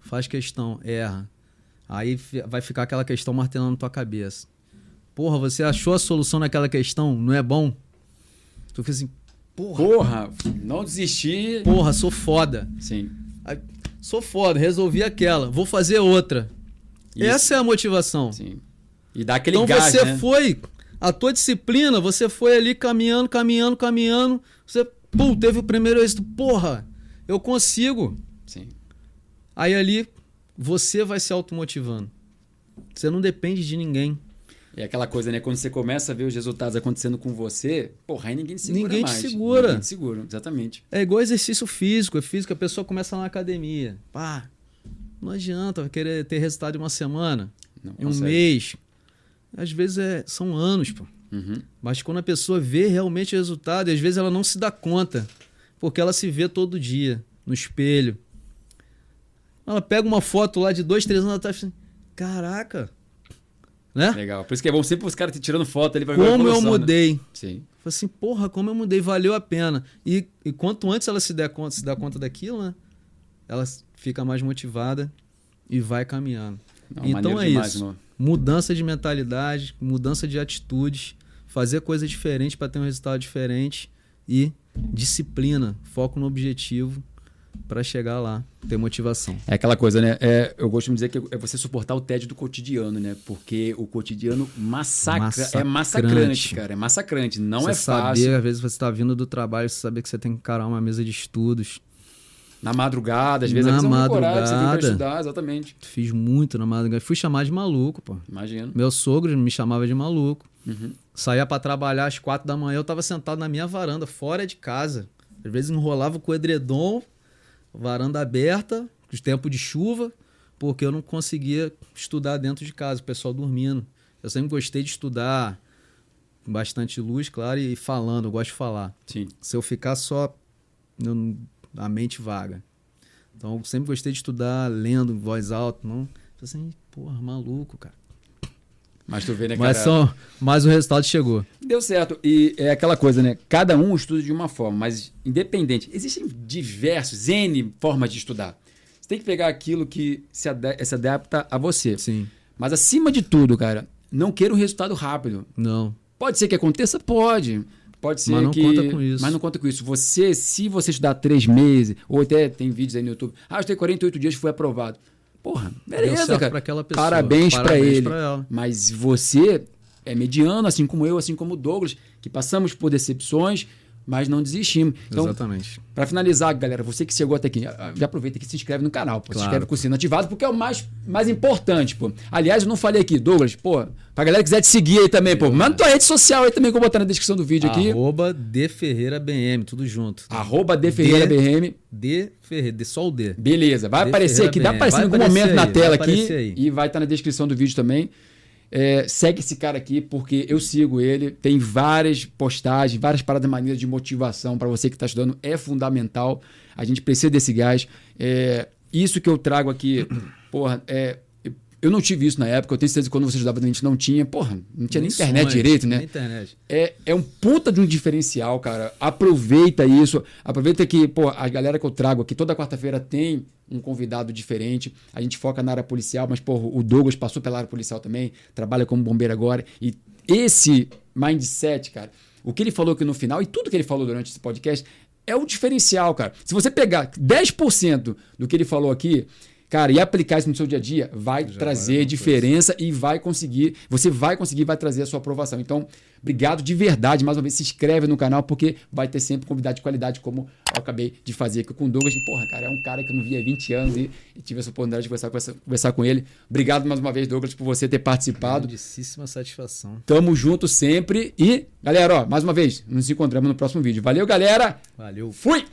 Faz questão, erra. Aí vai ficar aquela questão martelando na tua cabeça. Porra, você achou a solução naquela questão? Não é bom? Tu fica assim, porra, Porra, não desistir. porra, sou foda. Sim. Aí, sou foda, resolvi aquela, vou fazer outra. Isso. Essa é a motivação. Sim. E dá aquele Então gás, você né? foi, a tua disciplina, você foi ali caminhando, caminhando, caminhando. Você, pum, teve o primeiro êxito. Porra, Eu consigo. Sim. Aí ali você vai se automotivando. Você não depende de ninguém. É aquela coisa, né? Quando você começa a ver os resultados acontecendo com você, porra, aí ninguém te segura Ninguém te mais. segura. Ninguém te segura, exatamente. É igual exercício físico. É físico, a pessoa começa na academia. Pá, não adianta vai querer ter resultado em uma semana, Não em um consegue. mês. Às vezes é, são anos, pô. Uhum. Mas quando a pessoa vê realmente o resultado, e às vezes ela não se dá conta, porque ela se vê todo dia no espelho. Ela pega uma foto lá de dois, três anos atrás e fala assim, caraca, né? Legal. Por isso que é bom sempre os caras te tirando foto ali pra ver a Como eu né? mudei. Sim. Falei assim, porra, como eu mudei, valeu a pena. E, e quanto antes ela se der conta, se dá conta daquilo, né? Ela fica mais motivada e vai caminhando. Não, então é demais, isso. irmão. Mudança de mentalidade, mudança de atitudes, fazer coisa diferente para ter um resultado diferente e disciplina, foco no objetivo para chegar lá, ter motivação. É aquela coisa, né? É, eu gosto de dizer que é você suportar o tédio do cotidiano, né? Porque o cotidiano massacra, é massacrante, Massacrante. cara. É massacrante. Não você é fácil. saber, às vezes você está vindo do trabalho, você saber que você tem que encarar uma mesa de estudos. Na madrugada, às vezes Na é que você tem pra madrugada. estudar, exatamente. Fiz muito na madrugada. Fui chamado de maluco, pô. Imagino. Meu sogro me chamava de maluco. Uhum. Saía para trabalhar às quatro da manhã, eu tava sentado na minha varanda, fora de casa. Às vezes enrolava com o edredom, varanda aberta, os tempos de chuva, porque eu não conseguia estudar dentro de casa, o pessoal dormindo. Eu sempre gostei de estudar com bastante luz, claro, e falando, eu gosto de falar. Sim. Se eu ficar só eu a mente vaga. Então eu sempre gostei de estudar lendo em voz alta, não. Falei assim, porra, maluco, cara. Mas tu vê, né, cara? Mas, só, mas o resultado chegou. Deu certo. E é aquela coisa, né? Cada um estuda de uma forma, mas independente. Existem diversos, N formas de estudar. Você tem que pegar aquilo que se, se adapta a você. Sim. Mas acima de tudo, cara, não queira um resultado rápido. Não. Pode ser que aconteça? Pode. Pode ser Mas não que. conta com isso. Mas não conta com isso. Você, se você estudar três meses, ou até tem vídeos aí no YouTube, ah, eu estudei 48 dias e fui aprovado. Porra, beleza, cara. pessoa. Parabéns, pra Parabéns ele. pra. Mas você é mediano, assim como eu, assim como o Douglas, que passamos por decepções, mas não desistimos. Então, Exatamente. Pra finalizar, galera, você que chegou até aqui, ah, já aproveita que se inscreve no canal, pô. Se Claro. inscreve com o sino ativado, porque é o mais, mais importante, pô. Aliás, eu não falei aqui, Douglas, pô, pra galera que quiser te seguir aí também, pô, manda tua rede social aí também que eu vou botar na descrição do vídeo aqui. Arroba D Ferreira BM, tudo junto. Arroba D Ferreira D- Ferreira, D, só o D. Beleza, vai aparecer aqui, BM. aparecer em algum momento na aí, tela vai aqui aí. e vai estar na descrição do vídeo também. É, segue esse cara aqui porque eu sigo ele. Tem várias postagens, várias paradas maneiras de motivação para você que está estudando. É fundamental. A gente precisa desse gás. É, isso que eu trago aqui, porra, é, eu não tive isso na época. Eu tenho certeza que quando você estudava a gente não tinha. Porra, não tinha nem internet Sonhos, direito, né? Nem internet. É, é um puta de um diferencial, cara. Aproveita isso. Aproveita que, pô, a galera que eu trago aqui toda quarta-feira tem um convidado diferente. A gente foca na área policial, mas, pô, o Douglas passou pela área policial também, trabalha como bombeiro agora. E esse mindset, cara, o que ele falou aqui no final e tudo que ele falou durante esse podcast é o diferencial, cara. Se você pegar 10% do que ele falou aqui, cara, e aplicar isso no seu dia a dia, vai Já trazer vai diferença e vai conseguir, você vai conseguir, vai trazer a sua aprovação. Então, obrigado de verdade, mais uma vez, se inscreve no canal, porque vai ter sempre convidado de qualidade, como eu acabei de fazer aqui com o Douglas. E, porra, cara, é um cara que eu não via há 20 anos e, e tive essa oportunidade de conversar, conversar, conversar com ele. Obrigado mais uma vez, Douglas, por você ter participado. Grandíssima satisfação. Tamo junto sempre. E, galera, ó, mais uma vez, nos encontramos no próximo vídeo. Valeu, galera! Valeu. Fui!